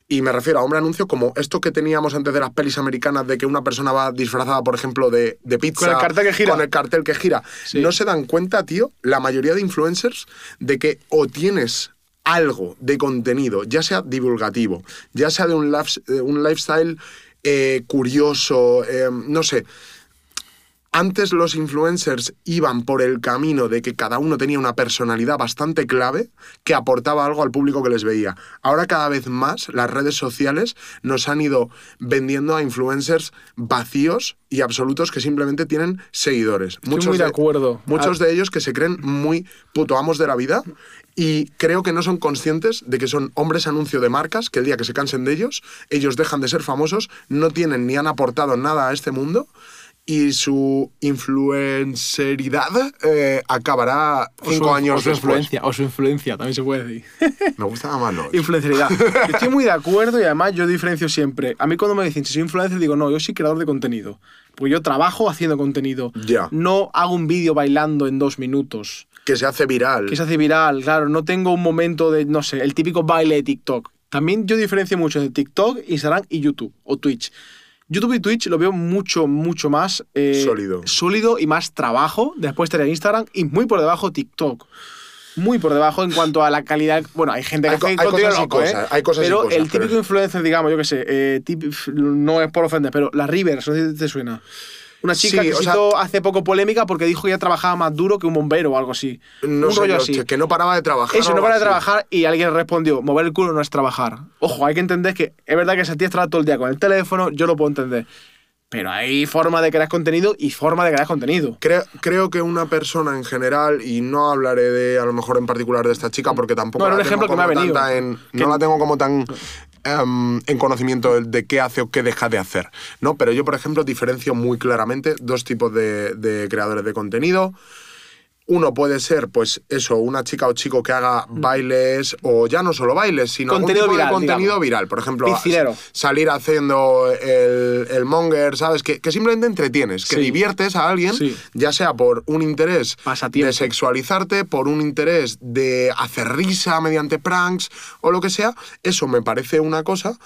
Y me refiero a hombre anuncio como esto que teníamos antes de las pelis americanas de que una persona va disfrazada, por ejemplo, de, de pizza. Con el cartel que gira. Con el cartel que gira. Sí. No se dan cuenta, tío, la mayoría de influencers, de que o tienes algo de contenido, ya sea divulgativo, ya sea de un, lifes- eh, un lifestyle eh, curioso, eh, no sé, antes los influencers iban por el camino de que cada uno tenía una personalidad bastante clave que aportaba algo al público que les veía. Ahora cada vez más las redes sociales nos han ido vendiendo a influencers vacíos y absolutos que simplemente tienen seguidores. Estoy muy de acuerdo. Muchos Ah. de ellos que se creen muy puto amos de la vida y creo que no son conscientes de que son hombres anuncio de marcas, que el día que se cansen de ellos, ellos dejan de ser famosos, no tienen ni han aportado nada a este mundo y su influenceridad eh, acabará su- cinco años o su después. influencia, o su influencia, también se puede decir. Me gusta más otro. Influenceridad. Estoy muy de acuerdo y además yo diferencio siempre. A mí cuando me dicen si soy influencer, digo, no, yo soy creador de contenido. Porque yo trabajo haciendo contenido. Ya. No hago un vídeo bailando en dos minutos. Que se hace viral. Que se hace viral, claro. No tengo un momento de, no sé, el típico baile de TikTok. También yo diferencio mucho entre TikTok, Instagram y YouTube o Twitch. YouTube y Twitch lo veo mucho, mucho más eh, Sólido. sólido y más trabajo. Después estaría Instagram y muy por debajo TikTok. Muy por debajo en cuanto a la calidad. Bueno, hay gente que Hay hace hay contenido cosas y loco, ¿eh? cosas, hay cosas y pero cosas, el típico pero- influencer, digamos, yo qué sé, eh, tip- no es por ofender, pero la Rivers, no sé si te suena. Una chica Sí, que o se sea- hizo hace poco polémica porque dijo que ya trabajaba más duro que un bombero o algo así. no un sé, rollo yo, así. que no paraba de trabajar. Eso, no algo para de trabajar y alguien respondió, mover el culo no es trabajar. Ojo, hay que entender que es verdad que esa tía está todo el día con el teléfono, yo lo puedo entender. Pero hay forma de crear contenido y forma de crear contenido. Creo, creo que una persona en general, y no hablaré de a lo mejor en particular de esta chica, porque tampoco No, la un tengo ejemplo que me ha venido. tanta en- Que- no la tengo como tan em, en conocimiento de qué hace o qué deja de hacer. ¿no? Pero yo, por ejemplo, diferencio muy claramente dos tipos de, de creadores de contenido. Uno puede ser, pues eso, una chica o chico que haga bailes, o ya no solo bailes, sino Mm. Contenido algún tipo viral, de contenido digamos. viral. Por ejemplo, salir haciendo el, el monger, ¿sabes? Que, que simplemente entretienes, que Sí. diviertes a alguien, Sí. ya sea por un interés Pasatiempo. de sexualizarte, por un interés de hacer risa mediante pranks o lo que sea, eso me parece una cosa.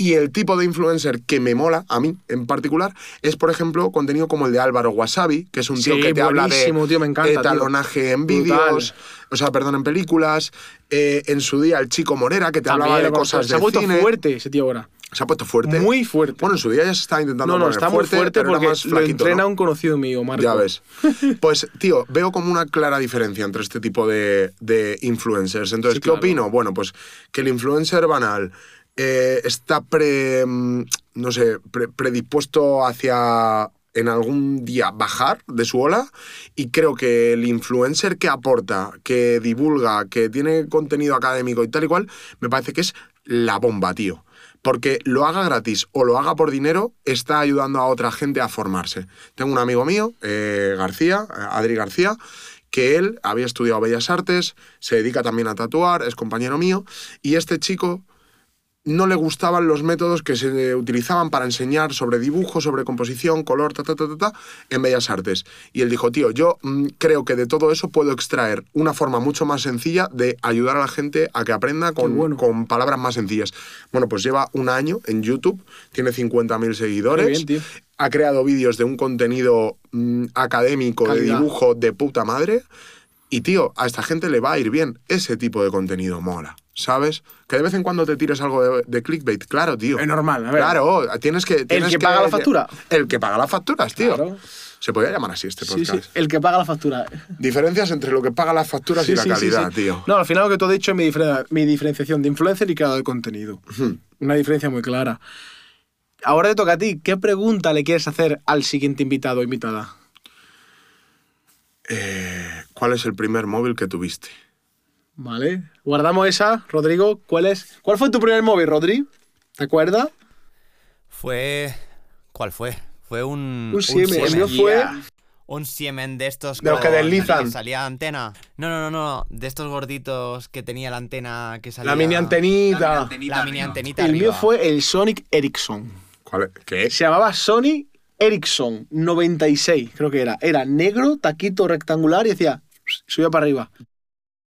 Y el tipo de influencer que me mola, a mí en particular, es, por ejemplo, contenido como el de Álvaro Wasabi, que es un tío Sí, que te habla de tío, me encanta, tío. etalonaje en vídeos, o sea, perdón, en películas. Eh, en su día, el chico Morera, que te hablaba También de lo conozco. cosas Se ha de puesto cine. fuerte ese tío ahora. Se ha puesto fuerte. Muy fuerte. Bueno, en su día ya se estaba intentando No, no, poner está muy fuerte pero era porque más lo flaquito, entrena ¿no? un conocido mío, Marco. Ya ves. Pues, tío, veo como una clara diferencia entre este tipo de, de influencers. Entonces, Sí, ¿qué claro. opino? Bueno, pues que el influencer banal eh, está pre, mm, no sé, pre- predispuesto hacia en algún día bajar de su ola y creo que el influencer que aporta, que divulga, que tiene contenido académico y tal y cual, me parece que es la bomba, tío. Porque lo haga gratis o lo haga por dinero, está ayudando a otra gente a formarse. Tengo un amigo mío, eh, García, eh, Adri García, que él había estudiado Bellas Artes, se dedica también a tatuar, es compañero mío, y este chico no le gustaban los métodos que se utilizaban para enseñar sobre dibujo, sobre composición, color, ta, ta, ta, ta, ta, en Bellas Artes. Y él dijo, tío, yo mm, creo que de todo eso puedo extraer una forma mucho más sencilla de ayudar a la gente a que aprenda con, con palabras más sencillas. Bueno, pues lleva un año en YouTube, tiene 50.000 seguidores. Ha creado vídeos de un contenido mm, académico de dibujo de puta madre. Y tío, a esta gente le va a ir bien. Ese tipo de contenido mola, ¿sabes? Que de vez en cuando te tires algo de, de clickbait. Claro, tío. Es normal, a ver. Claro, tienes que. tienes que paga la factura. El que paga las facturas, tío. Claro. Se podría llamar así este Sí, podcast. sí, el que paga la factura. Diferencias entre lo que paga las facturas Sí, y la sí, sí, calidad, sí. tío. No, al final lo que tú has dicho es mi, diferen- mi diferenciación de influencer y creador de contenido. Una diferencia muy clara. Ahora te toca a ti. ¿Qué pregunta le quieres hacer al siguiente invitado o invitada? Eh, ¿Cuál es el primer móvil que tuviste? Vale. Guardamos esa, Rodrigo. ¿Cuál es? ¿Cuál fue tu primer móvil, Rodri? ¿Te acuerdas? Fue. ¿Cuál fue? Fue un. Un Siemens. El mío fue. Un Siemen de estos. De los que deslizan. salía antena. No, no, no, no. De estos gorditos que tenía la antena que salía. La mini antenita. La mini antenita. El mío fue el Sonic Ericsson. ¿Cuál es? ¿Qué? Se llamaba Sony Ericsson 96, creo que era. Era negro, taquito rectangular y decía. Subía para arriba.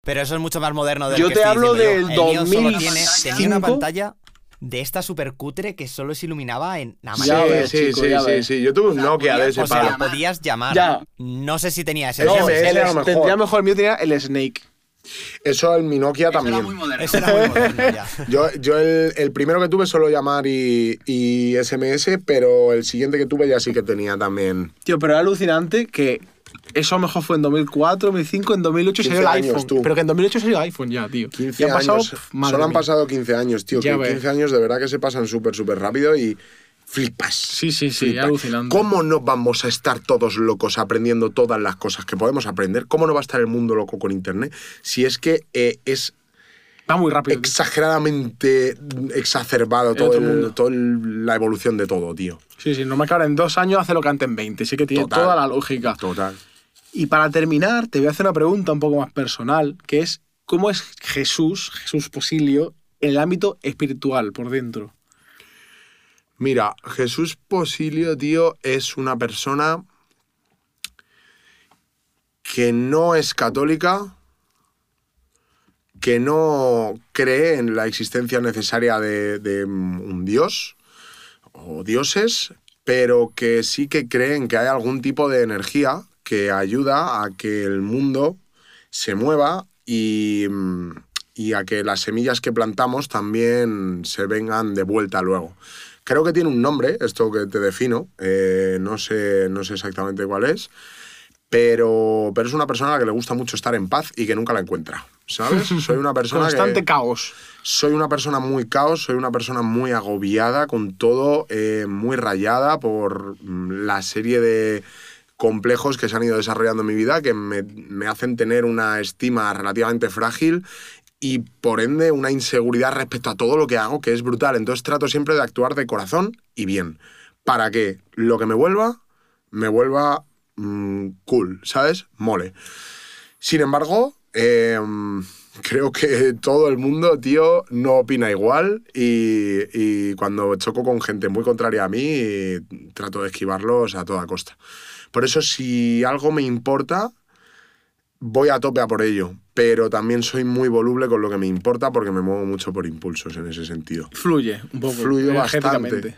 Pero eso es mucho más moderno del Yo que te estoy hablo del yo. El mío solo tiene, 2005. tenía una pantalla de esta super cutre que solo se iluminaba en mañana. ves, sí, chico, sí, sí, sí. Yo tuve un Nokia de ese O sea, podías llamar. Ya. No sé si tenía ese. No, SMS el- era lo mejor. tendría mejor. El mío tenía el Snake. Eso en mi Nokia Eso era también. muy moderno. Eso era muy moderno ya. Yo, yo el, el primero que tuve solo llamar y, y SMS, pero el siguiente que tuve ya sí que tenía también. Tío, pero era alucinante que eso a lo mejor fue en 2004, 2005, en 2008 salió el 15 años, iPhone. tú. Pero que en 2008 salió el iPhone ya, tío. 15 Y han pasado, años. pf, madre Solo han mía. pasado 15 años, tío. Ya Que ves. 15 años de verdad que se pasan súper, súper rápido y flipas. Sí, sí, sí, Flipas. ¿Cómo no vamos a estar todos locos aprendiendo todas las cosas que podemos aprender? ¿Cómo no va a estar el mundo loco con Internet? Si es que eh, es Va muy rápido. exageradamente exacerbado todo el, mundo. toda la evolución de todo, tío. Sí, sí, normal que ahora en dos años hace lo que antes en 20. Sí que tiene Total. toda la lógica. Total. Y para terminar, te voy a hacer una pregunta un poco más personal, que es, ¿cómo es Jesús, Jesús Posilio, en el ámbito espiritual, por dentro? Mira, Jesús Posilio, tío, es una persona que no es católica, que no cree en la existencia necesaria de, un dios o dioses, pero que sí que cree en que hay algún tipo de energía que ayuda a que el mundo se mueva y, y a que las semillas que plantamos también se vengan de vuelta luego. Creo que tiene un nombre, esto que te defino, eh, no, sé, no sé exactamente cuál es, pero, pero es una persona a la que le gusta mucho estar en paz y que nunca la encuentra, ¿sabes? Soy una persona Constante que... caos. Soy una persona muy caos, soy una persona muy agobiada, con todo eh, muy rayada por mm, la serie de complejos que se han ido desarrollando en mi vida, que me, me hacen tener una estima relativamente frágil y por ende una inseguridad respecto a todo lo que hago, que es brutal. Entonces trato siempre de actuar de corazón y bien, para que lo que me vuelva, me vuelva mm, cool, ¿sabes? Mole. Sin embargo, eh, creo que todo el mundo, tío, no opina igual y, y cuando choco con gente muy contraria a mí, trato de esquivarlos a toda costa. Por eso, si algo me importa, voy a tope a por ello, pero también soy muy voluble con lo que me importa porque me muevo mucho por impulsos en ese sentido. Fluye un poco. Fluyo bastante.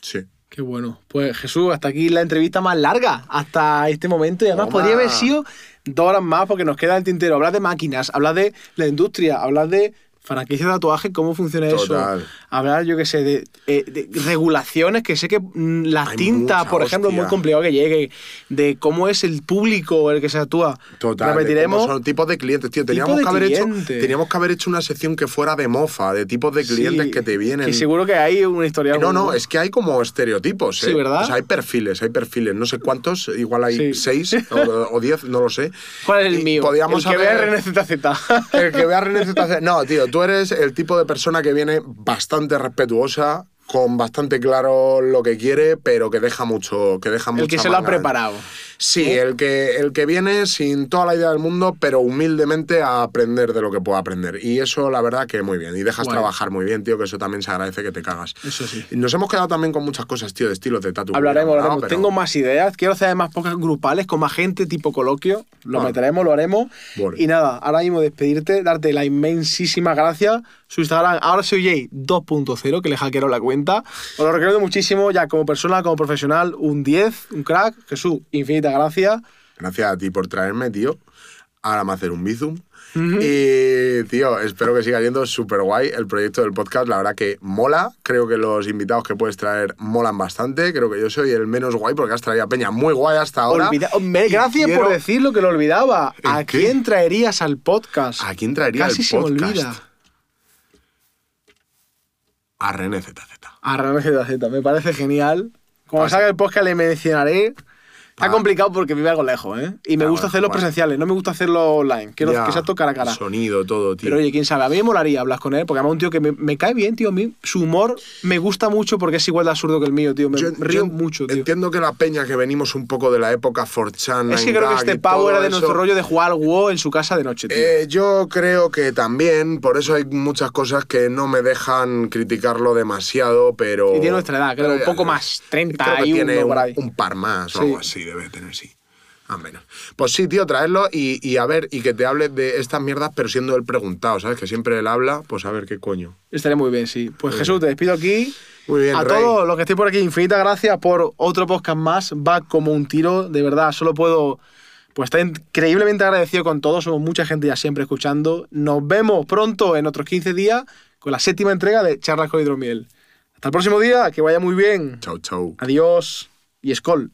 Sí. Qué bueno. Pues Jesús, hasta aquí la entrevista más larga, hasta este momento. Y además Toma. podría haber sido dos horas más porque nos queda el tintero. Hablar de máquinas, hablar de la industria, hablar de franquicia de tatuaje, cómo funciona Total. eso. Hablar, yo qué sé, de, eh, de regulaciones, que sé que mm, la Hay tinta, mucha por ejemplo, es muy complicado que llegue, de cómo es el público el que se actúa. Total. Repetiremos. son tipos de clientes, tío. Teníamos, de que haber cliente. hecho, teníamos que haber hecho una sección que fuera de mofa, de tipos de clientes Sí, que te vienen. Que seguro que hay una historia. No, no, es que hay como estereotipos. Sí, ¿eh? ¿verdad? O sea, hay perfiles, hay perfiles. No sé cuántos, igual hay Sí. seis o, o diez, no lo sé. ¿Cuál es el Y mío? podíamos el que haber- vea RNZZ. El que vea René ZZ. No, tío, tú eres el tipo de persona que viene bastante respetuosa, con bastante claro lo que quiere, pero que deja mucho. Que deja el que se lo ha manga. preparado. Sí, el que, el que viene sin toda la idea del mundo, pero humildemente a aprender de lo que pueda aprender. Y eso, la verdad, que muy bien. Y dejas trabajar muy bien, tío, que eso también se agradece que te cagas. Eso sí. Nos hemos quedado también con muchas cosas, tío, de estilos de tatu. Hablaremos, ¿no? hablaremos. Pero- Tengo más ideas. Quiero hacer más pocas grupales con más gente, tipo coloquio. Lo Ah. meteremos, lo haremos. Y nada, ahora mismo despedirte, darte la inmensísima gracia. Su Instagram, ahora soy Jay 2.0, que le hackearon la cuenta. Os lo recuerdo muchísimo, ya como persona, como profesional, un 10, un crack. Jesús, infinitas gracias. Gracias a ti por traerme, tío. Ahora me hacer un bizum. Y, tío, espero que siga yendo súper guay el proyecto del podcast. La verdad que mola. Creo que los invitados que puedes traer molan bastante. Creo que yo soy el menos guay porque has traído a Peña muy guay hasta ahora. Olvida- me- gracias quiero- por decirlo que lo olvidaba. ¿A quién traerías al podcast? ¿A quién traería Casi el se me podcast? olvida. A René ZZ. A René ZZ, me parece genial. Como Pasa. salga el podcast le mencionaré. Está Ah. complicado porque vive algo lejos, ¿eh? Y me Ah, gusta bueno, hacerlos vale. presenciales, no me gusta hacerlo online. Quiero Ya, que sea todo cara a cara. Sonido, todo, tío. Pero oye, quién sabe, a mí me molaría hablar con él, porque además es un tío que me, me cae bien, tío. A mí su humor me gusta mucho porque es igual de absurdo que el mío, tío. Me Yo- río yo mucho, tío. Entiendo que la peña que venimos un poco de la época 4chan. Es que creo que este pavo era de nuestro rollo de jugar al WoW en su casa de noche, tío. Eh, yo creo que también, por eso hay muchas cosas que no me dejan criticarlo demasiado, pero... y tiene nuestra edad, creo, pero un poco más, Creo que 31 tiene un, un par más o Sí. algo así, debe tener, sí. Al menos. Pues sí, tío, traerlo y, y a ver, y que te hable de estas mierdas, pero siendo él preguntado, ¿sabes? Que siempre él habla, pues a ver qué coño. Estaría muy bien, sí. Pues Jesús, te despido aquí. Muy bien, A Rey. todos los que estéis por aquí, infinitas gracias por otro podcast más. Va como un tiro, de verdad. Solo puedo pues estar increíblemente agradecido con todos. Somos mucha gente ya siempre escuchando. Nos vemos pronto en otros 15 días con la séptima entrega de Charlas con Hidromiel. Hasta el próximo día, que vaya muy bien. Chau, chau. Adiós y Skol.